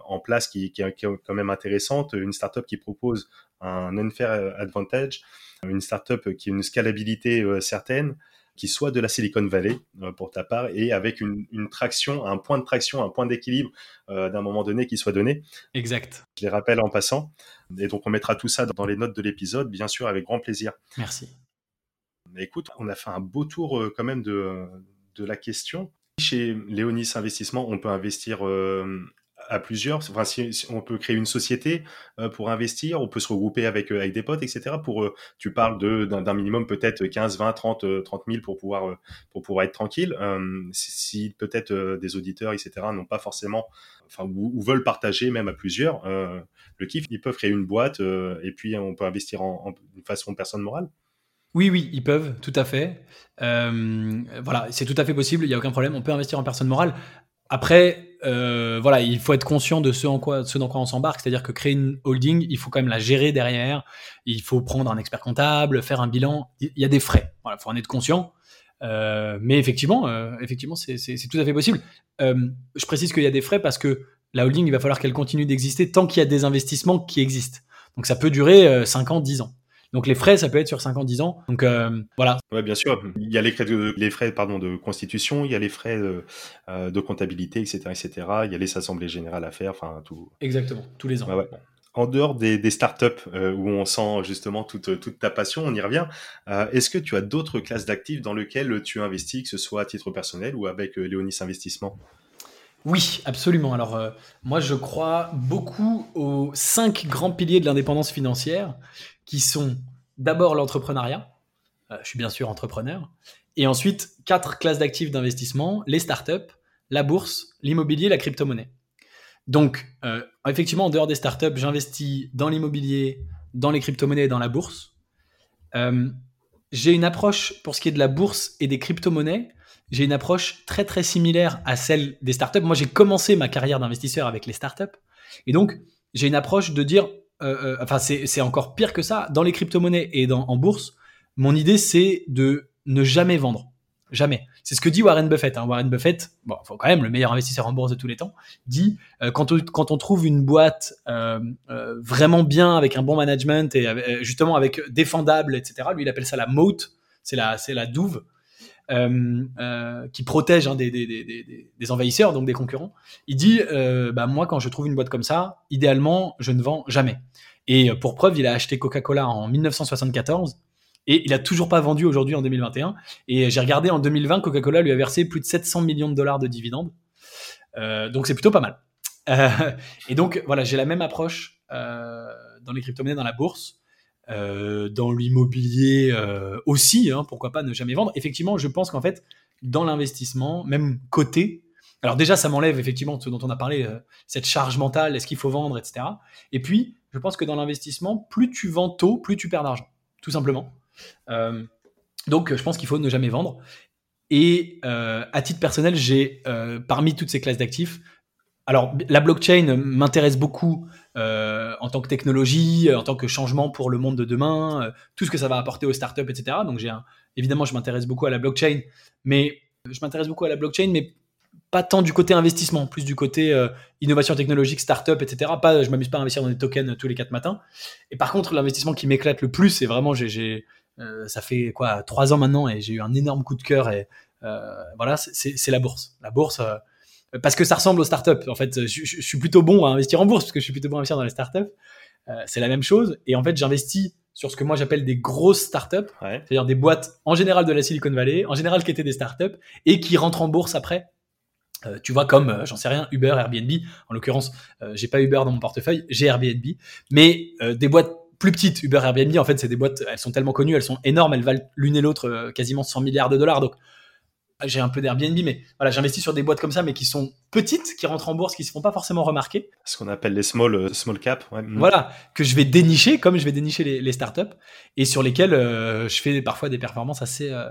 en place qui, qui, qui, est quand même intéressante, une startup qui propose un unfair advantage, une startup qui a une scalabilité certaine, qui soit de la Silicon Valley euh, pour ta part et avec une, traction, un point de traction, un point d'équilibre euh, d'un moment donné qui soit donné. Exact. Je les rappelle en passant. Et donc on mettra tout ça dans les notes de l'épisode, bien sûr, avec grand plaisir. Merci. écoute, on a fait un beau tour euh, quand même de, de la question. Chez Léonis Investissement, on peut investir à plusieurs. Enfin, si, on peut créer une société euh, pour investir, on peut se regrouper avec, euh, des potes, etc. Pour, euh, tu parles d'un, minimum peut-être 15, 20, 30, 30 000 pour pouvoir, être tranquille. si, peut-être des auditeurs, etc., n'ont pas forcément, enfin, ou, veulent partager même à plusieurs le kiff, ils peuvent créer une boîte et puis on peut investir en, en façon personne morale. Oui, oui, ils peuvent, tout à fait. voilà, c'est tout à fait possible, il n'y a aucun problème. On peut investir en personne morale. Après, euh, voilà, il faut être conscient de ce, en quoi, ce dans quoi on s'embarque, c'est-à-dire que créer une holding, il faut quand même la gérer derrière, il faut prendre un expert comptable, faire un bilan, il y a des frais, voilà, faut en être conscient. Euh, mais effectivement, euh, effectivement, c'est tout à fait possible. je précise qu'il y a des frais parce que la holding, il va falloir qu'elle continue d'exister tant qu'il y a des investissements qui existent. Donc ça peut durer 5 ans, 10 ans. Donc les frais, ça peut être sur 5 ans, 10 ans. Donc euh, voilà. Ouais, bien sûr. Il y a les frais de, les frais, pardon, de constitution, il y a les frais de, euh, de comptabilité, etc., etc. Il y a les assemblées générales à faire, enfin tout. Exactement, tous les ans. En dehors des, des startups euh, où on sent justement toute, toute ta passion, on y revient. Est-ce que tu as d'autres classes d'actifs dans lesquelles tu investis, que ce soit à titre personnel ou avec Léonis Investissement? Oui, absolument. Alors, moi, je crois beaucoup aux cinq grands piliers de l'indépendance financière qui sont d'abord l'entrepreneuriat, euh, je suis bien sûr entrepreneur, et ensuite quatre classes d'actifs d'investissement, les startups, la bourse, l'immobilier, la crypto-monnaie. Donc, euh, effectivement, en dehors des startups, j'investis dans l'immobilier, dans les crypto-monnaies et dans la bourse. Euh, j'ai une approche pour ce qui est de la bourse et des crypto-monnaies. J'ai une approche très très similaire à celle des startups. Moi, j'ai commencé ma carrière d'investisseur avec les startups. Et donc, j'ai une approche de dire euh, euh, enfin c'est encore pire que ça. Dans les crypto-monnaies et dans, en bourse, mon idée c'est de ne jamais vendre. Jamais. C'est ce que dit Warren Buffett. Hein. Warren Buffett, bon, faut quand même le meilleur investisseur en bourse de tous les temps, dit euh, quand, on, trouve une boîte vraiment bien avec un bon management et justement avec défendable, etc. Lui, il appelle ça la moat. C'est la, c'est la douve. Euh, euh, qui protège hein, des, envahisseurs, donc des concurrents. Il dit, euh, bah, moi, quand je trouve une boîte comme ça, idéalement, je ne vends jamais. Et pour preuve, il a acheté Coca-Cola en 1974 et il a toujours pas vendu aujourd'hui en 2021. Et j'ai regardé en 2020, Coca-Cola lui a versé plus de 700 millions de dollars de dividendes. donc c'est plutôt pas mal. et donc voilà, j'ai la même approche dans les crypto-monnaies, dans la bourse. Euh, dans l'immobilier euh, aussi, hein, pourquoi pas ne jamais vendre. Effectivement, je pense qu'en fait, dans l'investissement, même côté, alors déjà, ça m'enlève effectivement ce dont on a parlé, euh, cette charge mentale, est-ce qu'il faut vendre, etc. Et puis, je pense que dans l'investissement, plus tu vends tôt, plus tu perds d'argent, tout simplement. donc, je pense qu'il faut ne jamais vendre. Et à titre personnel, j'ai parmi toutes ces classes d'actifs, alors la blockchain m'intéresse beaucoup euh, en tant que technologie, euh, en tant que changement pour le monde de demain, euh, tout ce que ça va apporter aux startups, etc. Donc évidemment, je m'intéresse beaucoup à la blockchain, mais je m'intéresse beaucoup à la blockchain, mais pas tant du côté investissement, plus du côté innovation technologique, startup, etc. Pas, je m'amuse pas à investir dans des tokens tous les quatre matins. Et par contre, l'investissement qui m'éclate le plus, c'est vraiment, ça fait quoi, trois ans maintenant, et j'ai eu un énorme coup de cœur. Voilà, c'est la bourse. La bourse parce que ça ressemble aux startups. En fait, je, suis plutôt bon à investir en bourse parce que je suis plutôt bon à investir dans les startups. Euh, c'est la même chose. Et en fait, j'investis sur ce que moi j'appelle des grosses startups, c'est-à-dire des boîtes en général de la Silicon Valley, en général qui étaient des startups et qui rentrent en bourse après. Euh, tu vois, comme, euh, j'en sais rien, Uber, Airbnb. En l'occurrence, j'ai pas Uber dans mon portefeuille, j'ai Airbnb. Mais des boîtes plus petites, Uber, Airbnb, en fait, c'est des boîtes, elles sont tellement connues, elles sont énormes, elles valent l'une et l'autre quasiment 100 milliards de dollars. Donc, j'ai un peu d'Airbnb, mais voilà, j'investis sur des boîtes comme ça, mais qui sont petites, qui rentrent en bourse, qui se font pas forcément remarquer. Ce qu'on appelle les small, euh, small cap. Mm. Voilà, que je vais dénicher, comme je vais dénicher les, les startups, et sur lesquelles euh, je fais parfois des performances assez. Euh,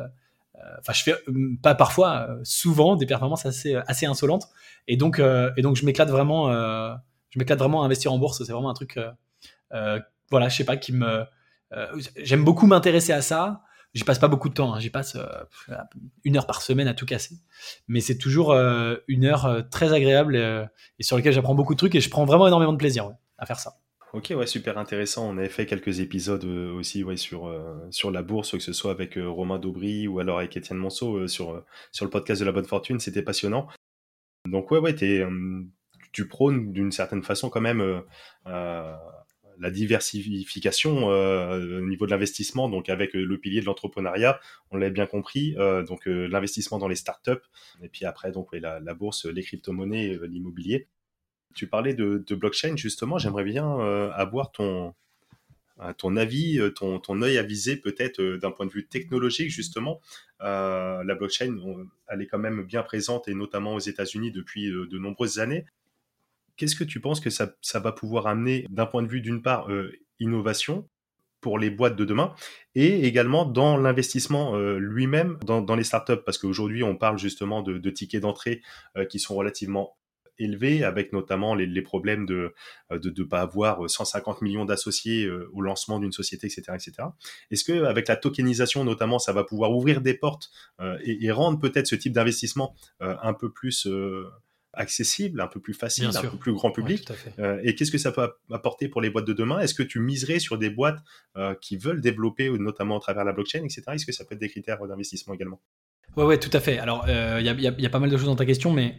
enfin, je fais pas parfois, souvent des performances assez, assez insolentes. Et donc, et donc je m'éclate vraiment, je m'éclate vraiment à investir en bourse. C'est vraiment un truc, voilà, je sais pas, qui me. J'aime beaucoup m'intéresser à ça. J'y passe pas beaucoup de temps, hein. j'y passe euh, une heure par semaine à tout casser. Mais c'est toujours euh, une heure euh, très agréable et sur laquelle j'apprends beaucoup de trucs et je prends vraiment énormément de plaisir à faire ça. Ok, ouais, super intéressant. On avait fait quelques épisodes aussi ouais, sur, sur la bourse, que ce soit avec Romain Daubry ou alors avec Étienne Monceau sur, sur le podcast de la bonne fortune. C'était passionnant. Donc ouais, ouais, tu prônes d'une certaine façon quand même la diversification euh, au niveau de l'investissement, donc avec euh, le pilier de l'entrepreneuriat, on l'a bien compris, euh, donc l'investissement dans les startups, et puis après donc la, bourse, les crypto-monnaies, l'immobilier. Tu parlais de, blockchain justement, j'aimerais bien avoir ton, avis, ton, ton œil avisé peut-être d'un point de vue technologique justement. la blockchain, elle est quand même bien présente et notamment aux États-Unis depuis de nombreuses années. Qu'est-ce que tu penses que ça, va pouvoir amener d'un point de vue, d'une part, euh, innovation pour les boîtes de demain et également dans l'investissement euh, lui-même dans, les startups? Parce qu'aujourd'hui, on parle justement de, tickets d'entrée euh, qui sont relativement élevés, avec notamment les, problèmes de ne pas avoir 150 millions d'associés au lancement d'une société, etc. etc. Est-ce qu'avec la tokenisation notamment, ça va pouvoir ouvrir des portes et, rendre peut-être ce type d'investissement un peu plus accessible, un peu plus facile, un peu plus grand public. Euh, et qu'est-ce que ça peut apporter pour les boîtes de demain? Est-ce que tu miserais sur des boîtes euh, qui veulent développer, notamment à travers la blockchain, etc. Est-ce que ça peut être des critères d'investissement également? Ouais, ouais, tout à fait. Alors, euh, il y, a pas mal de choses dans ta question, mais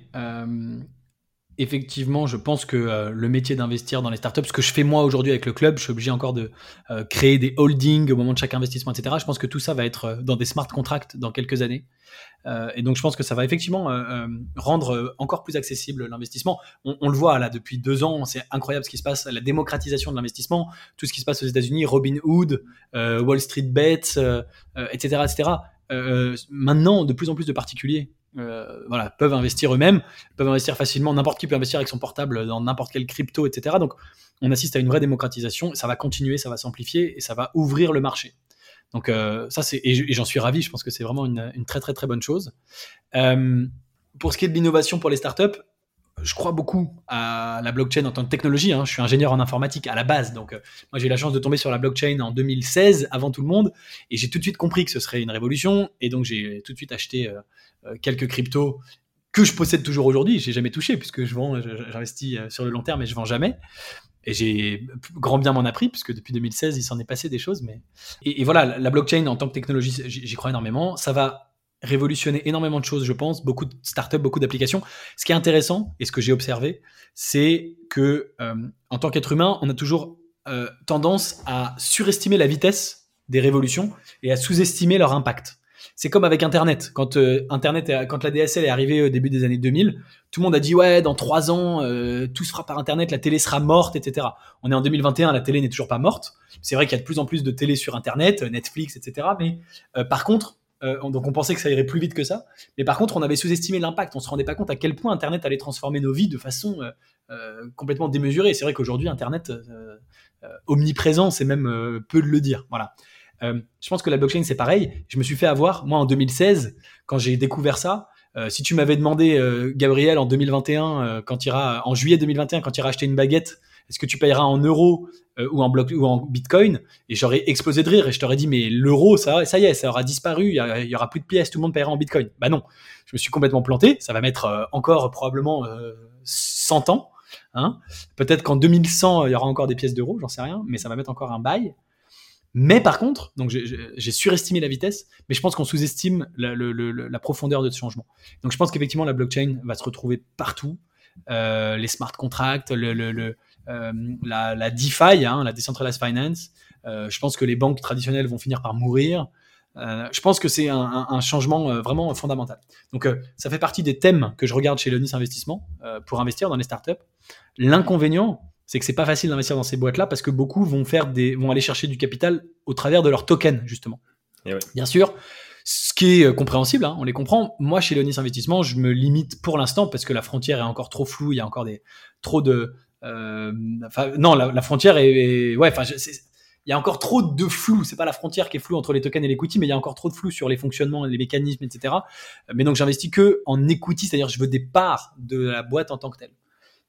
effectivement, je pense que euh, le métier d'investir dans les startups, ce que je fais moi aujourd'hui avec le club, je suis obligé encore de euh, créer des holdings au moment de chaque investissement, etc. Je pense que tout ça va être euh, dans des smart contracts dans quelques années. et donc, je pense que ça va effectivement rendre encore plus accessible l'investissement. On, le voit là depuis deux ans, c'est incroyable ce qui se passe, la démocratisation de l'investissement, tout ce qui se passe aux États-Unis, Robinhood, Wall Street Bets, etc., etc. maintenant, de plus en plus de particuliers euh, voilà, peuvent investir eux-mêmes, peuvent investir facilement. N'importe qui peut investir avec son portable dans n'importe quelle crypto, etc. Donc, on assiste à une vraie démocratisation. Ça va continuer, ça va s'amplifier et ça va ouvrir le marché. Donc, euh, ça, c'est et j'en suis ravi. Je pense que c'est vraiment une, très très très bonne chose. Euh, pour ce qui est de l'innovation pour les startups, je crois beaucoup à la blockchain en tant que technologie. Hein. Je suis ingénieur en informatique à la base, donc moi j'ai eu la chance de tomber sur la blockchain en 2016 avant tout le monde, et j'ai tout de suite compris que ce serait une révolution, et donc j'ai tout de suite acheté euh, quelques cryptos que je possède toujours aujourd'hui. J'ai jamais touché puisque je vends, j'investis euh, sur le long terme et je vends jamais. Et j'ai grand bien m'en appris puisque depuis 2016 il s'en est passé des choses. Mais et, voilà, la blockchain en tant que technologie, j'y crois énormément. Ça va révolutionner énormément de choses, je pense, beaucoup de startups, beaucoup d'applications. Ce qui est intéressant et ce que j'ai observé, c'est que euh, en tant qu'être humain, on a toujours tendance à surestimer la vitesse des révolutions et à sous-estimer leur impact. C'est comme avec Internet. Quand euh, Internet, quand la DSL est arrivée au début des années 2000, tout le monde a dit ouais, dans trois ans, euh, tout se fera par Internet, la télé sera morte, etc. On est en 2021, la télé n'est toujours pas morte. C'est vrai qu'il y a de plus en plus de télé sur Internet, Netflix, etc. Mais euh, par contre, donc on pensait que ça irait plus vite que ça. Mais par contre, on avait sous-estimé l'impact. On se rendait pas compte à quel point Internet allait transformer nos vies de façon complètement démesurée. C'est vrai qu'aujourd'hui, Internet omniprésent, c'est même peu de le dire. Voilà. Euh, je pense que la blockchain, c'est pareil. Je me suis fait avoir, moi, en 2016, quand j'ai découvert ça. Euh, si tu m'avais demandé, euh, Gabriel, en 2021, quand ira, en juillet 2021, quand tu iras acheter une baguette, est-ce que tu payeras en euros ou en bloc ou en bitcoin? Et j'aurais explosé de rire et je t'aurais dit, mais l'euro, ça, ça y est, ça aura disparu, il y, aura plus de pièces, tout le monde paiera en bitcoin. Bah non, je me suis complètement planté. Ça va mettre encore probablement 100 ans. Hein. Peut-être qu'en 2100, il y aura encore des pièces d'euros, j'en sais rien, mais ça va mettre encore un bail. Mais par contre, donc j'ai surestimé la vitesse, mais je pense qu'on sous-estime la, profondeur de ce changement. Donc je pense qu'effectivement la blockchain va se retrouver partout. Euh, les smart contracts, le, euh, la, DeFi, hein, la decentralized finance. Euh, je pense que les banques traditionnelles vont finir par mourir. je pense que c'est un, changement vraiment fondamental. Donc ça fait partie des thèmes que je regarde chez Leonis Investissement pour investir dans les startups. L'inconvénient, c'est que c'est pas facile d'investir dans ces boîtes-là parce que beaucoup vont faire des, vont aller chercher du capital au travers de leurs tokens justement. Eh Bien sûr, ce qui est euh, compréhensible, hein, on les comprend. Moi, chez Leonis Investissement, je me limite pour l'instant parce que la frontière est encore trop floue. Il y a encore des trop de, euh, non, la, frontière est, ouais, il y a encore trop de flou. C'est pas la frontière qui est floue entre les tokens et l'equity, mais il y a encore trop de flou sur les fonctionnements, les mécanismes, etc. Mais donc, j'investis que en equity, c'est-à-dire je veux des parts de la boîte en tant que telle.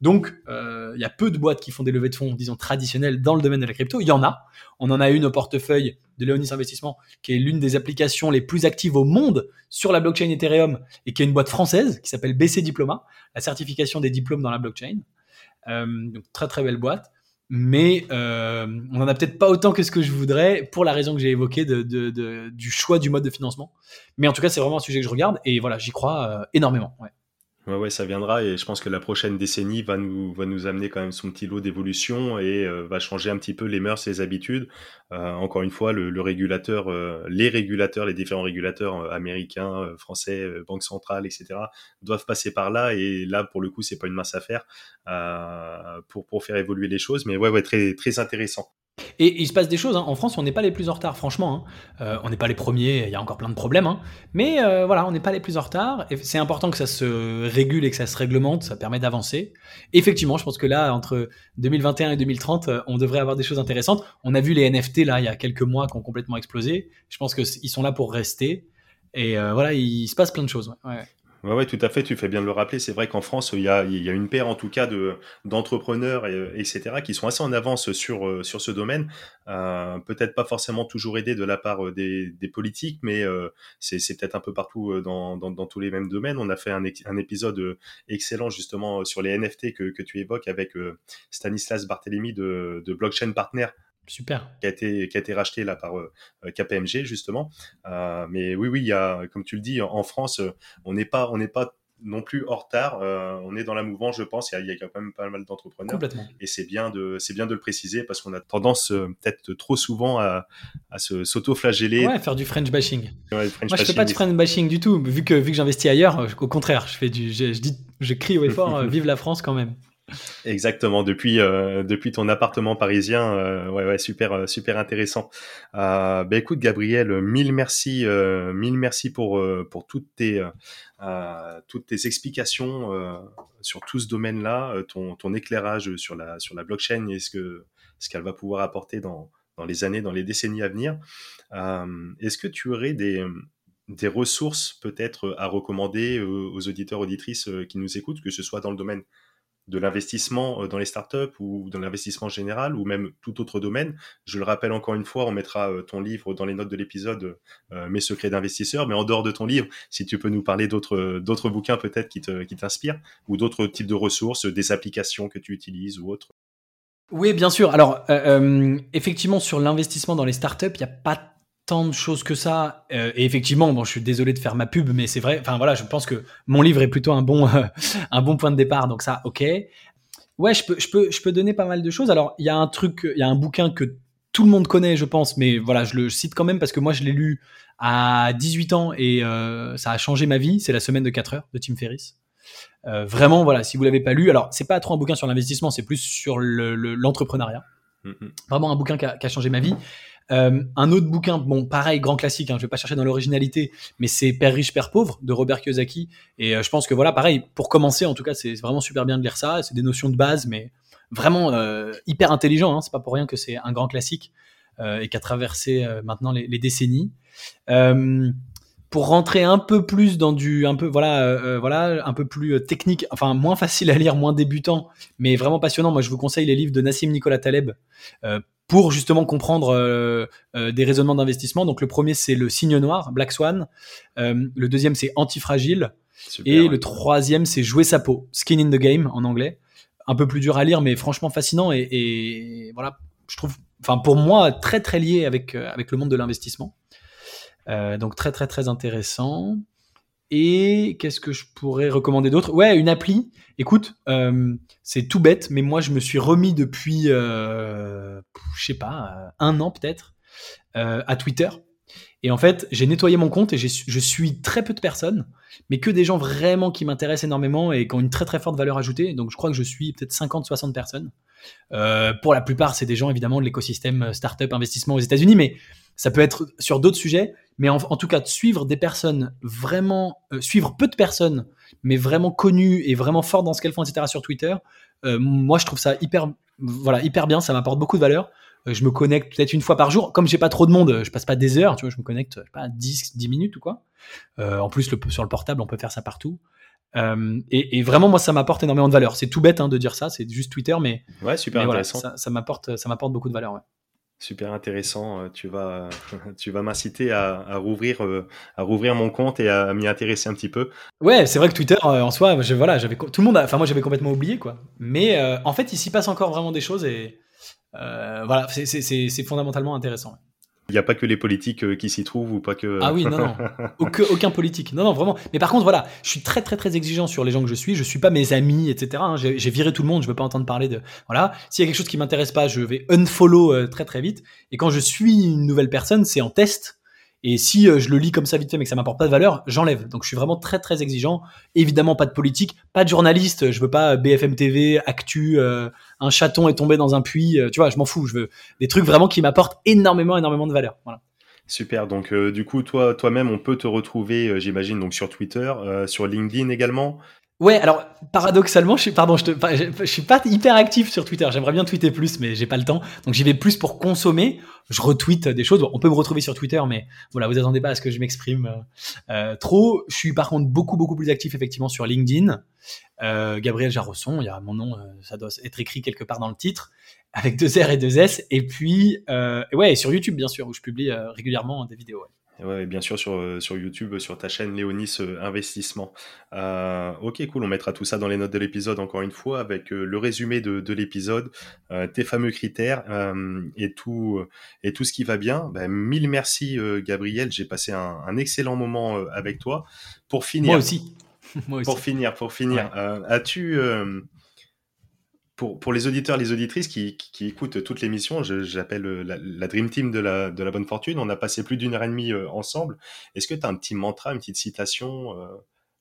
Donc, il y a peu de boîtes qui font des levées de fonds, disons, traditionnelles dans le domaine de la crypto. Il y en a. On en a une au portefeuille de Leonis Investissement, qui est l'une des applications les plus actives au monde sur la blockchain Ethereum et qui est une boîte française qui s'appelle BC Diploma, la certification des diplômes dans la blockchain. Donc, très très belle boîte mais euh, on n'en a peut-être pas autant que ce que je voudrais pour la raison que j'ai évoquée du choix du mode de financement. Mais en tout cas, c'est vraiment un sujet que je regarde et voilà, j'y crois euh, énormément. Ouais, ouais, ça viendra et je pense que la prochaine décennie va nous, va nous amener quand même son petit lot d'évolution et euh, va changer un petit peu les mœurs et les habitudes. Euh, encore une fois, le, le régulateur, euh, les régulateurs, les différents régulateurs américains, français, banque centrale, etc., doivent passer par là et là, pour le coup, c'est pas une mince affaire pour, pour faire évoluer les choses. Mais ouais, ouais, très, très intéressant. Et il se passe des choses. Hein. En France, on n'est pas les plus en retard, franchement. Hein. Euh, on n'est pas les premiers. Il y a encore plein de problèmes. Hein. Mais euh, voilà, on n'est pas les plus en retard. Et c'est important que ça se régule et que ça se réglemente. Ça permet d'avancer. Effectivement, je pense que là, entre 2021 et 2030, euh, on devrait avoir des choses intéressantes. On a vu les NFT là il y a quelques mois qui ont complètement explosé. Je pense qu'ils sont là pour rester. Et voilà, il se passe plein de choses. Ouais, tout à fait, tu fais bien de le rappeler. C'est vrai qu'en France, il y a, y a une paire, en tout cas, de, d'entrepreneurs, et, etc., qui sont assez en avance sur, euh, sur ce domaine. Euh, peut-être pas forcément toujours aidés de la part euh, des, des politiques, mais euh, c'est, c'est peut-être un peu partout dans, dans, dans, tous les mêmes domaines. On a fait un, un épisode excellent, justement, sur les NFT que, que tu évoques avec Stanislas Barthélémy de, de Blockchain Partner, Super. Qui a été, qui a été racheté là par euh, KPMG justement. Euh, mais oui, oui, il y a, comme tu le dis, en France, euh, on n'est pas, on n'est pas non plus en retard. Euh, on est dans la mouvance, je pense. Il y, a, quand même pas mal d'entrepreneurs. Et c'est bien de, c'est bien de le préciser parce qu'on a tendance peut-être trop souvent à, à se s'auto-flageller. Ouais, faire du French bashing. Moi, je fais pas du French bashing du tout. Vu que vu que j'investis ailleurs, au contraire, je fais du, je, je dis, je crie au effort, vive la France quand même. Exactement, depuis euh, depuis ton appartement parisien, euh, ouais ouais super euh, super intéressant. Euh, bah écoute Gabriel, mille merci mille merci pour pour toutes tes toutes tes explications sur tout ce domaine-là, ton ton éclairage sur la sur la blockchain et ce que ce qu'elle va pouvoir apporter dans dans les années, dans les décennies à venir. Est-ce que tu aurais des des ressources peut-être à recommander aux auditeurs auditrices qui nous écoutent, que ce soit dans le domaine de l'investissement euh, dans les startups ou dans l'investissement général ou même tout autre domaine. Je le rappelle encore une fois, on mettra euh, ton livre dans les notes de l'épisode euh, Mes secrets d'investisseur, mais en dehors de ton livre, si tu peux nous parler d'autres d'autres bouquins peut-être qui te qui t'inspirent ou d'autres types de ressources, des applications que tu utilises ou autres. Oui, bien sûr. Alors, effectivement, sur l'investissement dans les startups, il n'y a pas tant de choses que ça. Euh, et effectivement, bon, je suis désolé de faire ma pub, mais c'est vrai. Enfin voilà, je pense que mon livre est plutôt un bon, un bon point de départ. Donc ça, ok. Ouais, je peux, je peux, je peux donner pas mal de choses. Alors, il y a un truc, il y a un bouquin que tout le monde connaît, je pense, mais voilà, je le cite quand même parce que moi, je l'ai lu à 18 ans et euh, ça a changé ma vie. C'est La semaine de 4 heures de Tim Ferriss. Euh, vraiment, voilà, si vous l'avez pas lu, alors c'est pas trop un bouquin sur l'investissement, c'est plus sur l'entrepreneuriat. Le, mm-hmm. Vraiment un bouquin qui a, qui a changé ma vie. Euh, un autre bouquin, bon, pareil, grand classique, hein, je vais pas chercher dans l'originalité, mais c'est Père riche, Père pauvre de Robert Kiyosaki. Et euh, je pense que voilà, pareil, pour commencer, en tout cas, c'est vraiment super bien de lire ça. C'est des notions de base, mais vraiment euh, hyper intelligent. Hein, c'est pas pour rien que c'est un grand classique et qui a traversé maintenant les, décennies. pour rentrer un peu plus dans du, un peu voilà, voilà, un peu plus technique, enfin moins facile à lire, moins débutant, mais vraiment passionnant. Moi, je vous conseille les livres de Nassim Nicolas Taleb pour justement comprendre euh, euh, des raisonnements d'investissement. Donc le premier c'est le signe noir, Black Swan. Euh, le deuxième c'est antifragile. et le troisième c'est jouer sa peau, Skin in the Game en anglais. Un peu plus dur à lire, mais franchement fascinant et, et voilà, je trouve, enfin pour moi très très lié avec avec le monde de l'investissement. donc très très très intéressant. Et qu'est-ce que je pourrais recommander d'autre? Ouais, une appli. Écoute, euh, c'est tout bête, mais moi je me suis remis depuis, euh, je sais pas, euh, un an peut-être, euh, à Twitter. Et en fait, j'ai nettoyé mon compte et je suis très peu de personnes, mais que des gens vraiment qui m'intéressent énormément et qui ont une très très forte valeur ajoutée. Donc je crois que je suis peut-être 50-60 personnes. Pour la plupart, c'est des gens évidemment de l'écosystème startup investissement aux États-Unis, mais ça peut être sur d'autres sujets. Mais en, tout cas, de suivre des personnes vraiment, euh, suivre peu de personnes, mais vraiment connues et vraiment fortes dans ce qu'elles font, etc. sur Twitter, euh, moi je trouve ça hyper, voilà, hyper bien. Ça m'apporte beaucoup de valeur. je me connecte peut-être une fois par jour. Comme j'ai pas trop de monde, je passe pas des heures, tu vois, je me connecte pas 10, 10 minutes ou quoi. en plus, le, sur le portable, on peut faire ça partout. Et, vraiment, moi, ça m'apporte énormément de valeur. C'est tout bête hein, de dire ça, c'est juste Twitter, mais, ouais, super intéressant. ça, ça m'apporte, ça m'apporte beaucoup de valeur. Ouais. Super intéressant. Tu vas, tu vas m'inciter à, rouvrir, à rouvrir mon compte et à m'y intéresser un petit peu. Ouais, c'est vrai que Twitter, en soi, je, voilà, j'avais tout le monde, enfin moi j'avais complètement oublié quoi. Mais en fait, il s'y passe encore vraiment des choses et voilà, c'est fondamentalement intéressant. Il n'y a pas que les politiques euh, qui s'y trouvent ou pas que. Ah oui, non, non. aucun, politique. Non, non, vraiment. Mais par contre, voilà, je suis très, très, très exigeant sur les gens que je suis. Je suis pas mes amis, etc. Hein. J'ai viré tout le monde. Je veux pas entendre parler de. Voilà. S'il y a quelque chose qui m'intéresse pas, je vais unfollow euh, très, très vite. Et quand je suis une nouvelle personne, c'est en test. Et si euh, je le lis comme ça vite fait mais que ça m'apporte pas de valeur, j'enlève. Donc je suis vraiment très très exigeant. Évidemment pas de politique, pas de journaliste. Je veux pas BFM TV, Actu, euh, un chaton est tombé dans un puits. Euh, tu vois, je m'en fous. Je veux des trucs vraiment qui m'apportent énormément énormément de valeur. Voilà. Super. Donc du coup toi toi-même on peut te retrouver, j'imagine donc sur Twitter, sur LinkedIn également. Ouais, alors paradoxalement, je suis, pardon, je, suis pas hyper actif sur Twitter. J'aimerais bien tweeter plus, mais j'ai pas le temps. Donc j'y vais plus pour consommer. Je retweete des choses. on peut me retrouver sur Twitter, mais voilà, vous attendez pas à ce que je m'exprime euh, euh, trop. Je suis par contre beaucoup beaucoup plus actif effectivement sur LinkedIn. Euh, Gabriel Jarrosson, il y a mon nom, ça doit être écrit quelque part dans le titre, avec deux R et deux S. Et puis ouais, et sur YouTube bien sûr, où je publie régulièrement des vidéos. Bien sûr, sur, euh, sur YouTube, sur ta chaîne Léonis euh, Investissement. Euh, ok, cool, on mettra tout ça dans les notes de l'épisode, encore une fois, avec le résumé de, de l'épisode, tes fameux critères et, tout, et tout ce qui va bien. Ben, mille merci, Gabriel, j'ai passé un, un, excellent moment avec toi. Pour finir. Moi aussi. Moi aussi. Pour finir, pour finir, as-tu pour, les auditeurs, les auditrices qui, qui, écoutent toute l'émission, j'appelle euh, la, Dream Team de la, bonne fortune. On a passé plus d'une heure et demie euh, ensemble. Est-ce que tu as un petit mantra, une petite citation, euh,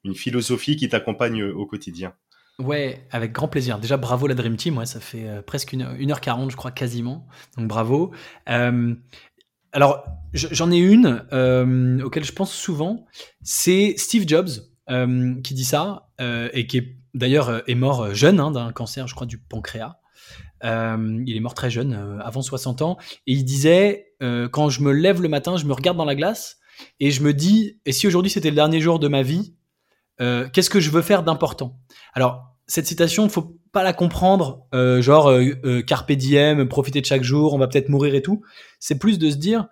une philosophie qui t'accompagne au quotidien? Ouais, avec grand plaisir. Déjà, bravo la Dream Team. Ça fait presque une, 1h40, je crois, quasiment. Donc, bravo. alors, j'en ai une auquel je pense souvent. C'est Steve Jobs qui dit ça et qui est d'ailleurs euh, est mort euh, jeune hein, d'un cancer, je crois, du pancréas. Euh, il est mort très jeune, avant 60 ans. Et il disait, quand je me lève le matin, je me regarde dans la glace et je me dis, et si aujourd'hui c'était le dernier jour de ma vie, qu'est-ce que je veux faire d'important? Alors, cette citation, il faut pas la comprendre, genre carpe diem, profiter de chaque jour, on va peut-être mourir et tout. C'est plus de se dire,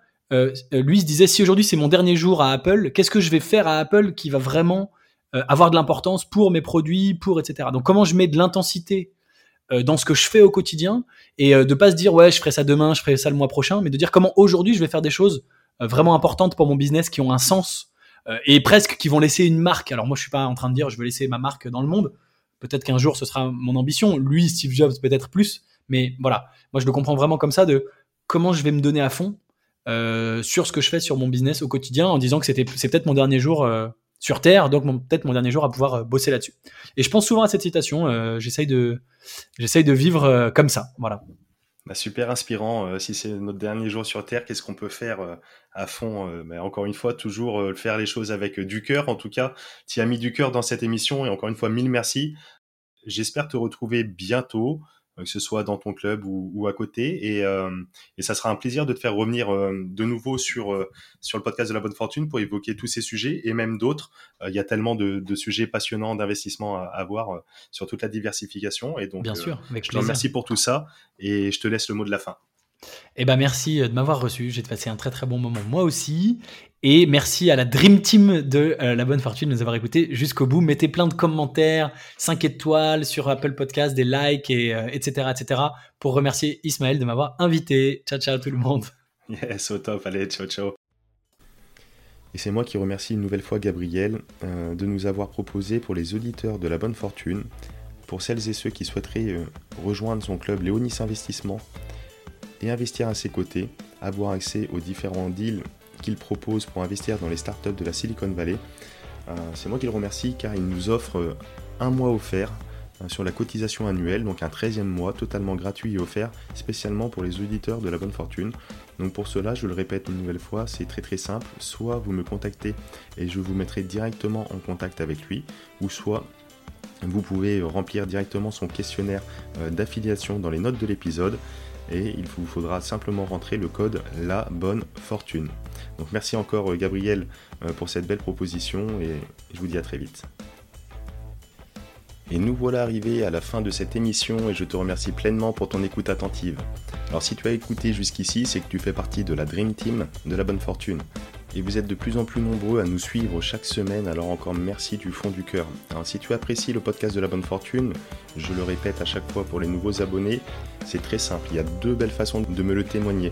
lui se disait, si aujourd'hui c'est mon dernier jour à Apple, qu'est-ce que je vais faire à Apple qui va vraiment euh, avoir de l'importance pour mes produits, pour etc. Donc comment je mets de l'intensité euh, dans ce que je fais au quotidien et euh, de pas se dire ouais je ferai ça demain, je ferai ça le mois prochain, mais de dire comment aujourd'hui je vais faire des choses vraiment importantes pour mon business qui ont un sens et presque qui vont laisser une marque. Alors moi je suis pas en train de dire je veux laisser ma marque dans le monde. Peut-être qu'un jour ce sera mon ambition. Lui Steve Jobs peut-être plus, mais voilà moi je le comprends vraiment comme ça de comment je vais me donner à fond sur ce que je fais sur mon business au quotidien en disant que c'était c'est peut-être mon dernier jour sur Terre, donc peut-être mon dernier jour à pouvoir euh, bosser là-dessus. Et je pense souvent à cette citation, euh, j'essaye de, de vivre euh, comme ça, voilà. Bah, super inspirant. si c'est notre dernier jour sur Terre, qu'est-ce qu'on peut faire à fond Mais Encore une fois, toujours faire les choses avec du cœur. En tout cas, tu as mis du cœur dans cette émission et encore une fois, mille merci. J'espère te retrouver bientôt. Euh, que ce soit dans ton club ou, à côté. Et, euh, et, ça sera un plaisir de te faire revenir euh, de nouveau sur, sur le podcast de la bonne fortune pour évoquer tous ces sujets et même d'autres. Il y a tellement de, de sujets passionnants d'investissement à, à, voir sur toute la diversification. Et donc, Bien sûr, je te remercie pour tout ça et je te laisse le mot de la fin. Eh ben merci de m'avoir reçu. J'ai passé un très très bon moment moi aussi. Et merci à la Dream Team de euh, La Bonne Fortune de nous avoir écoutés jusqu'au bout. Mettez plein de commentaires, 5 étoiles sur Apple Podcast, des likes, et, etc., euh, etc. pour remercier Ismaël de m'avoir invité. Ciao, ciao tout le monde. Yes, au top. Allez, ciao, ciao. Et c'est moi qui remercie une nouvelle fois Gabriel euh, de nous avoir proposé pour les auditeurs de La Bonne Fortune, pour celles et ceux qui souhaiteraient rejoindre son club Léonis Investissement et investir à ses côtés, avoir accès aux différents deals qu'il propose pour investir dans les startups de la Silicon Valley. Euh, c'est moi qui le remercie car il nous offre euh, un mois offert euh, sur la cotisation annuelle, donc un 13e mois totalement gratuit et offert spécialement pour les auditeurs de la bonne fortune. Donc pour cela, je le répète une nouvelle fois, c'est très très simple, soit vous me contactez et je vous mettrai directement en contact avec lui, ou soit vous pouvez remplir directement son questionnaire d'affiliation dans les notes de l'épisode et il vous faudra simplement rentrer le code La Bonne Fortune. Donc merci encore euh, Gabriel euh, pour cette belle proposition et je vous dis à très vite. Et nous voilà arrivés à la fin de cette émission et je te remercie pleinement pour ton écoute attentive. Alors si tu as écouté jusqu'ici, c'est que tu fais partie de la Dream Team de la bonne fortune. Et vous êtes de plus en plus nombreux à nous suivre chaque semaine, alors encore merci du fond du cœur. Alors si tu apprécies le podcast de la bonne fortune, je le répète à chaque fois pour les nouveaux abonnés, c'est très simple, il y a deux belles façons de me le témoigner.